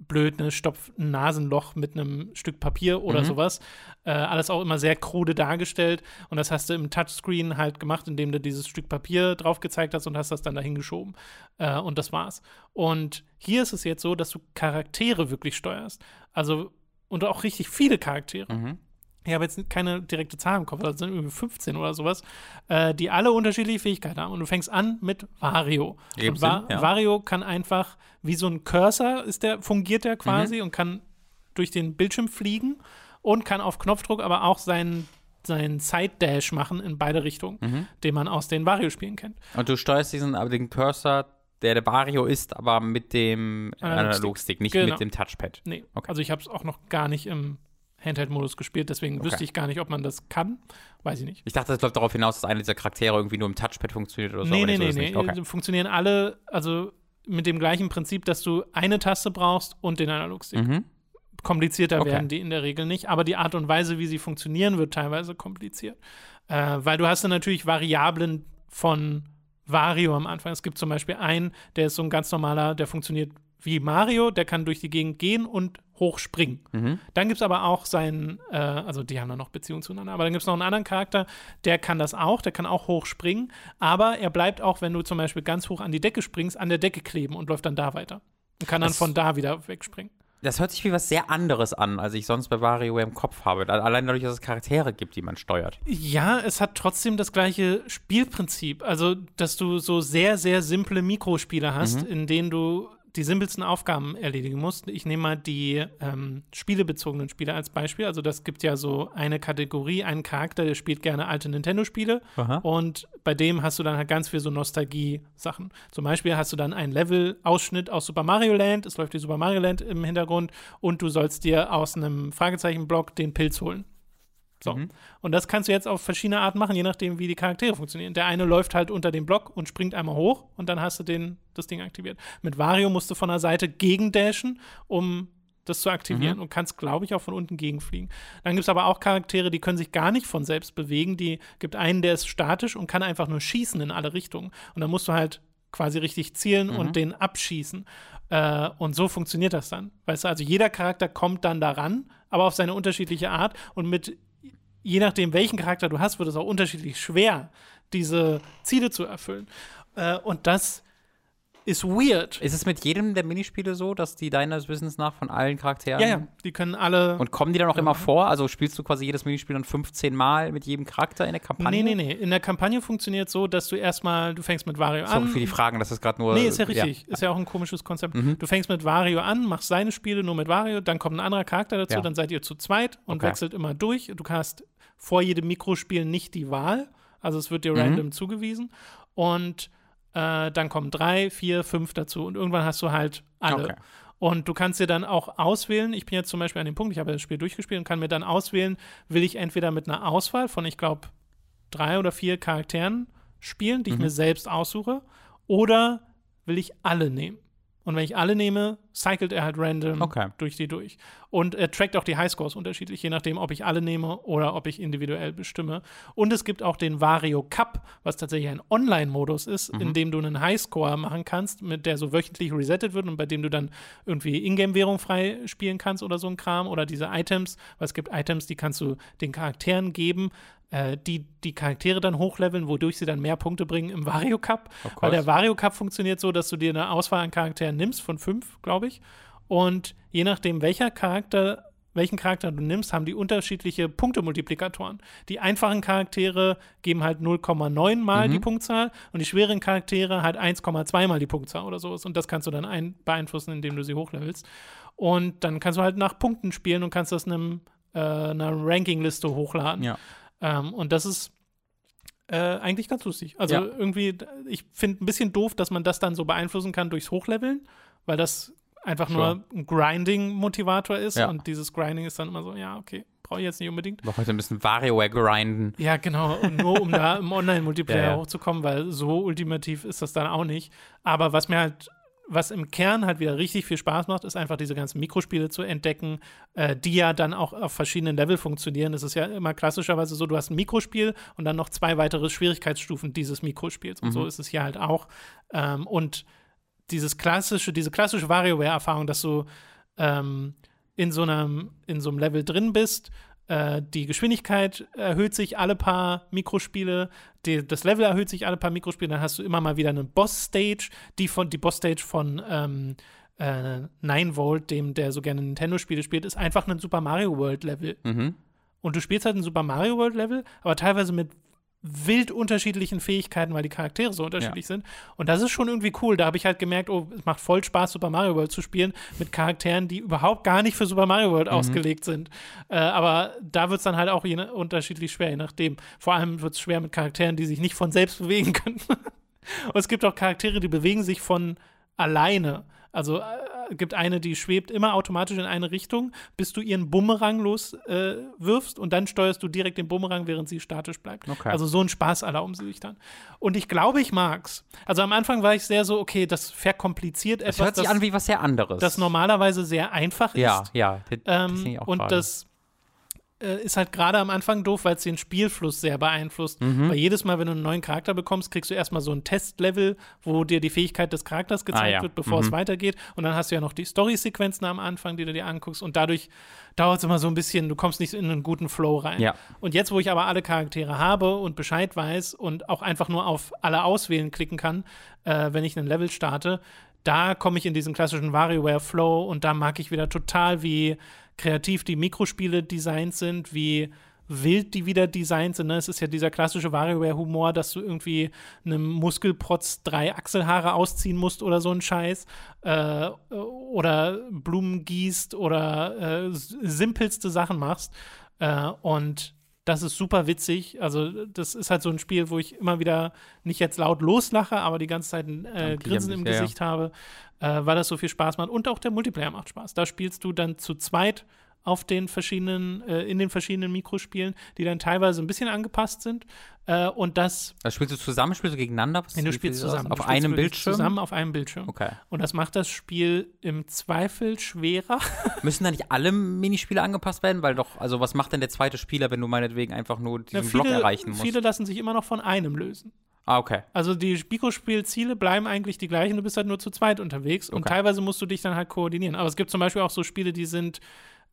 blöd, ne, stopft ein Nasenloch mit einem Stück Papier oder mhm. sowas. Äh, alles auch immer sehr krude dargestellt. Und das hast du im Touchscreen halt gemacht, indem du dieses Stück Papier drauf gezeigt hast und hast das dann dahin geschoben. Äh, und das war's. Und hier ist es jetzt so, dass du Charaktere wirklich steuerst. Also und auch richtig viele Charaktere. Mhm. Ich habe jetzt keine direkte Zahl im Kopf, das sind irgendwie 15 oder sowas, äh, die alle unterschiedliche Fähigkeiten haben. Und du fängst an mit Vario. Und Va ja. Vario kann einfach, wie so ein Cursor ist der, fungiert der quasi mhm. und kann durch den Bildschirm fliegen und kann auf Knopfdruck aber auch seinen seinen Side-Dash machen in beide Richtungen, mhm. den man aus den Vario-Spielen kennt. Und du steuerst diesen, aber den Cursor der der Vario ist, aber mit dem Analogstick, nicht genau. mit dem Touchpad. Nee, okay. also ich habe es auch noch gar nicht im Handheld-Modus gespielt, deswegen okay. wüsste ich gar nicht, ob man das kann. Weiß ich nicht. Ich dachte, das läuft darauf hinaus, dass einer dieser Charaktere irgendwie nur im Touchpad funktioniert oder so. Nee, nee, nee, nee. Okay. Funktionieren alle, also mit dem gleichen Prinzip, dass du eine Taste brauchst und den Analogstick. Mhm. Komplizierter okay. werden die in der Regel nicht, aber die Art und Weise, wie sie funktionieren, wird teilweise kompliziert. Äh, weil du hast dann natürlich Variablen von Wario am Anfang. Es gibt zum Beispiel einen, der ist so ein ganz normaler, der funktioniert wie Mario, der kann durch die Gegend gehen und hochspringen. Mhm. Dann gibt es aber auch seinen, äh, also die haben dann noch Beziehungen zueinander, aber dann gibt es noch einen anderen Charakter, der kann das auch, der kann auch hochspringen, aber er bleibt auch, wenn du zum Beispiel ganz hoch an die Decke springst, an der Decke kleben und läuft dann da weiter. Und kann dann das von da wieder wegspringen das hört sich wie was sehr anderes an, als ich sonst bei WarioWare im Kopf habe. Allein dadurch, dass es Charaktere gibt, die man steuert. Ja, es hat trotzdem das gleiche Spielprinzip. Also, dass du so sehr, sehr simple Mikrospiele hast, mhm. in denen du die simpelsten Aufgaben erledigen musst. Ich nehme mal die ähm, spielebezogenen Spiele als Beispiel. Also das gibt ja so eine Kategorie, einen Charakter, der spielt gerne alte Nintendo-Spiele und bei dem hast du dann halt ganz viel so Nostalgie-Sachen. Zum Beispiel hast du dann einen Level-Ausschnitt aus Super Mario Land, es läuft die Super Mario Land im Hintergrund und du sollst dir aus einem Fragezeichen-Block den Pilz holen. So. Mhm. Und das kannst du jetzt auf verschiedene Art machen, je nachdem, wie die Charaktere funktionieren. Der eine läuft halt unter dem Block und springt einmal hoch und dann hast du den, das Ding aktiviert. Mit Wario musst du von der Seite gegendashen, um das zu aktivieren mhm. und kannst, glaube ich, auch von unten gegenfliegen. Dann gibt es aber auch Charaktere, die können sich gar nicht von selbst bewegen. Die gibt einen, der ist statisch und kann einfach nur schießen in alle Richtungen. Und dann musst du halt quasi richtig zielen mhm. und den abschießen. Äh, und so funktioniert das dann. Weißt du, also jeder Charakter kommt dann daran, aber auf seine unterschiedliche Art und mit je nachdem, welchen Charakter du hast, wird es auch unterschiedlich schwer, diese Ziele zu erfüllen. Äh, und das ist weird. Ist es mit jedem der Minispiele so, dass die deines Wissens nach von allen Charakteren. Ja, ja, die können alle. Und kommen die dann auch immer vor? Also spielst du quasi jedes Minispiel dann 15 Mal mit jedem Charakter in der Kampagne? Nee, nee, nee. In der Kampagne funktioniert so, dass du erstmal, du fängst mit Wario Sorry an. für die Fragen, das ist gerade nur. Nee, ist ja richtig. Ja. Ist ja auch ein komisches Konzept. Mhm. Du fängst mit Wario an, machst seine Spiele nur mit Wario, dann kommt ein anderer Charakter dazu, ja. dann seid ihr zu zweit und okay. wechselt immer durch. Du hast vor jedem Mikrospiel nicht die Wahl. Also es wird dir mhm. random zugewiesen. Und äh, dann kommen drei, vier, fünf dazu und irgendwann hast du halt alle. Okay. Und du kannst dir dann auch auswählen, ich bin jetzt zum Beispiel an dem Punkt, ich habe das Spiel durchgespielt und kann mir dann auswählen, will ich entweder mit einer Auswahl von, ich glaube, drei oder vier Charakteren spielen, die mhm. ich mir selbst aussuche, oder will ich alle nehmen. Und wenn ich alle nehme, cycelt er halt random okay. durch die durch. Und er trackt auch die Highscores unterschiedlich, je nachdem, ob ich alle nehme oder ob ich individuell bestimme. Und es gibt auch den Vario Cup, was tatsächlich ein Online-Modus ist, mhm. in dem du einen Highscore machen kannst, mit der so wöchentlich resettet wird und bei dem du dann irgendwie Ingame-Währung frei spielen kannst oder so ein Kram oder diese Items, weil es gibt Items, die kannst du den Charakteren geben, äh, die die Charaktere dann hochleveln, wodurch sie dann mehr Punkte bringen im Wario Cup. Weil der Wario Cup funktioniert so, dass du dir eine Auswahl an Charakteren nimmst, von fünf, glaube ich. Und je nachdem, welcher Charakter welchen Charakter du nimmst, haben die unterschiedliche Punktemultiplikatoren. Die einfachen Charaktere geben halt 0,9 mal mhm. die Punktzahl und die schweren Charaktere halt 1,2 mal die Punktzahl oder sowas. Und das kannst du dann ein beeinflussen, indem du sie hochlevelst. Und dann kannst du halt nach Punkten spielen und kannst das einem, äh, einer Rankingliste hochladen. Ja. Ähm, und das ist äh, eigentlich ganz lustig. Also ja. irgendwie, ich finde ein bisschen doof, dass man das dann so beeinflussen kann durchs Hochleveln, weil das einfach sure. nur ein Grinding-Motivator ist ja. und dieses Grinding ist dann immer so, ja, okay, brauche ich jetzt nicht unbedingt. Noch heute ein bisschen WarioWare grinden. Ja, genau, und nur um da im Online-Multiplayer ja, hochzukommen, weil so ultimativ ist das dann auch nicht. Aber was mir halt was im Kern halt wieder richtig viel Spaß macht, ist einfach diese ganzen Mikrospiele zu entdecken, äh, die ja dann auch auf verschiedenen Level funktionieren. Es ist ja immer klassischerweise so, du hast ein Mikrospiel und dann noch zwei weitere Schwierigkeitsstufen dieses Mikrospiels. Und mhm. so ist es hier halt auch. Ähm, und dieses klassische, diese klassische WarioWare-Erfahrung, dass du ähm, in so einem, in so einem Level drin bist äh, die Geschwindigkeit erhöht sich alle paar Mikrospiele, die, das Level erhöht sich alle paar Mikrospiele, dann hast du immer mal wieder eine Boss-Stage, die von die Boss-Stage von ähm, äh, 9 Volt, dem der so gerne Nintendo-Spiele spielt, ist einfach ein Super Mario World-Level. Mhm. Und du spielst halt ein Super Mario World-Level, aber teilweise mit wild unterschiedlichen Fähigkeiten, weil die Charaktere so unterschiedlich ja. sind. Und das ist schon irgendwie cool. Da habe ich halt gemerkt, oh, es macht voll Spaß, Super Mario World zu spielen mit Charakteren, die überhaupt gar nicht für Super Mario World mhm. ausgelegt sind. Äh, aber da wird es dann halt auch je, unterschiedlich schwer, je nachdem. Vor allem wird es schwer mit Charakteren, die sich nicht von selbst bewegen können. Und es gibt auch Charaktere, die bewegen sich von alleine. Also äh, gibt eine, die schwebt immer automatisch in eine Richtung, bis du ihren Bumerang loswirfst äh, und dann steuerst du direkt den Bumerang, während sie statisch bleibt. Okay. Also so ein Spaß aller um sich dann. Und ich glaube, ich mag's. Also am Anfang war ich sehr so, okay, das verkompliziert etwas. Das hört sich das, an wie was sehr anderes. Das normalerweise sehr einfach ja, ist. Ja, ja. Ähm, und das äh, ist halt gerade am Anfang doof, weil es den Spielfluss sehr beeinflusst. Mhm. Weil jedes Mal, wenn du einen neuen Charakter bekommst, kriegst du erstmal so ein Testlevel, wo dir die Fähigkeit des Charakters gezeigt ah, ja. wird, bevor mhm. es weitergeht. Und dann hast du ja noch die Story-Sequenzen am Anfang, die du dir anguckst. Und dadurch dauert es immer so ein bisschen, du kommst nicht in einen guten Flow rein. Ja. Und jetzt, wo ich aber alle Charaktere habe und Bescheid weiß und auch einfach nur auf alle auswählen klicken kann, äh, wenn ich einen Level starte, da komme ich in diesen klassischen WarioWare-Flow und da mag ich wieder total, wie kreativ die Mikrospiele designt sind, wie wild die wieder designt sind. Ne? Es ist ja dieser klassische WarioWare-Humor, dass du irgendwie einem Muskelprotz drei Achselhaare ausziehen musst oder so ein Scheiß. Äh, oder Blumen gießt oder äh, simpelste Sachen machst. Äh, und das ist super witzig. Also, das ist halt so ein Spiel, wo ich immer wieder nicht jetzt laut loslache, aber die ganze Zeit ein äh, Grinsen im Gesicht ja. habe, äh, weil das so viel Spaß macht. Und auch der Multiplayer macht Spaß. Da spielst du dann zu zweit auf den verschiedenen, äh, in den verschiedenen Mikrospielen, die dann teilweise ein bisschen angepasst sind. Äh, und das. Das spielst du zusammen, spielst du gegeneinander? Was du spielst zusammen. Auf einem Bildschirm? Zusammen auf einem Bildschirm. Okay. Und das macht das Spiel im Zweifel schwerer. Müssen da nicht alle Minispiele angepasst werden? Weil doch, also was macht denn der zweite Spieler, wenn du meinetwegen einfach nur diesen ja, viele, Block erreichen musst? Viele lassen sich immer noch von einem lösen. Ah, okay. Also die Mikrospielziele bleiben eigentlich die gleichen, du bist halt nur zu zweit unterwegs und teilweise musst du dich dann halt koordinieren. Aber es gibt zum Beispiel auch so Spiele, die sind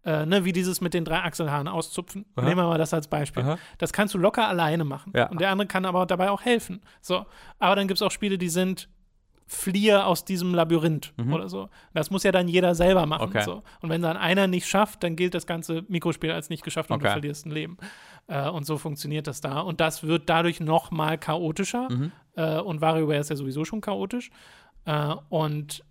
äh, ne, wie dieses mit den drei Achselhaaren auszupfen. Aha. Nehmen wir mal das als Beispiel. Aha. Das kannst du locker alleine machen. Ja. Und der andere kann aber dabei auch helfen. So. Aber dann gibt es auch Spiele, die sind fliehe aus diesem Labyrinth mhm. oder so. Das muss ja dann jeder selber machen. Okay. So. Und wenn dann einer nicht schafft, dann gilt das ganze Mikrospiel als nicht geschafft und okay. du verlierst ein Leben. Äh, und so funktioniert das da. Und das wird dadurch noch mal chaotischer. Mhm. Äh, und WarioWare ist ja sowieso schon chaotisch. Äh, und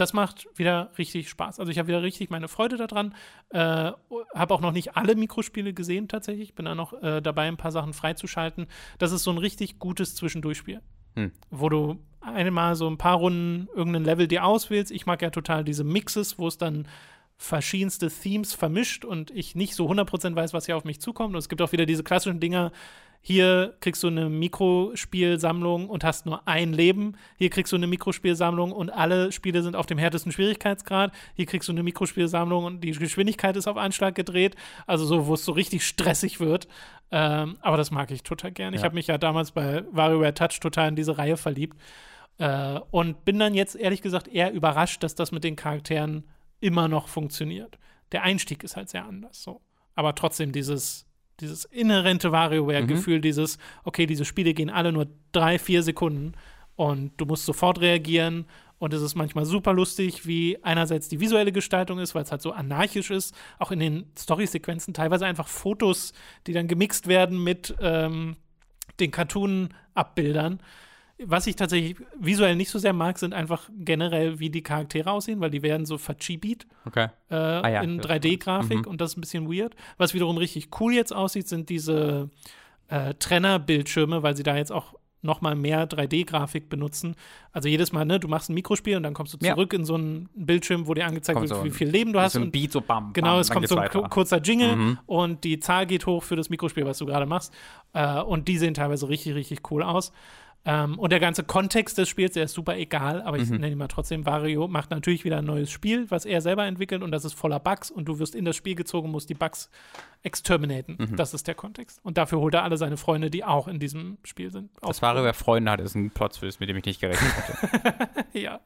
das macht wieder richtig Spaß. Also ich habe wieder richtig meine Freude daran. Äh, habe auch noch nicht alle Mikrospiele gesehen tatsächlich. Bin da noch äh, dabei, ein paar Sachen freizuschalten. Das ist so ein richtig gutes Zwischendurchspiel, hm. wo du einmal so ein paar Runden irgendein Level dir auswählst. Ich mag ja total diese Mixes, wo es dann verschiedenste Themes vermischt und ich nicht so 100% weiß, was hier auf mich zukommt. Und es gibt auch wieder diese klassischen Dinger, hier kriegst du eine Mikrospielsammlung und hast nur ein Leben. Hier kriegst du eine Mikrospielsammlung und alle Spiele sind auf dem härtesten Schwierigkeitsgrad. Hier kriegst du eine Mikrospielsammlung und die Geschwindigkeit ist auf Anschlag gedreht. Also so, wo es so richtig stressig wird. Ähm, aber das mag ich total gern. Ja. Ich habe mich ja damals bei WarioWare Touch total in diese Reihe verliebt. Äh, und bin dann jetzt ehrlich gesagt eher überrascht, dass das mit den Charakteren immer noch funktioniert. Der Einstieg ist halt sehr anders so. Aber trotzdem dieses dieses inhärente WarioWare-Gefühl, mhm. dieses, okay, diese Spiele gehen alle nur drei, vier Sekunden und du musst sofort reagieren. Und es ist manchmal super lustig, wie einerseits die visuelle Gestaltung ist, weil es halt so anarchisch ist, auch in den Story-Sequenzen teilweise einfach Fotos, die dann gemixt werden mit ähm, den Cartoon-Abbildern. Was ich tatsächlich visuell nicht so sehr mag, sind einfach generell, wie die Charaktere aussehen, weil die werden so verchibiet okay. äh, ah, ja, in 3D-Grafik mhm. und das ist ein bisschen weird. Was wiederum richtig cool jetzt aussieht, sind diese äh, Trenner-Bildschirme, weil sie da jetzt auch noch mal mehr 3D-Grafik benutzen. Also jedes Mal, ne, du machst ein Mikrospiel und dann kommst du zurück ja. in so einen Bildschirm, wo dir angezeigt kommt wird, so wie viel Leben du hast. So ein Beat, so bam, Genau, bam, es kommt so ein weiter. kurzer Jingle mhm. und die Zahl geht hoch für das Mikrospiel, was du gerade machst. Äh, und die sehen teilweise richtig, richtig cool aus. Ähm, und der ganze Kontext des Spiels, der ist super egal, aber ich mhm. nenne ihn mal trotzdem Vario, macht natürlich wieder ein neues Spiel, was er selber entwickelt und das ist voller Bugs und du wirst in das Spiel gezogen, musst die Bugs exterminaten. Mhm. Das ist der Kontext. Und dafür holt er alle seine Freunde, die auch in diesem Spiel sind. Das Vario, wer Freunde hat, ist ein Plot-Twist, mit dem ich nicht gerechnet hatte. ja.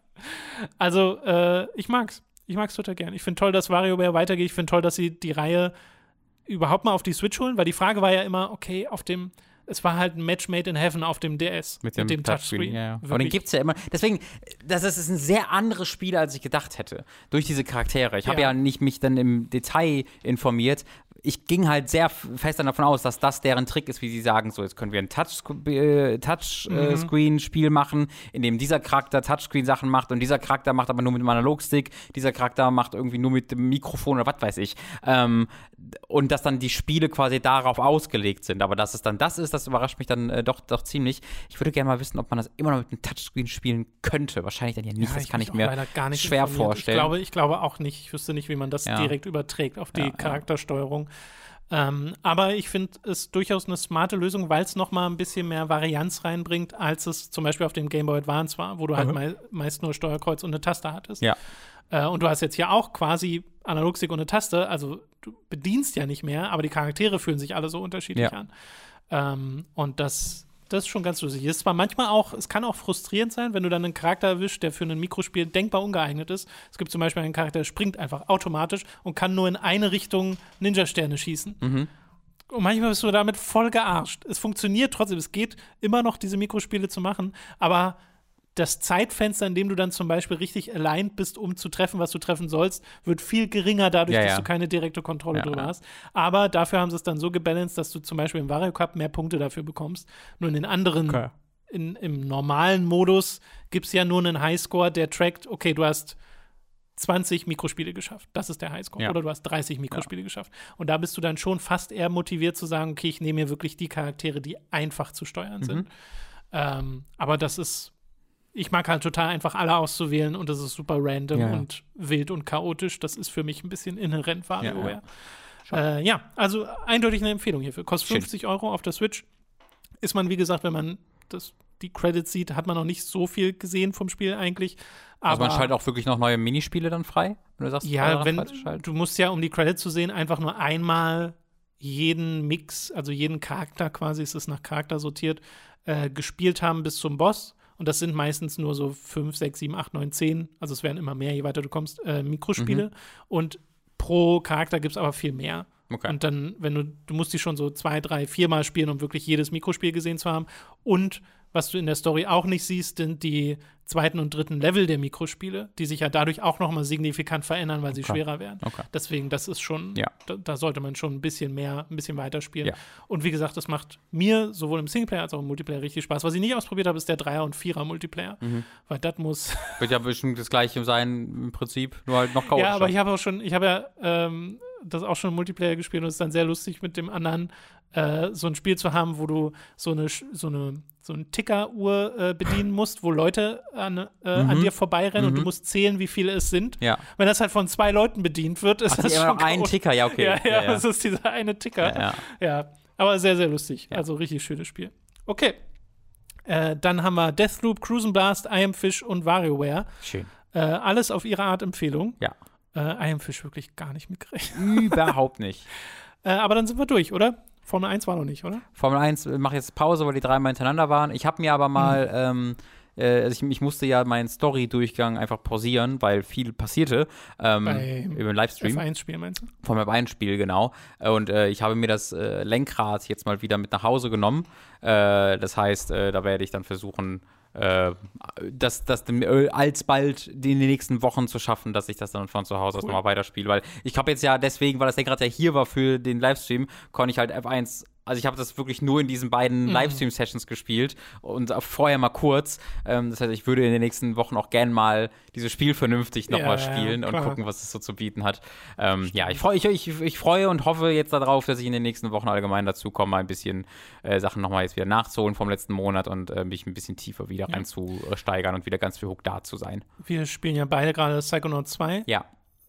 Also, äh, ich mag's. Ich mag's total gern. Ich finde toll, dass WarioWare weitergeht. Ich finde toll, dass sie die Reihe überhaupt mal auf die Switch holen, weil die Frage war ja immer, okay, auf dem es war halt ein Match made in heaven auf dem DS. Mit dem, mit dem Touchscreen. Touchscreen. Ja, ja. Aber den gibt es ja immer. Deswegen, das ist ein sehr anderes Spiel, als ich gedacht hätte. Durch diese Charaktere. Ich habe ja. ja nicht mich dann im Detail informiert, ich ging halt sehr fest davon aus, dass das deren Trick ist, wie sie sagen, so jetzt können wir ein Touchscreen-Spiel Touch, äh, mhm. machen, in dem dieser Charakter Touchscreen-Sachen macht und dieser Charakter macht aber nur mit dem Analogstick, dieser Charakter macht irgendwie nur mit dem Mikrofon oder was weiß ich. Ähm, und dass dann die Spiele quasi darauf ausgelegt sind. Aber dass es dann das ist, das überrascht mich dann äh, doch, doch ziemlich. Ich würde gerne mal wissen, ob man das immer noch mit einem Touchscreen spielen könnte. Wahrscheinlich dann ja nicht, ja, das kann ich mir schwer vorstellen. Ich glaube, ich glaube auch nicht. Ich wüsste nicht, wie man das ja. direkt überträgt auf die ja, Charaktersteuerung. Ähm, aber ich finde es durchaus eine smarte Lösung, weil es noch mal ein bisschen mehr Varianz reinbringt, als es zum Beispiel auf dem Game Boy Advance war, wo du halt mhm. halt me meist nur Steuerkreuz und eine Taste hattest. Ja. Äh, und du hast jetzt hier auch quasi Analogstick und eine Taste, also du bedienst ja nicht mehr, aber die Charaktere fühlen sich alle so unterschiedlich ja. an. Ähm, und das das ist schon ganz lustig. Es ist zwar manchmal auch, es kann auch frustrierend sein, wenn du dann einen Charakter erwischt, der für ein Mikrospiel denkbar ungeeignet ist. Es gibt zum Beispiel einen Charakter, der springt einfach automatisch und kann nur in eine Richtung Ninja-Sterne schießen. Mhm. Und manchmal bist du damit voll gearscht. Es funktioniert trotzdem. Es geht immer noch, diese Mikrospiele zu machen, aber das Zeitfenster, in dem du dann zum Beispiel richtig aligned bist, um zu treffen, was du treffen sollst, wird viel geringer dadurch, Ja, dass ja. du keine direkte Kontrolle Ja, drüber ja. hast. Aber dafür haben sie es dann so gebalanced, dass du zum Beispiel im Wario Cup mehr Punkte dafür bekommst. Nur in den anderen, Okay. in, im normalen Modus gibt es ja nur einen Highscore, der trackt, okay, du hast 20 Mikrospiele geschafft. Das ist der Highscore. Ja. Oder du hast 30 Mikrospiele geschafft. Und da bist du dann schon fast eher motiviert zu sagen, okay, ich nehme mir wirklich die Charaktere, die einfach zu steuern sind. Ähm, aber das ist, ich mag halt total einfach alle auszuwählen und das ist super random Ja, und wild und chaotisch. Das ist für mich ein bisschen inhärent WarioWare. Ja, Ja, äh, ja, also eindeutig eine Empfehlung hierfür. Kostet Schön. 50 Euro auf der Switch. Ist man, wie gesagt, wenn man das, die Credits sieht, hat man noch nicht so viel gesehen vom Spiel eigentlich. Also Aber man schaltet auch wirklich noch neue Minispiele dann frei, wenn du sagst, ja, wenn du musst ja, um die Credits zu sehen, einfach nur einmal jeden Mix, also jeden Charakter quasi, ist es nach Charakter sortiert, äh, gespielt haben bis zum Boss. Und das sind meistens nur so 5, 6, 7, 8, 9, 10. Also es werden immer mehr, je weiter du kommst, äh, Mikrospiele. Und pro Charakter gibt es aber viel mehr. Okay. Und dann, wenn du, du musst die schon so zwei, drei, viermal spielen, um wirklich jedes Mikrospiel gesehen zu haben. Und was du in der Story auch nicht siehst, sind die zweiten und dritten Level der Mikrospiele, die sich ja dadurch auch nochmal signifikant verändern, weil sie Okay. schwerer werden. Okay. Deswegen, das ist schon, Ja. da, da sollte man schon ein bisschen mehr, ein bisschen weiter spielen. Ja. Und wie gesagt, das macht mir sowohl im Singleplayer als auch im Multiplayer richtig Spaß. Was ich nicht ausprobiert habe, ist der Dreier- und Vierer-Multiplayer. Mhm. Weil das muss. Wird ja bestimmt das gleiche sein im Prinzip, nur halt noch chaotischer. Ja, aber ich habe auch schon, ich habe ja ähm, das auch schon im Multiplayer gespielt und es ist dann sehr lustig mit dem anderen äh, so ein Spiel zu haben, wo du so eine so eine so eine Tickeruhr äh, bedienen musst, wo Leute an, äh, an dir vorbeirennen und du musst zählen, wie viele es sind. Mhm. Ja. Wenn das halt von zwei Leuten bedient wird, ist Ach, das schon einen chaotisch. Ticker, ja, okay. Ja, ja, Ja, ja. das ist dieser eine Ticker. Ja, ja. Aber sehr, sehr lustig. Also richtig schönes Spiel. Okay. Äh, dann haben wir Deathloop, Cruise Blast, I Am Fish und WarioWare. Schön. Äh, alles auf ihre Art Empfehlung. Ja. Äh, I Am Fish wirklich gar nicht mitgerechnet. Überhaupt nicht. Äh, aber dann sind wir durch, oder? Formel 1 war noch nicht, oder? Formel 1 mache jetzt Pause, weil die dreimal hintereinander waren. Ich habe mir aber mal, ähm, äh, also ich, ich musste ja meinen Story-Durchgang einfach pausieren, weil viel passierte ähm, Bei über den Livestream. F1-Spiel meinst du? Vom F1-Spiel, genau. Und äh, ich habe mir das äh, Lenkrad jetzt mal wieder mit nach Hause genommen. Äh, das heißt, äh, da werde ich dann versuchen, äh, das, das alsbald in den nächsten Wochen zu schaffen, dass ich das dann von zu Hause aus Cool. nochmal weiterspiele. Weil ich habe jetzt ja deswegen, weil das Lenkrad ja hier war für den Livestream, konnte ich halt F1 also ich habe das wirklich nur in diesen beiden Mhm. Livestream-Sessions gespielt und vorher mal kurz. Ähm, das heißt, ich würde in den nächsten Wochen auch gern mal dieses Spiel vernünftig nochmal Ja, ja, spielen und klar. gucken, was es so zu bieten hat. Ähm, ja, ich freue ich, ich, ich freue und hoffe jetzt darauf, dass ich in den nächsten Wochen allgemein dazu komme, ein bisschen äh, Sachen nochmal jetzt wieder nachzuholen vom letzten Monat und äh, mich ein bisschen tiefer wieder reinzusteigern und wieder ganz viel hooked da zu sein. Wir spielen ja beide gerade Psychonaut 2. Ja,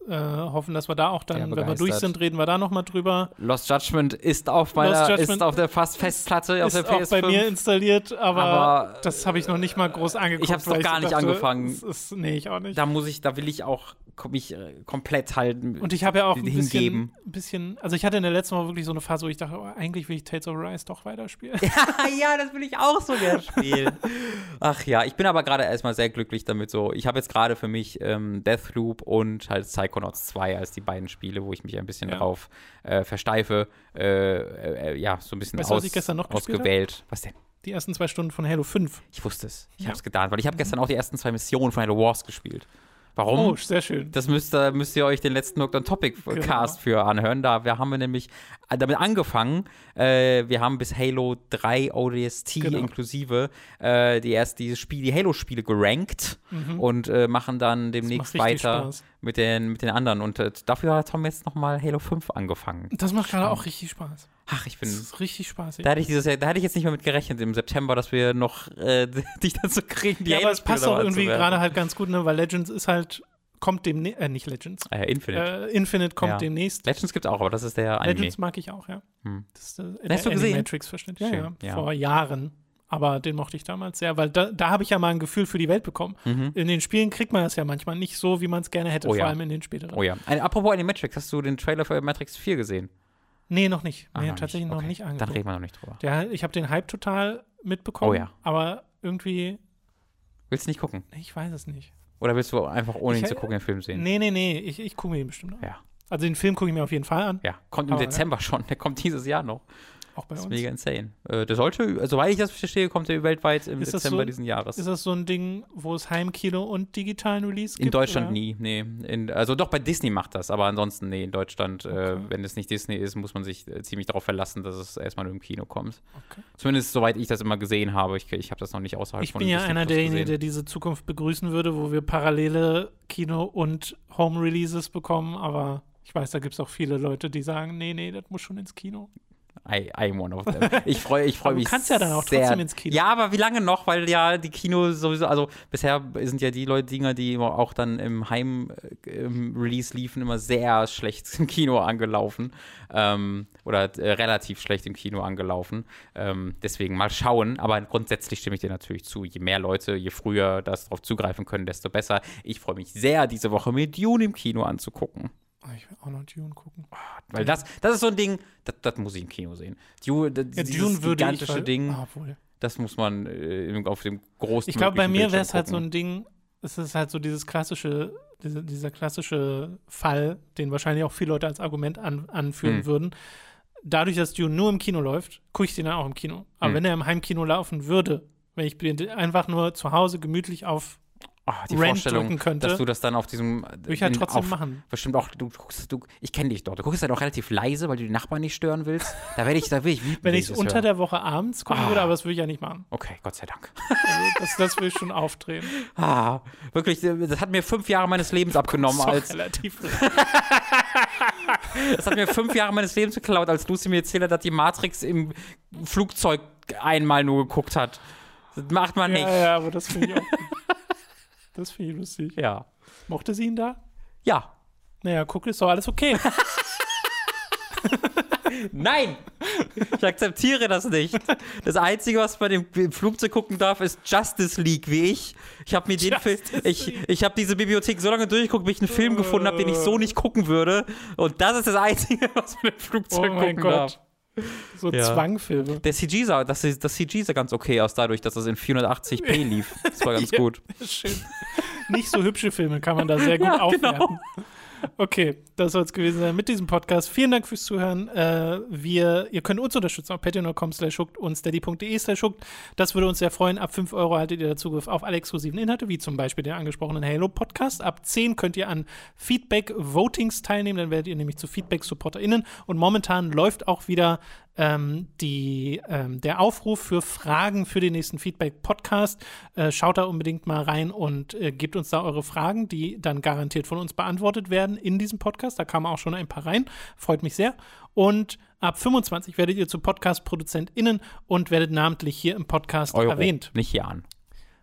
Äh, hoffen, dass wir da auch dann, wenn wir durch sind, reden wir da noch mal drüber. Lost Judgment ist auf meiner, Lost ist Judgment auf der fast Festplatte auf ist der auch PS5. bei mir installiert, aber, Aber, das habe ich noch nicht mal groß angeguckt. ich hab's weil noch gar nicht dachte, angefangen. es Ist, nee, ich auch nicht. da muss ich, da will ich auch mich äh, komplett halten. Und ich habe ja auch ein bisschen, hingeben. ein bisschen, also ich hatte in der letzten Woche wirklich so eine Phase, wo ich dachte, oh, eigentlich will ich Tales of Rise doch weiterspielen. ja, das will ich auch so gerne spielen. Ach ja, ich bin aber gerade erstmal sehr glücklich damit so. Ich habe jetzt gerade für mich ähm, Deathloop und halt Psychonauts 2 als die beiden Spiele, wo ich mich ein bisschen Ja. drauf äh, versteife. Äh, äh, äh, ja, so ein bisschen Weißt aus, was ich gestern noch gespielt ausgewählt. Was denn? Die ersten zwei Stunden von Halo 5. Ich wusste es. Ich Ja. habe es getan, weil ich habe gestern auch die ersten zwei Missionen von Halo Wars gespielt. Warum? Oh, sehr schön. Das müsst ihr, müsst ihr euch den letzten Hooked on Topic Genau. Cast für anhören. Da wir haben wir nämlich damit angefangen. Äh, wir haben bis Halo 3 ODST Genau. inklusive äh, die erst diese Spiel, die Halo-Spiele gerankt und äh, machen dann demnächst Mhm. weiter Spaß. mit den, mit den anderen. Und äh, dafür hat Tom jetzt nochmal Halo 5 angefangen. Das macht gerade auch richtig Spaß. Ach, ich bin. Das ist richtig spaßig. Da hätte ich dieses Jahr, da hätte ich jetzt nicht mehr mit gerechnet im September, dass wir noch äh, dich dazu kriegen, die ja, aber es passt auch irgendwie gerade halt ganz gut, ne? weil Legends ist halt, kommt dem, äh, nicht Legends. Äh, Infinite. Äh, Infinite kommt Ja. demnächst. Legends gibt es auch, aber das ist der Anime. Legends mag ich auch, ja. Hm. Das ist äh, Hast du gesehen? Animatrix-Verschnitt. Ja, ja, Schön, ja. Vor Jahren. Aber den mochte ich damals sehr, weil da, da habe ich ja mal ein Gefühl für die Welt bekommen. In den Spielen kriegt man das ja manchmal nicht so, wie man es gerne hätte, Mhm. Oh vor ja. allem in den späteren. Oh ja. Apropos Animatrix, hast du den Trailer für Matrix 4 gesehen? Nee, noch nicht. Ah, Nee, noch tatsächlich noch Okay. nicht Dann angeguckt. reden wir noch nicht drüber. Der, ich habe den Hype total mitbekommen, Oh ja. aber irgendwie, Willst du nicht gucken? ich weiß es nicht. Oder willst du einfach ohne ihn Ich- zu gucken den Film sehen? Nee, nee, nee, ich, ich gucke mir den bestimmt an. Ja. Also den Film gucke ich mir auf jeden Fall an. Ja, kommt im Aber, Dezember schon. Der kommt dieses Jahr noch. Auch bei Das ist uns. mega insane. Äh, der sollte, soweit ich das verstehe, kommt er weltweit im Ist Dezember so- diesen Jahres. Ist das so ein Ding, wo es Heimkino und digitalen Release gibt? In Deutschland oder? nie, nee. In, also doch, bei Disney macht das, aber ansonsten, nee, in Deutschland, Okay. äh, wenn es nicht Disney ist, muss man sich äh, ziemlich darauf verlassen, dass es erstmal nur im Kino kommt. Okay. Zumindest soweit ich das immer gesehen habe. Ich, ich habe das noch nicht außerhalb Ich von bin ja Disney einer derjenigen, der diese Zukunft begrüßen würde, wo wir parallele Kino- und Home-Releases bekommen, aber ich weiß, da gibt es auch viele Leute, die sagen, nee, nee, das muss schon ins Kino. I, I'm one of them. Ich freue ich freu Aber du mich kannst ja dann auch sehr. trotzdem ins Kino. Ja, aber wie lange noch? Weil ja die Kinos sowieso, also bisher sind ja die Leute, Dinger, die immer auch dann im Heim-Release liefen, immer sehr schlecht im Kino angelaufen. Ähm, oder äh, relativ schlecht im Kino angelaufen. Ähm, deswegen mal schauen. Aber grundsätzlich stimme ich dir natürlich zu. Je mehr Leute, je früher das darauf zugreifen können, desto besser. Ich freue mich sehr, diese Woche mit Dune im Kino anzugucken. Oh, Ich will auch noch Dune gucken. Weil das, das ist so ein Ding, das, das muss ich im Kino sehen. Dune, das, Ja, Dune würde ich. gigantische weil- Ding, Ah, das muss man äh, auf dem großen Ich glaube, bei mir wäre es halt so ein Ding, es ist halt so dieses klassische, diese, dieser klassische Fall, den wahrscheinlich auch viele Leute als Argument an, anführen Hm. würden. Dadurch, dass Dune nur im Kino läuft, gucke ich den dann auch im Kino. Aber Hm. wenn er im Heimkino laufen würde, wenn ich einfach nur zu Hause gemütlich auf Ah, die Rent Vorstellung, könnte, dass du das dann auf diesem würde ich halt trotzdem auf, machen. Bestimmt auch, du guckst, du, ich kenne dich dort. Du guckst halt auch relativ leise, weil du die Nachbarn nicht stören willst. Da werde ich, da will ich Wenn ich es das unter höre. der Woche abends gucken Ah. würde, aber das würde ich ja nicht machen. Okay, Gott sei Dank. Also das, das will ich schon aufdrehen. Ah, wirklich, das hat mir fünf Jahre meines Lebens abgenommen, doch als relativ. das hat mir fünf Jahre meines Lebens geklaut, als Lucy mir erzählt hat, dass die Matrix im Flugzeug einmal nur geguckt hat. Das macht man nicht. ja, ja, aber das finde ich auch. Das finde ich lustig. ja. Mochte sie ihn da? Ja. Naja, guck, ist doch alles okay. Nein! Ich akzeptiere das nicht. Das Einzige, was man im, Flugzeug gucken darf, ist Justice League, wie ich. Ich habe mir den Film, Justice ich, ich habe diese Bibliothek so lange durchgeguckt, bis ich einen Film gefunden habe, den ich so nicht gucken würde. Und das ist das Einzige, was man im Oh Flugzeug mein gucken darf. So Ja. Zwangfilme. Der CG sah, das, das CG sah ganz okay aus, dadurch, dass es in 480p lief. Das war ganz Ja. gut. Schön. Nicht so hübsche Filme kann man da sehr gut Ja, aufwerten. genau. Okay, das soll es gewesen sein mit diesem Podcast. Vielen Dank fürs Zuhören. Äh, wir, ihr könnt uns unterstützen auf patreon.com slash hooked und steady.de slash hooked. Das würde uns sehr freuen. Ab 5 Euro haltet ihr da Zugriff auf alle exklusiven Inhalte, wie zum Beispiel den angesprochenen Halo-Podcast. Ab 10 könnt ihr an Feedback-Votings teilnehmen, dann werdet ihr nämlich zu Feedback-SupporterInnen. Und momentan läuft auch wieder ähm, die, ähm, der Aufruf für Fragen für den nächsten Feedback-Podcast. Äh, schaut da unbedingt mal rein und äh, gebt uns da eure Fragen, die dann garantiert von uns beantwortet werden in diesem Podcast. Da kamen auch schon ein paar rein. Freut mich sehr. Und ab 25 werdet ihr zu Podcast-ProduzentInnen und werdet namentlich hier im Podcast Euro, erwähnt. nicht Jahren.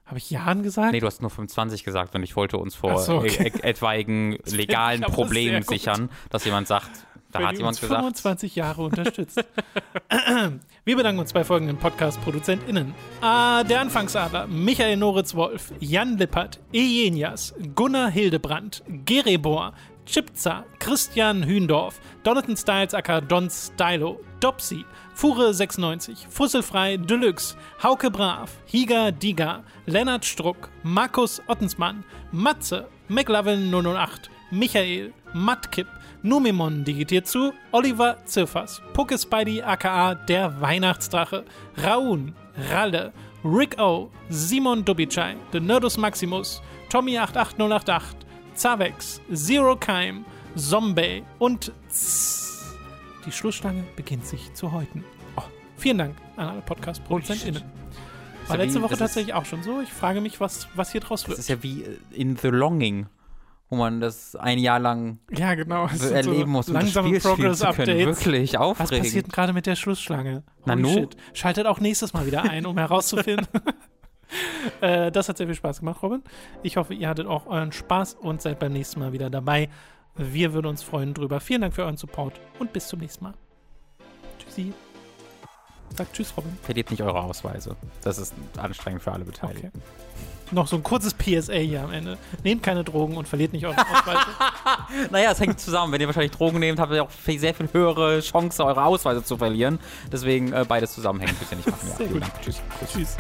Habe ich Jahren gesagt? Nee, du hast nur 25 gesagt und ich wollte uns vor so, okay. e e etwaigen legalen Problemen sichern, dass jemand sagt, da hat jemand uns gesagt. 25 Jahre unterstützt. Wir bedanken uns bei folgenden Podcast-ProduzentInnen. Ah, der Anfangsadler, Michael Noritz-Wolf, Jan Lippert, Ejenias, Gunnar Hildebrandt, Gerebor, Chipza, Christian Hühndorf, Donathan Styles aka Don Stylo, Dopsy, Fure96, Fusselfrei Deluxe, Hauke Brav, Higa Diga, Lennart Struck, Markus Ottensmann, Matze, McLovin 008, Michael, Mattkipp, Numimon digitiert zu, Oliver Ziffers, Pucke Spidey aka der Weihnachtsdrache, Raun, Ralle, Rick O, Simon Dubicai, The Nerdus Maximus, Tommy88088, Zavex, Zero Keim, Zombie und Z. Die Schlussstange beginnt sich zu häuten. Oh, vielen Dank an alle Podcast-ProduzentInnen. War letzte Woche das tatsächlich auch schon so. Ich frage mich, was, was hier draus Das wird. ist ja wie äh, in The Longing, wo man das ein Jahr lang Ja, genau. So erleben muss, um das Spiel spielen zu können. Progress-Updates. Wirklich Was aufregend. passiert denn gerade mit der Schlussschlange? Na shit. Schaltet auch nächstes Mal wieder ein, um herauszufinden. äh, das hat sehr viel Spaß gemacht, Robin. Ich hoffe, ihr hattet auch euren Spaß und seid beim nächsten Mal wieder dabei. Wir würden uns freuen drüber. Vielen Dank für euren Support und bis zum nächsten Mal. Tschüssi. Sagt Tschüss, Robin. Verliert nicht eure Ausweise. Das ist anstrengend für alle Beteiligten. Okay. Noch so ein kurzes PSA hier am Ende. Nehmt keine Drogen und verliert nicht eure Ausweise. Naja, es hängt zusammen. Wenn ihr wahrscheinlich Drogen nehmt, habt ihr auch sehr viel höhere Chance, eure Ausweise zu verlieren. Deswegen äh, beides zusammenhängen. Bitte nicht machen. Ja, Sehr gut. Dank. Tschüss. Tschüss.